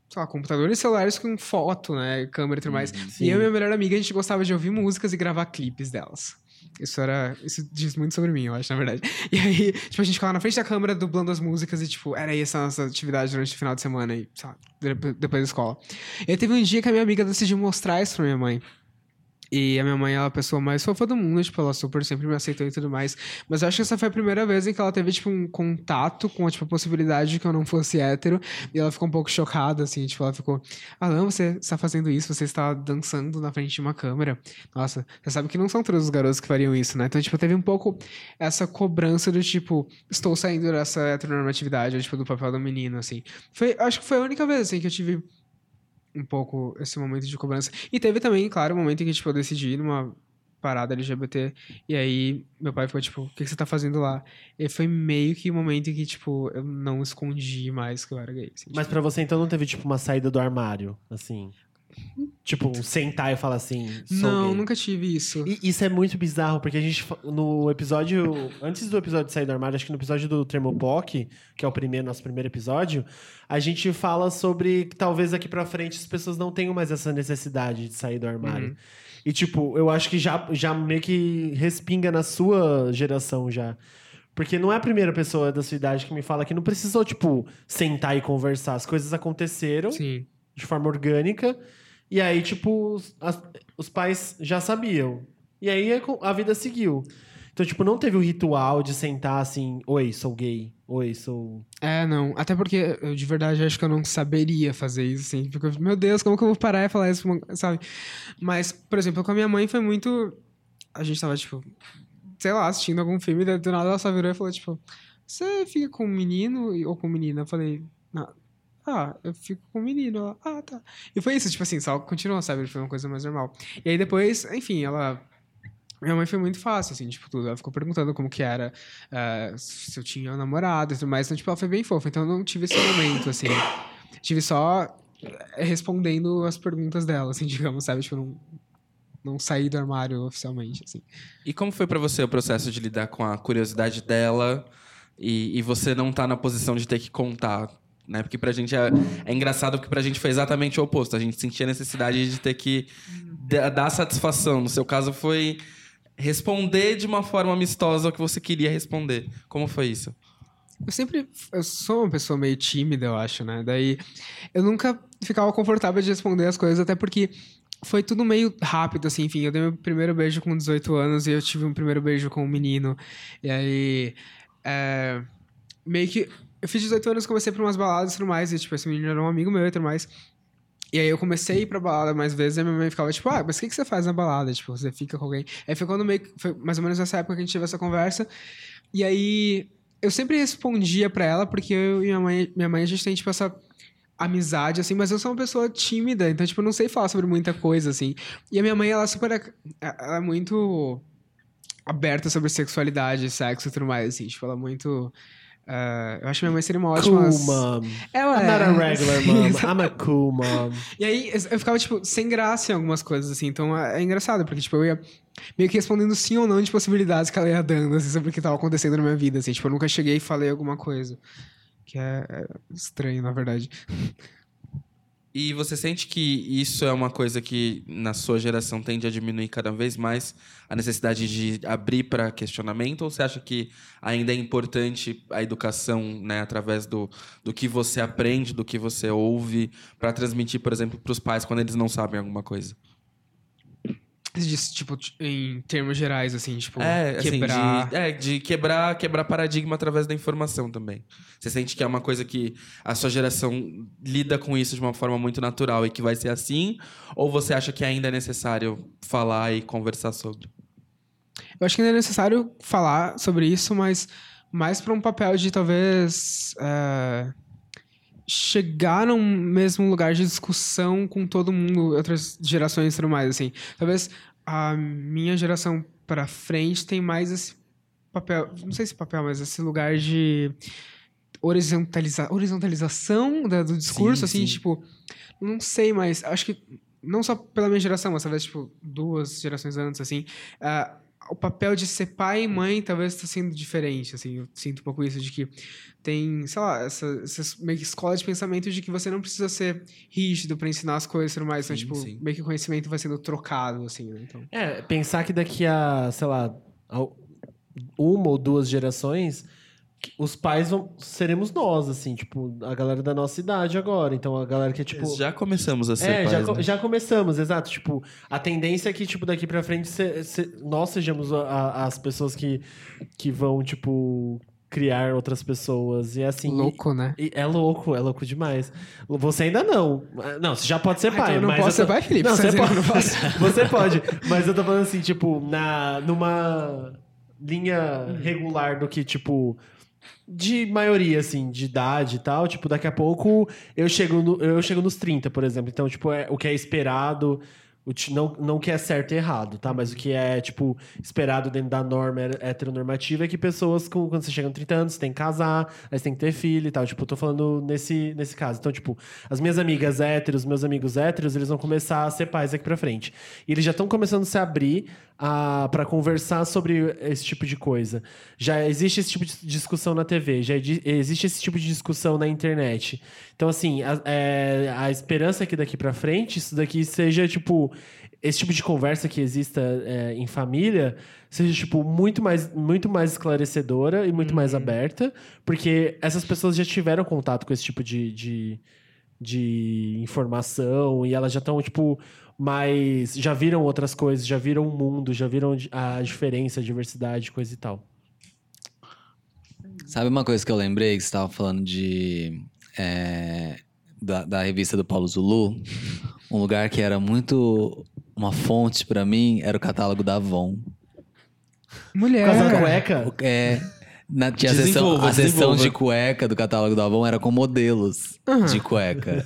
[SPEAKER 6] sei lá, computadores e celulares com foto, né, câmera e tudo mais.
[SPEAKER 3] sim.
[SPEAKER 6] E eu e minha melhor amiga, a gente gostava de ouvir músicas e gravar clipes delas. Isso era. Isso diz muito sobre mim, eu acho, na verdade. E aí, tipo, a gente ficava na frente da câmera dublando as músicas e, tipo, era essa a nossa atividade durante o final de semana e, sabe, depois da escola. E aí teve um dia que a minha amiga decidiu mostrar isso pra minha mãe. E a minha mãe, ela é a pessoa mais fofa do mundo, tipo, ela super sempre me aceitou e tudo mais. Mas eu acho que essa foi a primeira vez em que ela teve, tipo, um contato com, tipo, a possibilidade de que eu não fosse hétero. E ela ficou um pouco chocada, assim, tipo, ela ficou, Alan, você está fazendo isso, você está dançando na frente de uma câmera. Nossa, você sabe que não são todos os garotos que fariam isso, né? Então, tipo, teve um pouco essa cobrança do tipo, estou saindo dessa heteronormatividade, ou, tipo, do papel do menino, assim. Foi, acho que foi a única vez, assim, que eu tive um pouco esse momento de cobrança. E teve também, claro, o momento em que, tipo, eu decidi ir numa parada LGBT, e aí meu pai ficou, tipo, o que, que você tá fazendo lá? E foi meio que o momento em que, tipo, eu não escondi mais que eu era gay. assim,
[SPEAKER 3] Mas pra você, então, não teve, tipo, uma saída do armário, assim? Tipo, sentar e falar assim,
[SPEAKER 6] Não,
[SPEAKER 3] gay.
[SPEAKER 6] nunca tive isso.
[SPEAKER 3] E isso é muito bizarro, porque a gente, no episódio, antes do episódio de sair do armário, acho que no episódio do Termopoc, que é o primeiro, nosso primeiro episódio, a gente fala sobre que talvez aqui pra frente as pessoas não tenham mais essa necessidade de sair do armário.
[SPEAKER 6] Uhum.
[SPEAKER 3] E, tipo, eu acho que já, já meio que respinga na sua geração já. Porque não é a primeira pessoa da sua idade que me fala que não precisou, tipo, sentar e conversar. As coisas aconteceram
[SPEAKER 6] Sim.
[SPEAKER 3] de forma orgânica. E aí, tipo, os, as- os pais já sabiam. E aí a, co- a vida seguiu. Então, tipo, não teve o ritual de sentar assim, oi, sou gay. Oi, sou.
[SPEAKER 6] É, não. Até porque eu de verdade acho que eu não saberia fazer isso, assim. Porque, eu- meu Deus, como que eu vou parar e falar isso, sabe? Mas, por exemplo, com a minha mãe foi muito. A gente tava, tipo, sei lá, assistindo algum filme, daí do nada ela só virou e falou, tipo, você fica com um menino e- ou com menina? Eu falei, não. Ah, eu fico com um menino. Ela, ah, tá. E foi isso, tipo assim, só continuou, sabe? Foi uma coisa mais normal. E aí depois, enfim, ela. Minha mãe foi muito fácil, assim, tipo, tudo. Ela ficou perguntando como que era, eh, se eu tinha um namorado e tudo mais. Então, tipo, ela foi bem fofa. Então, eu não tive esse momento, assim. Tive só eh, respondendo as perguntas dela, assim, digamos, sabe? Tipo, não, não saí do armário oficialmente, assim.
[SPEAKER 4] E como foi pra você o processo de lidar com a curiosidade dela e, e você não tá na posição de ter que contar? Né? Porque pra gente é, é engraçado porque pra gente foi exatamente o oposto. A gente sentia a necessidade de ter que da- dar satisfação. No seu caso foi responder de uma forma amistosa o que você queria responder. Como foi isso?
[SPEAKER 6] Eu sempre. Eu sou uma pessoa meio tímida, eu acho, né? Daí. Eu nunca ficava confortável de responder as coisas, até porque foi tudo meio rápido, assim. Enfim, eu dei meu primeiro beijo com 18 anos e eu tive um primeiro beijo com um menino. E aí. é, meio que. Eu fiz 18 anos, comecei por umas baladas e tudo mais. E, tipo, esse menino era um amigo meu e tudo mais. E aí eu comecei a ir pra balada mais vezes, e minha mãe ficava tipo, ah, mas o que, que você faz na balada? Tipo, você fica com alguém. Aí foi quando meio. Foi mais ou menos nessa época que a gente teve essa conversa. E aí eu sempre respondia pra ela, porque eu e minha mãe, minha mãe, a gente tem, tipo, essa amizade, assim, mas eu sou uma pessoa tímida, então, tipo, eu não sei falar sobre muita coisa, assim. E a minha mãe, ela é super. Ela é muito aberta sobre sexualidade, sexo e tudo mais, assim. Tipo, ela é muito. Ah, eu acho que minha mãe seria uma ótima.
[SPEAKER 3] Cool mom.
[SPEAKER 6] Ela
[SPEAKER 3] I'm not a
[SPEAKER 6] é.
[SPEAKER 3] regular mom. I'm a cool mom.
[SPEAKER 6] E aí eu ficava, tipo, sem graça em algumas coisas, assim. Então é é engraçado, porque, tipo, eu ia meio que respondendo sim ou não de possibilidades que ela ia dando, assim, sobre o que tava acontecendo na minha vida, assim. Tipo, eu nunca cheguei e falei alguma coisa. Que é, é estranho, na verdade.
[SPEAKER 4] E você sente que isso é uma coisa que na sua geração tende a diminuir cada vez mais a necessidade de abrir para questionamento? Ou você acha que ainda é importante a educação, né, através do, do que você aprende, do que você ouve, para transmitir, por exemplo, para os pais quando eles não sabem alguma coisa?
[SPEAKER 6] Disse, tipo, em termos gerais, assim, tipo,
[SPEAKER 4] É, assim,
[SPEAKER 6] quebrar.
[SPEAKER 4] de, é, de quebrar, quebrar paradigma através da informação também. Você sente que é uma coisa que a sua geração lida com isso de uma forma muito natural e que vai ser assim? Ou você acha que ainda é necessário falar e conversar sobre?
[SPEAKER 6] Eu acho que ainda é necessário falar sobre isso, mas mais para um papel de talvez é, chegar num mesmo lugar de discussão com todo mundo, outras gerações e tudo mais, assim. Talvez a minha geração para frente tem mais esse papel, não sei se papel, mas esse lugar de horizontaliza, horizontalização da- do discurso,
[SPEAKER 4] Sim,
[SPEAKER 6] assim,
[SPEAKER 4] sim.
[SPEAKER 6] tipo, não sei, mas acho que não só pela minha geração, mas talvez, tipo, duas gerações antes, assim, ah, o papel de ser pai e mãe talvez está sendo diferente, assim, eu sinto um pouco isso de que tem, sei lá, essa, essa meio que escola de pensamento de que você não precisa ser rígido para ensinar as coisas e tudo mais, então,
[SPEAKER 4] Sim,
[SPEAKER 6] tipo,
[SPEAKER 4] sim.
[SPEAKER 6] meio que o conhecimento vai sendo trocado, assim, né, então...
[SPEAKER 3] É, pensar que daqui a, sei lá, a- uma ou duas gerações, os pais vão, seremos nós, assim, tipo, a galera da nossa idade agora. Então, a galera que é, tipo...
[SPEAKER 4] Já começamos a ser
[SPEAKER 3] É,
[SPEAKER 4] pais,
[SPEAKER 3] já, co-
[SPEAKER 4] né?
[SPEAKER 3] já começamos, exato. Tipo, a tendência é que, tipo, daqui pra frente se- se- nós sejamos a- a- as pessoas que, que vão, tipo, criar outras pessoas. E é assim.
[SPEAKER 6] Louco, né?
[SPEAKER 3] e- é louco, é louco demais. Você ainda não. Não, você já pode ser
[SPEAKER 6] Ah,
[SPEAKER 3] pai.
[SPEAKER 6] então eu não
[SPEAKER 3] mas
[SPEAKER 6] posso
[SPEAKER 3] tô-
[SPEAKER 6] ser pai, Felipe?
[SPEAKER 3] Não,
[SPEAKER 6] Você
[SPEAKER 3] pode.
[SPEAKER 6] eu não posso?
[SPEAKER 3] Você pode. Mas eu tô falando assim, tipo, na, numa linha regular do que, tipo. De maioria, assim, de idade e tal, tipo, daqui a pouco eu chego, no- eu chego nos 30, por exemplo. Então, tipo, é, o que é esperado, o não, não que é certo e errado, tá? Mas o que é, tipo, esperado dentro da norma he- heteronormativa é que pessoas, com, quando você chega nos 30 anos, tem que casar, aí você tem que ter filho e tal. Tipo, eu tô falando nesse, nesse caso. Então, tipo, as minhas amigas héteros, meus amigos héteros, eles vão começar a ser pais aqui pra frente. E eles já estão começando a se abrir para conversar sobre esse tipo de coisa. Já existe esse tipo de discussão na TV, já existe esse tipo de discussão na internet. Então, assim, a, é, a esperança é que daqui pra frente, isso daqui seja, tipo, esse tipo de conversa que exista é, em família seja, tipo, muito mais, muito mais esclarecedora e muito mais aberta, porque essas pessoas já tiveram contato com esse tipo de, de, de informação e elas já estão, tipo, mais. Já viram outras coisas, já viram o mundo, já viram a diferença, a diversidade, coisa e tal.
[SPEAKER 2] Sabe uma coisa que eu lembrei que você estava falando de. é, da, da revista do Paulo Zulu? Um lugar que era muito. Uma fonte pra mim era o catálogo da Avon.
[SPEAKER 6] Mulher.
[SPEAKER 3] Por causa da cueca?
[SPEAKER 2] É. Na, tinha a sessão, a sessão de cueca do catálogo da Avon era com modelos de cueca.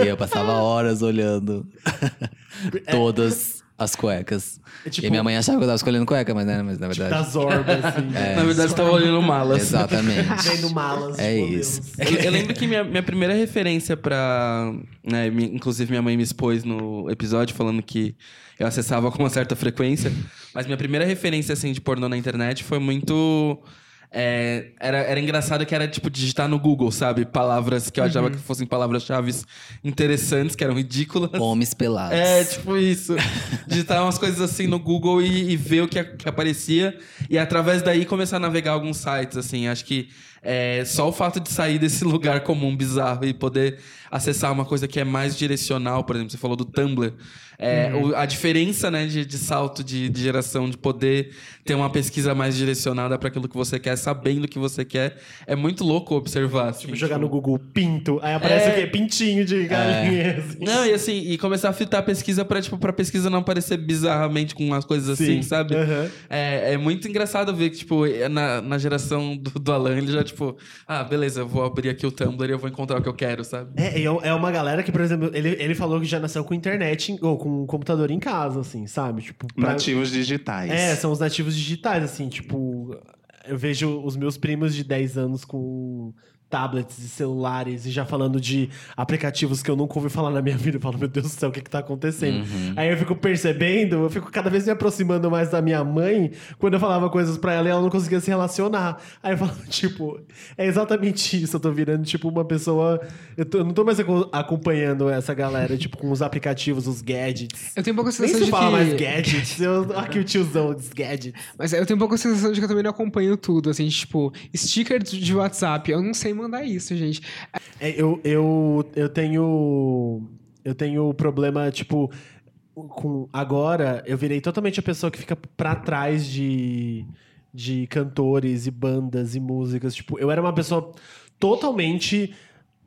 [SPEAKER 2] E eu passava horas olhando todas as cuecas.
[SPEAKER 3] É tipo-
[SPEAKER 2] e minha mãe achava que eu tava escolhendo cueca, mas, né, mas na verdade.
[SPEAKER 3] Da Zorba, assim.
[SPEAKER 4] Na verdade, você tava olhando malas.
[SPEAKER 2] Exatamente.
[SPEAKER 3] Vendo malas.
[SPEAKER 2] É isso.
[SPEAKER 4] Eu, eu lembro que minha, minha primeira referência pra. Né, inclusive, minha mãe me expôs no episódio falando que eu acessava com uma certa frequência. Mas minha primeira referência, assim, de pornô na internet foi muito. É, era, era engraçado que era, tipo, digitar no Google, sabe? Palavras que eu achava que fossem palavras-chave interessantes, que eram ridículas.
[SPEAKER 2] Homens pelados.
[SPEAKER 4] É, tipo isso. Digitar umas coisas assim no Google e, e ver o que, a- que aparecia. E através daí começar a navegar alguns sites, assim. Acho que é, só o fato de sair desse lugar comum bizarro e poder acessar uma coisa que é mais direcional, por exemplo, você falou do Tumblr. É, o- a diferença né, de, de salto de, de geração, de poder ter uma pesquisa mais direcionada para aquilo que você quer, sabendo o que você quer, é muito louco observar. assim,
[SPEAKER 3] Tipo, jogar
[SPEAKER 4] tipo-
[SPEAKER 3] no Google pinto, aí aparece
[SPEAKER 4] É.
[SPEAKER 3] o quê? Pintinho de galinha. assim.
[SPEAKER 4] Não, e assim, e começar a filtrar a pesquisa pra, tipo, pra pesquisa não aparecer bizarramente com umas coisas assim,
[SPEAKER 3] Sim,
[SPEAKER 4] sabe?
[SPEAKER 3] aham.
[SPEAKER 4] É, é muito engraçado ver que, tipo, na, na geração do, do Alan, ele já, tipo, ah, beleza, eu vou abrir aqui o Tumblr e eu vou encontrar o que eu quero, sabe?
[SPEAKER 3] É, é é uma galera que, por exemplo, ele, ele falou que já nasceu com internet, ou com computador em casa, assim, sabe? Tipo, pra-
[SPEAKER 5] Nativos digitais.
[SPEAKER 3] É, são os nativos digitais, assim, tipo. Eu vejo os meus primos de 10 anos com tablets e celulares e já falando de aplicativos que eu nunca ouvi falar na minha vida. Eu falo, meu Deus do céu, o que que tá acontecendo? Aí eu fico percebendo, eu fico cada vez me aproximando mais da minha mãe quando eu falava coisas pra ela e ela não conseguia se relacionar. Aí eu falo, tipo, é exatamente isso. Eu tô virando, tipo, uma pessoa. Eu, tô- eu não tô mais aco- acompanhando essa galera, tipo, com os aplicativos, os gadgets.
[SPEAKER 6] Eu tenho um pouco a
[SPEAKER 3] Nem
[SPEAKER 6] sensação
[SPEAKER 3] se
[SPEAKER 6] de
[SPEAKER 3] fala
[SPEAKER 6] que...
[SPEAKER 3] mais gadgets. Eu, aqui o tiozão dos gadgets.
[SPEAKER 6] Mas eu tenho um pouco a sensação de que eu também não acompanho tudo, assim, tipo, sticker de WhatsApp, eu não sei mandar isso, gente.
[SPEAKER 3] É, eu, eu, eu tenho. Eu tenho problema, tipo. Com, agora, eu virei totalmente a pessoa que fica pra trás de, de cantores e bandas e músicas. Tipo, eu era uma pessoa totalmente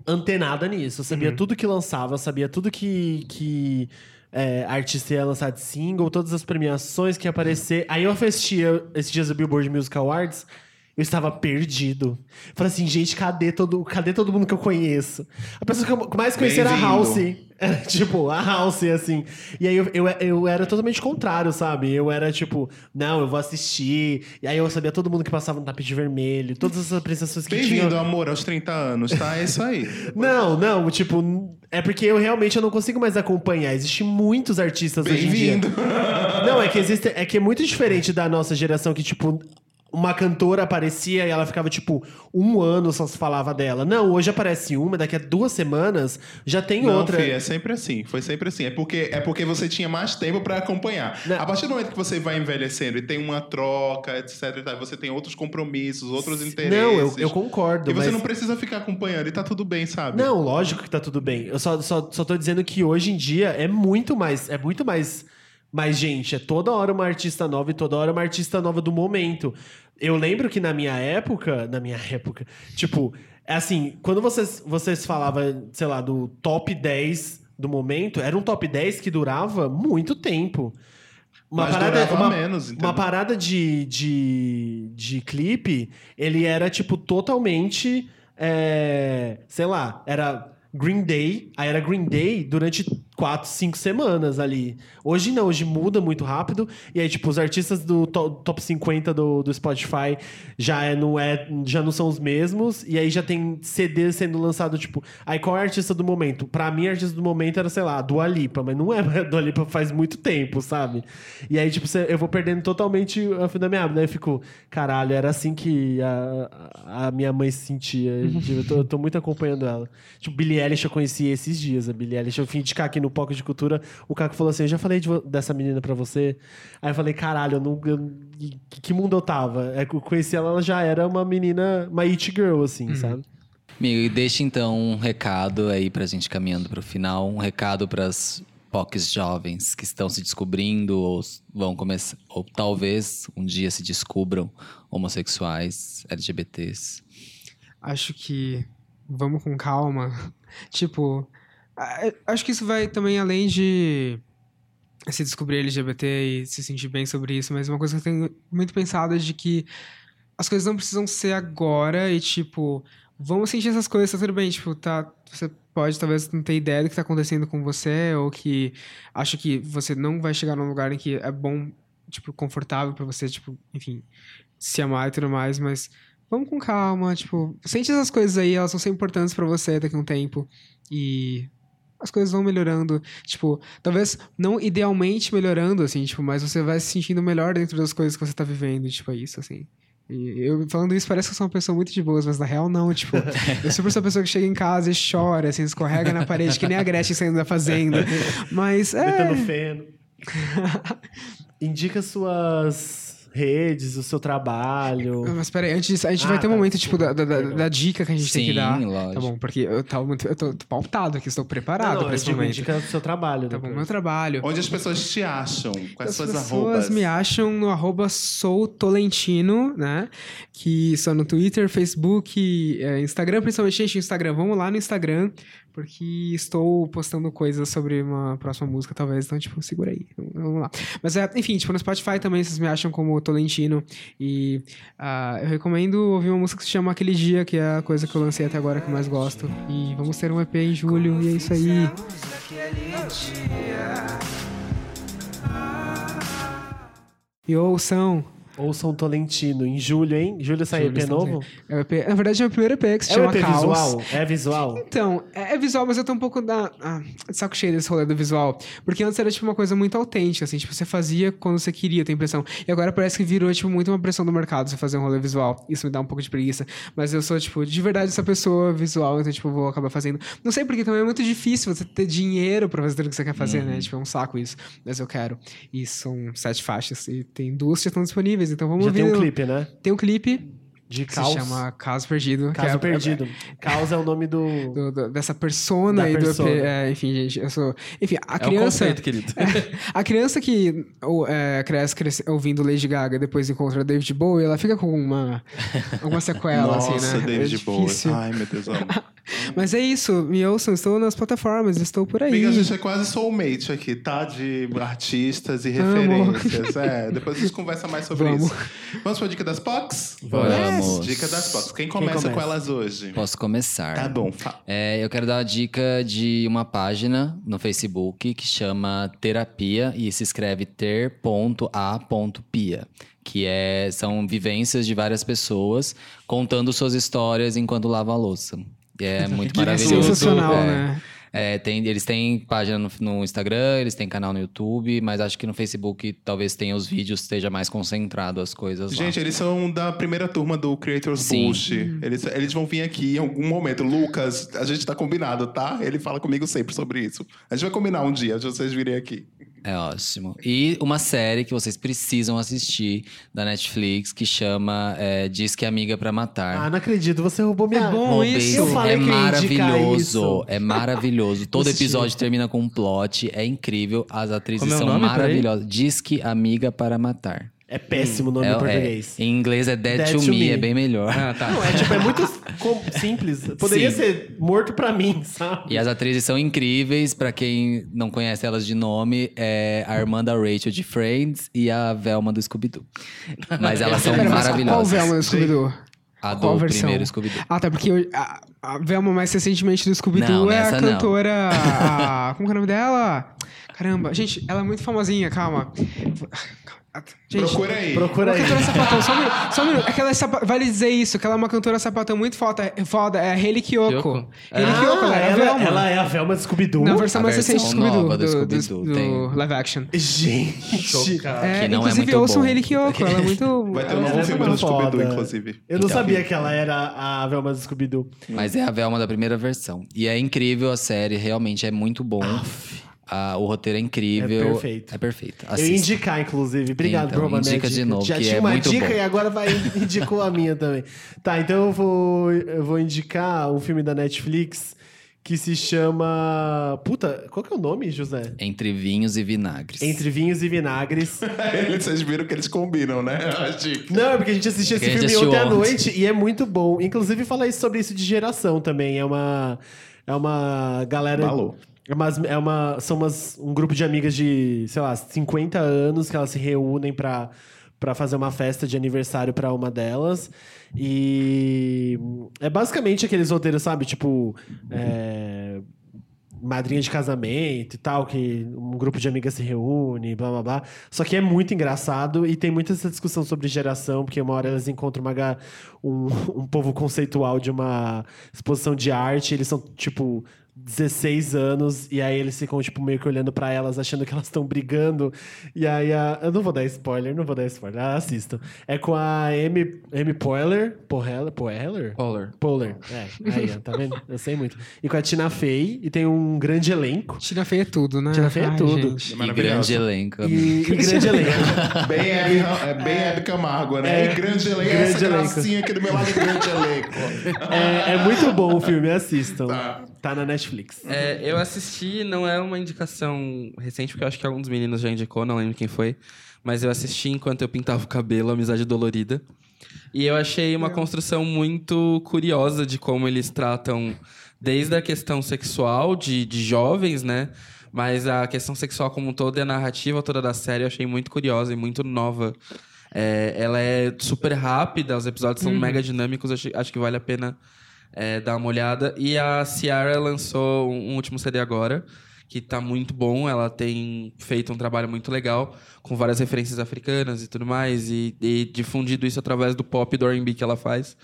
[SPEAKER 3] antenada nisso. Eu sabia tudo que lançava, sabia tudo que. que é, artista ia lançar de single, todas as premiações que ia aparecer. Aí eu assistia esses dias do Billboard Music Awards. Eu estava perdido. Falei assim, gente, cadê todo, cadê todo mundo que eu conheço? A pessoa que eu mais conhecia era a. House. Era, tipo, a House, assim. E aí eu, eu, eu era totalmente contrário, sabe? Eu era tipo, não, eu vou assistir. E aí eu sabia todo mundo que passava no tapete vermelho, todas essas apresentações que.
[SPEAKER 5] Bem-vindo, amor, aos 30 anos, tá? É isso aí.
[SPEAKER 3] Não, não, tipo, é porque eu realmente eu não consigo mais acompanhar. Existem muitos artistas hoje em dia.
[SPEAKER 5] Bem-vindo.
[SPEAKER 3] Não, é que existe, é que é muito diferente da nossa geração que, tipo, uma cantora aparecia e ela ficava, tipo, um ano só se falava dela. Não, hoje aparece uma, daqui a duas semanas já tem
[SPEAKER 5] Não,
[SPEAKER 3] outra.
[SPEAKER 5] Fih, é sempre assim. Foi sempre assim. É porque, é porque você tinha mais tempo pra acompanhar.
[SPEAKER 3] Não.
[SPEAKER 5] A partir do momento que você vai envelhecendo e tem uma troca, etc, tal, você tem outros compromissos, outros interesses.
[SPEAKER 3] Não, eu, eu concordo.
[SPEAKER 5] E você
[SPEAKER 3] mas...
[SPEAKER 5] não precisa ficar acompanhando e tá tudo bem, sabe?
[SPEAKER 3] Não, lógico que tá tudo bem. Eu só, só, só tô dizendo que hoje em dia é muito mais. É muito mais. Mais gente, é toda hora uma artista nova e toda hora uma artista nova do momento. Eu lembro que na minha época, na minha época, tipo, é assim, quando vocês, vocês falavam, sei lá, do top 10 do momento, era um top 10 que durava muito tempo. Uma
[SPEAKER 5] Mas
[SPEAKER 3] parada, uma,
[SPEAKER 5] menos, entendeu?
[SPEAKER 3] uma parada de, de, de clipe, ele era, tipo, totalmente. é, sei lá, era Green Day, aí era Green Day durante quatro, cinco semanas ali. Hoje não, hoje muda muito rápido. E aí, tipo, os artistas do to- top 50 do, do Spotify já, é, não é, já não são os mesmos. E aí já tem CD sendo lançado, tipo. Aí qual é a artista do momento? Pra mim, a artista do momento era, sei lá, a Dua Lipa, mas não é a Dua Lipa faz muito tempo, sabe? E aí, tipo, eu vou perdendo totalmente o fio da meada. Daí eu fico, caralho, era assim que a, a minha mãe se sentia. Tipo, eu, tô, eu tô muito acompanhando ela. Tipo, Billie Eilish eu conheci esses dias. A Billie Eilish, eu vim indicar aqui no Poco de Cultura. O Caco falou assim: Eu já falei de dessa menina pra você. Aí eu falei: Caralho, eu não. eu- que, mundo eu tava? É eu conheci ela, ela já era uma menina, uma it girl, assim, sabe?
[SPEAKER 2] Amigo, e deixa então um recado aí pra gente caminhando pro final, um recado pras POCs jovens que estão se descobrindo ou vão começar, ou talvez um dia se descubram homossexuais, LGBTs.
[SPEAKER 6] Acho que vamos com calma. Tipo, a- acho que isso vai também além de se descobrir LGBT e se sentir bem sobre isso, mas uma coisa que eu tenho muito pensado é de que as coisas não precisam ser agora e, tipo, vamos sentir essas coisas, tá tudo bem, tipo, tá. Você pode talvez não ter ideia do que tá acontecendo com você, ou que acha que você não vai chegar num lugar em que é bom, tipo, confortável pra você, tipo, enfim, se amar e tudo mais, mas vamos com calma, tipo, sente essas coisas aí, elas vão ser importantes pra você daqui a um tempo. E as coisas vão melhorando. Tipo, talvez não idealmente melhorando, assim, tipo, mas você vai se sentindo melhor dentro das coisas que você tá vivendo, tipo, é isso, assim. E eu falando isso parece que eu sou uma pessoa muito de boas, mas na real não, tipo, eu super sou a pessoa que chega em casa e chora, assim, escorrega na parede, que nem a Gretchen saindo da fazenda. Mas é.
[SPEAKER 3] Metendo feno. Indica suas redes, o seu trabalho.
[SPEAKER 6] Mas peraí, antes disso, a gente
[SPEAKER 3] Ah,
[SPEAKER 6] vai ter um
[SPEAKER 3] tá,
[SPEAKER 6] momento, tipo, da, da- da- dica que a gente tem que
[SPEAKER 2] Sim,
[SPEAKER 6] dar.
[SPEAKER 2] lógico.
[SPEAKER 6] Tá bom, porque eu, tava muito, eu tô, tô pautado aqui, estou preparado
[SPEAKER 3] eu
[SPEAKER 6] esse
[SPEAKER 3] digo,
[SPEAKER 6] momento.
[SPEAKER 3] indica o seu trabalho.
[SPEAKER 6] Tá bom,
[SPEAKER 3] depois.
[SPEAKER 6] meu trabalho.
[SPEAKER 5] Onde as pessoas te acham? Quais
[SPEAKER 6] As
[SPEAKER 5] suas
[SPEAKER 6] pessoas
[SPEAKER 5] arrobas?
[SPEAKER 6] me acham no arroba soutolentino, né? Que são no Twitter, Facebook, é, Instagram, principalmente, gente, Instagram. Vamos lá no Instagram, porque estou postando coisas sobre uma próxima música, talvez. Então, tipo, segura aí. Vamos lá. Mas, é, enfim, tipo, no Spotify também vocês me acham como Tolentino. E ah, eu recomendo ouvir uma música que se chama Aquele Dia, que é a coisa que eu lancei até agora que eu mais gosto. E vamos ter um EP em julho, e é isso aí. E ouçam.
[SPEAKER 3] Ouçam um Tolentino. Em julho, hein? Julho sai
[SPEAKER 6] Julho
[SPEAKER 3] EP novo?
[SPEAKER 6] É o EP, na verdade, é o primeiro EP que se
[SPEAKER 3] É o
[SPEAKER 6] chama
[SPEAKER 3] EP
[SPEAKER 6] Caos.
[SPEAKER 3] visual? É visual?
[SPEAKER 6] Então, é, é visual, mas eu tô um pouco da, ah, saco cheio desse rolê do visual. Porque antes era, tipo, uma coisa muito autêntica, assim. Tipo, você fazia quando você queria, a impressão. E agora parece que virou, tipo, muito uma pressão do mercado você fazer um rolê visual. Isso me dá um pouco de preguiça. Mas eu sou, tipo, de verdade essa pessoa visual, então, tipo, vou acabar fazendo. Não sei porque também é muito difícil você ter dinheiro pra fazer tudo que você quer fazer, né? Tipo, é um saco isso. Mas eu quero. E são sete faixas. E tem duas que estão disponíveis, então vamos
[SPEAKER 3] Já
[SPEAKER 6] ouvir.
[SPEAKER 3] tem um clipe, né?
[SPEAKER 6] Tem um clipe
[SPEAKER 3] De
[SPEAKER 6] que
[SPEAKER 3] Caos.
[SPEAKER 6] se chama Caso Perdido.
[SPEAKER 3] Caso
[SPEAKER 6] é-
[SPEAKER 3] Perdido. Caos é o nome do...
[SPEAKER 6] do- do- dessa persona
[SPEAKER 3] Da
[SPEAKER 6] e do
[SPEAKER 3] persona.
[SPEAKER 6] EP. É, enfim, gente, eu sou. Enfim, a
[SPEAKER 4] É um
[SPEAKER 6] criança.
[SPEAKER 4] conceito, querido.
[SPEAKER 6] a criança que ou, é, cresce, cresce ouvindo Lady Gaga e depois encontra David Bowie, ela fica com uma, alguma sequela,
[SPEAKER 5] Nossa,
[SPEAKER 6] assim, né?
[SPEAKER 5] David
[SPEAKER 6] é
[SPEAKER 5] Bowie. Ai, meu Deus, amo.
[SPEAKER 6] Mas é isso, me ouçam, estou nas plataformas, estou por aí.
[SPEAKER 5] Amiga, a gente é quase soulmate aqui, tá? De artistas e referências. É, depois a gente conversa mais sobre
[SPEAKER 6] Vamos.
[SPEAKER 5] isso. Vamos pra dica das POCs?
[SPEAKER 2] Vamos.
[SPEAKER 5] Dica das POCs. Quem começa,
[SPEAKER 3] começa?
[SPEAKER 5] com elas hoje?
[SPEAKER 2] Posso começar.
[SPEAKER 5] Tá bom.
[SPEAKER 2] É, eu quero dar uma dica de uma página no Facebook que chama Terapia e se escreve ter.a.pia. Que é, são vivências de várias pessoas contando suas histórias enquanto lava a louça. E é muito maravilhoso.
[SPEAKER 6] Sensacional,
[SPEAKER 2] é.
[SPEAKER 6] né?
[SPEAKER 2] É, tem, eles têm página no, no Instagram, eles têm canal no YouTube, mas acho que no Facebook talvez tenha os vídeos, esteja mais concentrado as coisas lá.
[SPEAKER 5] Gente, eles são da primeira turma do Creators
[SPEAKER 2] Sim.
[SPEAKER 5] Boost. Eles, eles vão vir aqui em algum momento. Lucas, a gente tá combinado, tá? Ele fala comigo sempre sobre isso. A gente vai combinar um dia, vocês virem aqui.
[SPEAKER 2] É ótimo. E uma série que vocês precisam assistir da Netflix que chama é, Diz que é Amiga pra Matar.
[SPEAKER 3] Ah, não acredito. Você roubou minha...
[SPEAKER 6] É bom
[SPEAKER 2] Roubei
[SPEAKER 6] isso.
[SPEAKER 3] Eu falei
[SPEAKER 2] é
[SPEAKER 3] que
[SPEAKER 2] maravilhoso.
[SPEAKER 3] isso.
[SPEAKER 2] É maravilhoso. Todo episódio termina com um plot. É incrível. As atrizes
[SPEAKER 4] Como é
[SPEAKER 2] são
[SPEAKER 4] nome? Peraí.
[SPEAKER 2] maravilhosas. Diz que Amiga para Matar.
[SPEAKER 3] É péssimo o nome
[SPEAKER 2] é,
[SPEAKER 3] em português.
[SPEAKER 2] é- em inglês é Dead,
[SPEAKER 3] Dead
[SPEAKER 2] to,
[SPEAKER 3] to
[SPEAKER 2] me,
[SPEAKER 3] Me.
[SPEAKER 2] é bem melhor.
[SPEAKER 4] Ah, tá.
[SPEAKER 3] Não, é tipo, é muito simples. Poderia
[SPEAKER 2] Sim.
[SPEAKER 3] ser morto pra mim, sabe?
[SPEAKER 2] E as atrizes são incríveis, pra quem não conhece elas de nome, é a irmã da Rachel de Friends e a Velma do Scooby-Doo. Mas elas são
[SPEAKER 6] Pera, mas Qual
[SPEAKER 2] maravilhosas.
[SPEAKER 6] Velma do Scooby-Doo?
[SPEAKER 2] A
[SPEAKER 6] Qual
[SPEAKER 2] do
[SPEAKER 6] versão?
[SPEAKER 2] primeiro Scooby-Doo.
[SPEAKER 6] Ah, tá, porque eu- a, a Velma mais recentemente do Scooby-Doo é a cantora. a- como que é o nome dela? Caramba, gente, ela é muito famosinha, calma. Gente,
[SPEAKER 5] Procura aí.
[SPEAKER 3] Procura
[SPEAKER 6] Uma
[SPEAKER 3] aí.
[SPEAKER 6] cantora sapatão, só um minuto. Só um minuto. É que ela é sapa... Vale dizer isso, que ela é uma cantora sapatão muito foda, foda é a Hayley Kyoko.
[SPEAKER 4] Kyoko?
[SPEAKER 6] Hayley Kyoko, ela é a Velma.
[SPEAKER 3] ela é a Velma de Scooby-Doo?
[SPEAKER 6] Na versão
[SPEAKER 2] A
[SPEAKER 6] mais recente do Scooby-Doo.
[SPEAKER 2] do
[SPEAKER 6] Do, do-
[SPEAKER 2] tem.
[SPEAKER 6] do live action.
[SPEAKER 3] Gente,
[SPEAKER 6] É,
[SPEAKER 2] Que não é
[SPEAKER 6] inclusive,
[SPEAKER 2] muito
[SPEAKER 6] ouçam
[SPEAKER 2] bom.
[SPEAKER 6] Hayley Kyoko, ela é muito...
[SPEAKER 5] Vai ter um
[SPEAKER 6] é
[SPEAKER 5] novo filme do Scooby-Doo, inclusive.
[SPEAKER 3] eu não
[SPEAKER 2] Então.
[SPEAKER 3] sabia que ela era a Velma do Scooby-Doo.
[SPEAKER 2] Mas é a Velma da primeira versão. E é incrível a série, realmente é muito bom. Ah, o roteiro é incrível.
[SPEAKER 3] É perfeito.
[SPEAKER 2] É perfeito.
[SPEAKER 3] Eu
[SPEAKER 2] Assista.
[SPEAKER 3] ia indicar, inclusive. Obrigado
[SPEAKER 2] Então,
[SPEAKER 3] minha
[SPEAKER 2] indica de
[SPEAKER 3] dica.
[SPEAKER 2] novo,
[SPEAKER 3] Já
[SPEAKER 2] que
[SPEAKER 3] tinha
[SPEAKER 2] é
[SPEAKER 3] uma
[SPEAKER 2] muito
[SPEAKER 3] dica
[SPEAKER 2] bom.
[SPEAKER 3] e agora vai indicou a minha também. Tá, então eu vou, eu vou indicar um filme da Netflix que se chama... Puta, qual que é o nome, José?
[SPEAKER 2] Entre vinhos e vinagres.
[SPEAKER 3] Entre Vinhos e Vinagres.
[SPEAKER 5] Eles, vocês viram que eles combinam, né?
[SPEAKER 3] Não, é porque a gente assistiu esse filme ontem à noite e é muito bom. Inclusive, fala isso sobre isso de geração também. É uma, é uma galera.
[SPEAKER 5] Falou.
[SPEAKER 3] É umas, é uma, são umas, um grupo de amigas de, sei lá, 50 anos que elas se reúnem pra, pra fazer uma festa de aniversário pra uma delas. E é basicamente aqueles roteiros, sabe? Tipo. é, madrinha de casamento e tal, que um grupo de amigas se reúne, blá blá blá. Só que é muito engraçado e tem muita essa discussão sobre geração, porque uma hora elas encontram uma, um, um povo conceitual de uma exposição de arte, eles são, tipo, 16 anos, e aí eles ficam, tipo, meio que olhando pra elas, achando que elas estão brigando. E aí a. Eu não vou dar spoiler, não vou dar spoiler. Ah, assistam. É com a Amy, Amy Poehler. Poehler? Poehler?
[SPEAKER 4] Polar.
[SPEAKER 3] Poehler. É, aí, ó, tá vendo? Eu sei muito. E com a Tina Fey, e tem um grande elenco.
[SPEAKER 6] Tina Fey é tudo, né?
[SPEAKER 3] Tina Fey é
[SPEAKER 6] Ai,
[SPEAKER 3] tudo.
[SPEAKER 6] gente.
[SPEAKER 2] E grande elenco.
[SPEAKER 3] E, e grande elenco.
[SPEAKER 5] Bem Hebe, é bem Hebe Camargo, né?
[SPEAKER 3] É,
[SPEAKER 5] e grande elenco,
[SPEAKER 3] grande
[SPEAKER 5] essa
[SPEAKER 3] elenco.
[SPEAKER 5] gracinha aqui do meu lado, grande elenco.
[SPEAKER 3] É, é muito bom o filme, assistam.
[SPEAKER 5] Tá.
[SPEAKER 3] Tá na Netflix.
[SPEAKER 4] É, eu assisti, não é uma indicação recente, porque eu acho que algum dos meninos já indicou, não lembro quem foi. Mas eu assisti enquanto eu pintava o cabelo, Amizade Dolorida. E eu achei uma construção muito curiosa de como eles tratam desde a questão sexual de, de jovens, né? Mas a questão sexual como um todo e a narrativa toda da série eu achei muito curiosa e muito nova. É, ela é super rápida, os episódios são mega dinâmicos, acho, acho que vale a pena é, dar uma olhada. E a Ciara lançou um, um último CD agora, que tá muito bom. Ela tem feito um trabalho muito legal, com várias referências africanas e tudo mais, e, e difundido isso através do pop e do R&B que ela faz.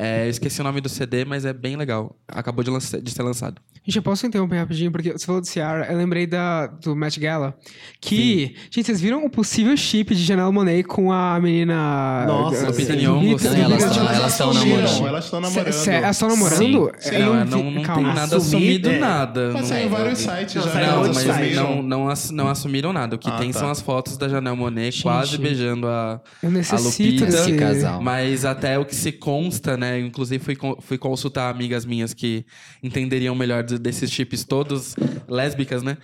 [SPEAKER 4] É, eu esqueci o nome do CD, mas é bem legal. Acabou de, lança- de ser lançado.
[SPEAKER 6] Gente, eu posso interromper rapidinho, porque você falou de Ciara, eu lembrei da, do Met Gala, que... Gente, vocês viram o possível chip de Janelle Monáe com a menina...
[SPEAKER 3] Nossa,
[SPEAKER 4] Lupita
[SPEAKER 3] sim.
[SPEAKER 4] Nyong'o,
[SPEAKER 6] Lupita-
[SPEAKER 4] sim,
[SPEAKER 6] Nyong'o.
[SPEAKER 2] elas tão
[SPEAKER 5] Sumiram,
[SPEAKER 2] namorando.
[SPEAKER 5] Elas estão
[SPEAKER 6] Cê-
[SPEAKER 5] namorando.
[SPEAKER 6] cê- Elas estão namorando?
[SPEAKER 4] Sim,
[SPEAKER 6] Eu
[SPEAKER 4] não,
[SPEAKER 6] não
[SPEAKER 4] é, não, não
[SPEAKER 6] calma.
[SPEAKER 4] tem nada
[SPEAKER 3] Assumir,
[SPEAKER 4] assumido,
[SPEAKER 3] é.
[SPEAKER 4] nada.
[SPEAKER 5] Mas saiu em vários sites
[SPEAKER 3] Não,
[SPEAKER 5] já. né?
[SPEAKER 4] Não, mas não, não, ass- não assumiram nada. O que
[SPEAKER 5] Ah,
[SPEAKER 4] tem
[SPEAKER 5] tá.
[SPEAKER 4] são as fotos da Janelle Monáe
[SPEAKER 6] Gente.
[SPEAKER 4] quase beijando a,
[SPEAKER 6] Eu
[SPEAKER 4] a
[SPEAKER 6] necessito
[SPEAKER 4] Lupita.
[SPEAKER 6] desse...
[SPEAKER 2] Esse casal.
[SPEAKER 4] Mas até o que se consta, né? Inclusive fui, fui consultar amigas minhas que entenderiam melhor de- desses chips todos, lésbicas, né?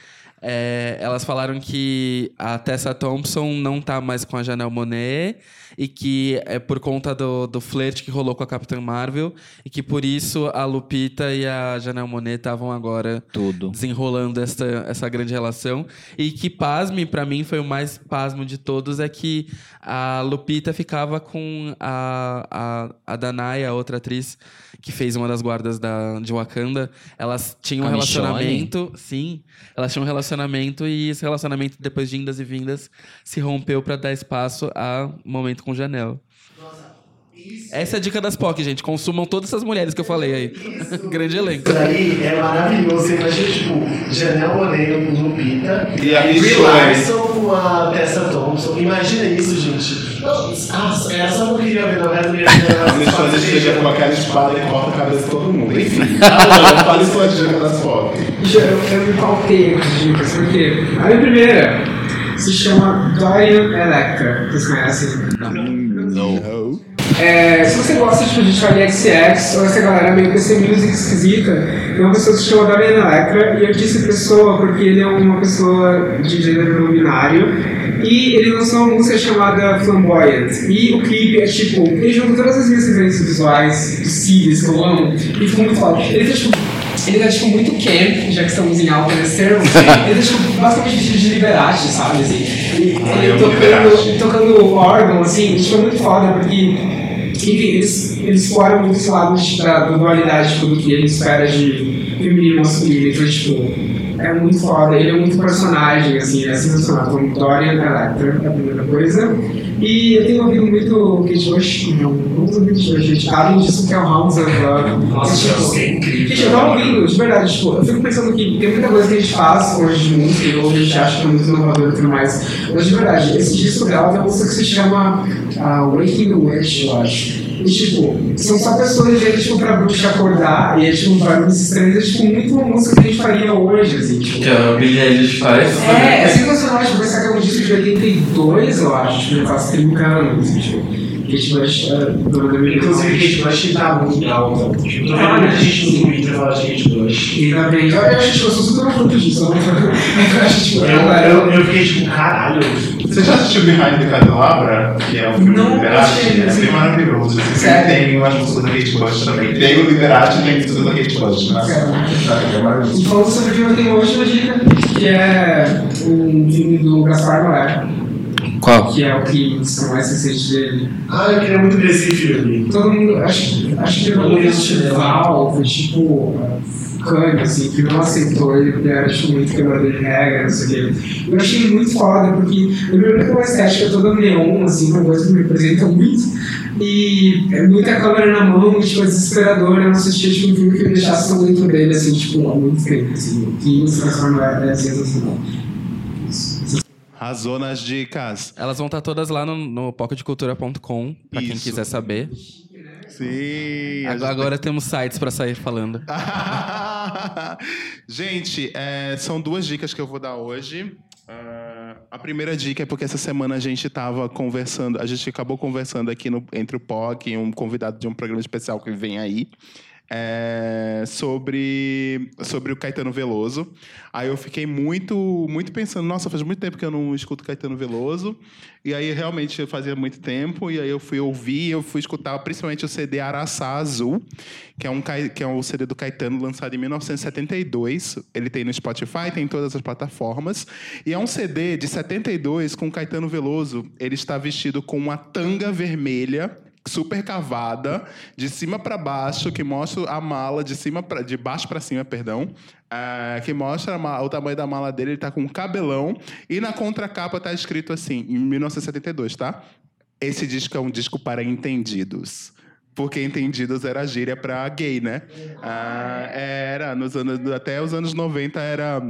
[SPEAKER 4] É, elas falaram que a Tessa Thompson não tá mais com a Janelle Monáe e que é por conta do, do flerte que rolou com a Capitã Marvel e que por isso a Lupita e a Janelle Monáe estavam agora
[SPEAKER 2] Tudo.
[SPEAKER 4] desenrolando essa, essa grande relação. E que, pasme, pra mim, foi o mais pasmo de todos, é que a Lupita ficava com a, a, a Danai, a outra atriz que fez uma das guardas da, de Wakanda. Elas tinham um relacionamento. Sim, elas tinham um relacionamento e esse relacionamento, depois de indas e vindas, se rompeu pra dar espaço a momento com Janela. Essa é a dica das POC, gente. Consumam todas essas mulheres que eu falei aí. Grande elenco.
[SPEAKER 3] Isso aí é maravilhoso. Você imagina, tipo, Janelle Monáe com Lupita.
[SPEAKER 5] E a
[SPEAKER 3] Brie. Larson com a Tessa Thompson. Imagina isso, gente. Nossa, essa eu não queria ver, não. Essa eu queria ver.
[SPEAKER 5] A gente faz chega com aquela espada e corta a cabeça de todo mundo. Enfim, Alan, fale sua dica das fotos.
[SPEAKER 6] Eu, eu me pautei com as dicas, porque a minha primeira se chama Dorian Electra. Vocês conhecem? É, se você gosta tipo, de Charlie XX ou essa galera meio PC Music esquisita, tem uma pessoa que se chama Dorian Electra e eu disse pessoa porque ele é uma pessoa de gênero não binário e ele lançou uma música chamada Flamboyant e o clipe é tipo, ele junta todas as minhas referências visuais possíveis que eu amo e ficou muito foda. Ele tá tipo ele tá, tipo, muito camp, já que estamos em alta nesse termo. Ele tá, tipo, basicamente vestido de Liberace, sabe, assim. E
[SPEAKER 5] Ah,
[SPEAKER 6] ele
[SPEAKER 5] Liberace.
[SPEAKER 6] tocando, tocando órgão, assim, isso foi muito foda, porque, enfim, eles, eles exploram muito esse lado da dualidade, tipo, do que ele espera de feminino e masculino. Então, tipo, é muito foda, ele é muito personagem, assim, é sensacional. Então, Dorian Electra é a primeira coisa. E eu tenho ouvido muito Kate Bush, não, não uso muito Kate Bush, gente. Além disso, que é o House of Love. Nossa, tipo, Gente, eu tava ouvindo, de verdade, tipo, eu fico pensando que tem muita coisa que a gente faz hoje de música, e hoje a gente acha que é muito inovador e tudo mais. Mas de verdade, esse disco dela tem uma música que se chama uh, Waking the Witch, eu acho. E tipo, são só pessoas que tipo, pra bruxa acordar, e é tipo, barulhos estranhos, é tipo, muito uma música que a gente faria hoje, assim, tipo.
[SPEAKER 4] Que a Billie Eilish faz.
[SPEAKER 6] É, é sensacional, tipo, pensar que é um disco de 82, eu acho, tipo, faz 30 anos, assim, tipo. Kate Bush, é, dona da minha
[SPEAKER 7] Inclusive, Kate Bush tá muito alta. Tipo, tô vendo muita gente no Twitter falar de Kate Bush.
[SPEAKER 6] E também, eu, eu acho que tipo, eu sou super fruto disso, eu eu tipo,
[SPEAKER 7] Eu,
[SPEAKER 6] é
[SPEAKER 7] eu, eu fiquei tipo, caralho.
[SPEAKER 5] Você já assistiu Behind the Candelabra? Que é um filme
[SPEAKER 6] Não,
[SPEAKER 5] do Liberati?
[SPEAKER 6] achei,
[SPEAKER 5] É
[SPEAKER 6] assim.
[SPEAKER 5] bem maravilhoso. Você tem umas músicas da Kate Bush também. Tem o Liberati e tem músicas da Kate Bush. Né? É maravilhoso.
[SPEAKER 6] E falando sobre o filme, eu tenho hoje uma dica, que é um filme do Gaspar Noé,
[SPEAKER 4] Qual?
[SPEAKER 6] que é o que é o mais recente dele.
[SPEAKER 7] Ah, eu queria muito ver esse filme.
[SPEAKER 6] Todo mundo, acho, acho que teve um festival, foi tipo, Cannes, assim, que não aceitou ele, porque era tipo, muito quebrador de regra, não sei o quê. Eu achei muito foda, porque primeiro que é uma estética toda neon, assim, uma coisa que me representa muito, E é muita câmera na mão, tipo, é desesperador. Eu não assistia tipo, um filme que me deixasse tão dentro dele, assim, tipo, há muito tempo. Assim, que nos transforma é sensacional.
[SPEAKER 5] Arrasou nas dicas.
[SPEAKER 4] Elas vão estar todas lá no, no pocketcultura.com, pra quem
[SPEAKER 5] Isso.
[SPEAKER 4] quiser saber.
[SPEAKER 5] Sim.
[SPEAKER 4] Agora, agora temos sites pra sair falando.
[SPEAKER 5] Gente, é, são duas dicas que eu vou dar hoje. Ah, a primeira dica é porque essa semana a gente estava conversando, a gente acabou conversando aqui no- entre o POC e um convidado de um programa especial que vem aí. É, sobre, sobre o Caetano Veloso. Aí eu fiquei muito, muito pensando, nossa, faz muito tempo que eu não escuto Caetano Veloso. E aí realmente fazia muito tempo, e aí eu fui ouvir, eu fui escutar principalmente o CD Araçá Azul, que é um, que é um CD do Caetano lançado em 1972. Ele tem no Spotify, tem em todas as plataformas. E é um CD de 72 com Caetano Veloso. Ele está vestido com uma tanga vermelha super cavada, de cima para baixo, que mostra a mala de cima pra, de baixo para cima, perdão, ah, que mostra o tamanho da mala dele, ele tá com um cabelão e na contracapa tá escrito assim, em 1972, tá? Esse disco é um disco para entendidos. Porque entendidos era gíria para gay, né? Ah, era, nos anos, até os anos 90 era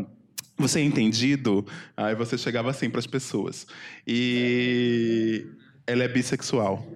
[SPEAKER 5] você é entendido? Aí você chegava assim para as pessoas. E ela é bissexual.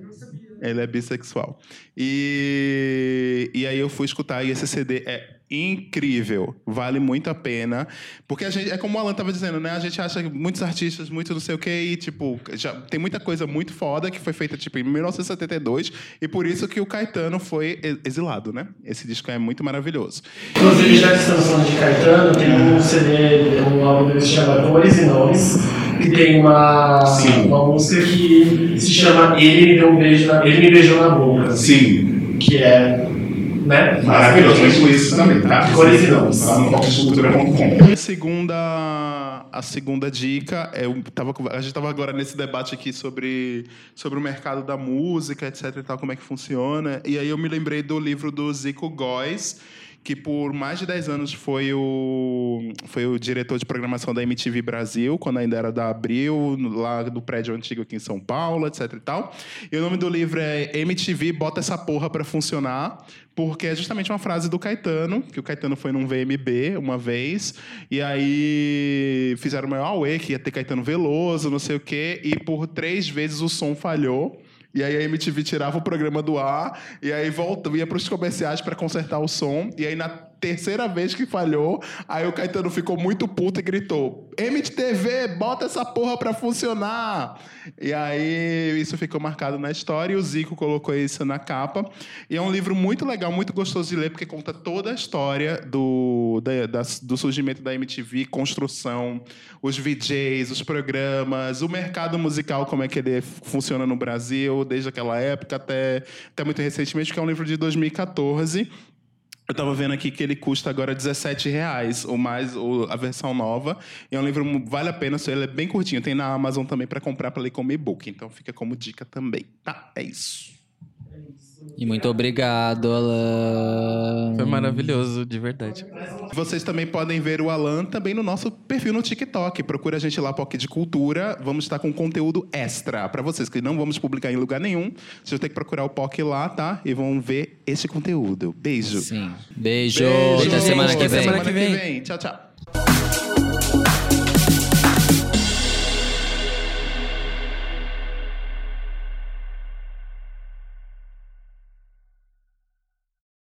[SPEAKER 5] Ela é bissexual. E, e aí eu fui escutar e esse CD é incrível, vale muito a pena, porque a gente é como o Alan tava dizendo, né? A gente acha que muitos artistas, muito não sei o quê, e tipo, já tem muita coisa muito foda que foi feita tipo em 1972 e por isso que o Caetano foi exilado, né? Esse disco é muito maravilhoso.
[SPEAKER 7] Inclusive, já que estamos falando de Caetano, tem um CD, um álbum dele que se chama Cores e Nomes, que tem uma, uma música que se chama Ele me deu um beijo na, Ele me beijou na boca.
[SPEAKER 5] Sim,
[SPEAKER 7] Que é, né?
[SPEAKER 5] maravilhoso, com isso também, tá?
[SPEAKER 7] Cores e Nomes.
[SPEAKER 5] Lá no popcultura.com. A segunda, a segunda dica, é, eu tava, com- a gente estava agora nesse debate aqui sobre, sobre o mercado da música, etc e tal, como é que funciona. E aí eu me lembrei do livro do Zico Góes, que por mais de 10 anos foi o, foi o diretor de programação da MTV Brasil, quando ainda era da Abril, lá do prédio antigo aqui em São Paulo, etc e tal. E o nome do livro é MTV Bota Essa Porra Pra Funcionar, porque é justamente uma frase do Caetano, que o Caetano foi num VMB uma vez, e aí fizeram o maior auê, que ia ter Caetano Veloso, não sei o quê, e por três vezes o som falhou. E aí a MTV tirava o programa do ar e aí volta, ia para os comerciais para consertar o som. E aí na terceira vez que falhou, aí o Caetano ficou muito puto e gritou: MTV, bota essa porra para funcionar. E aí isso ficou marcado na história e o Zico colocou isso na capa. E é um livro muito legal, muito gostoso de ler porque conta toda a história do, da- das- do surgimento da MTV, construção, os VJs, os programas, o mercado musical, como é que ele funciona no Brasil, desde aquela época até, até muito recentemente, que é um livro de 2014. Eu estava vendo aqui que ele custa agora 17 reais, ou mais, ou a versão nova. E é um livro vale a pena, ele é bem curtinho. Tem na Amazon também para comprar para ler como e-book. Então fica como dica também. Tá, é isso.
[SPEAKER 2] E muito obrigado, Alan.
[SPEAKER 4] Foi maravilhoso, de verdade.
[SPEAKER 5] Vocês também podem ver o Alan também no nosso perfil no TikTok. Procura a gente lá, POC de Cultura. Vamos estar com conteúdo extra para vocês, que não vamos publicar em lugar nenhum. Vocês vão ter que procurar o POC lá, tá? E vão ver esse conteúdo. Beijo.
[SPEAKER 2] Sim. Beijo.
[SPEAKER 5] Beijo.
[SPEAKER 2] Até semana que
[SPEAKER 4] Até
[SPEAKER 2] vem.
[SPEAKER 4] semana que
[SPEAKER 5] vem. Tchau, tchau.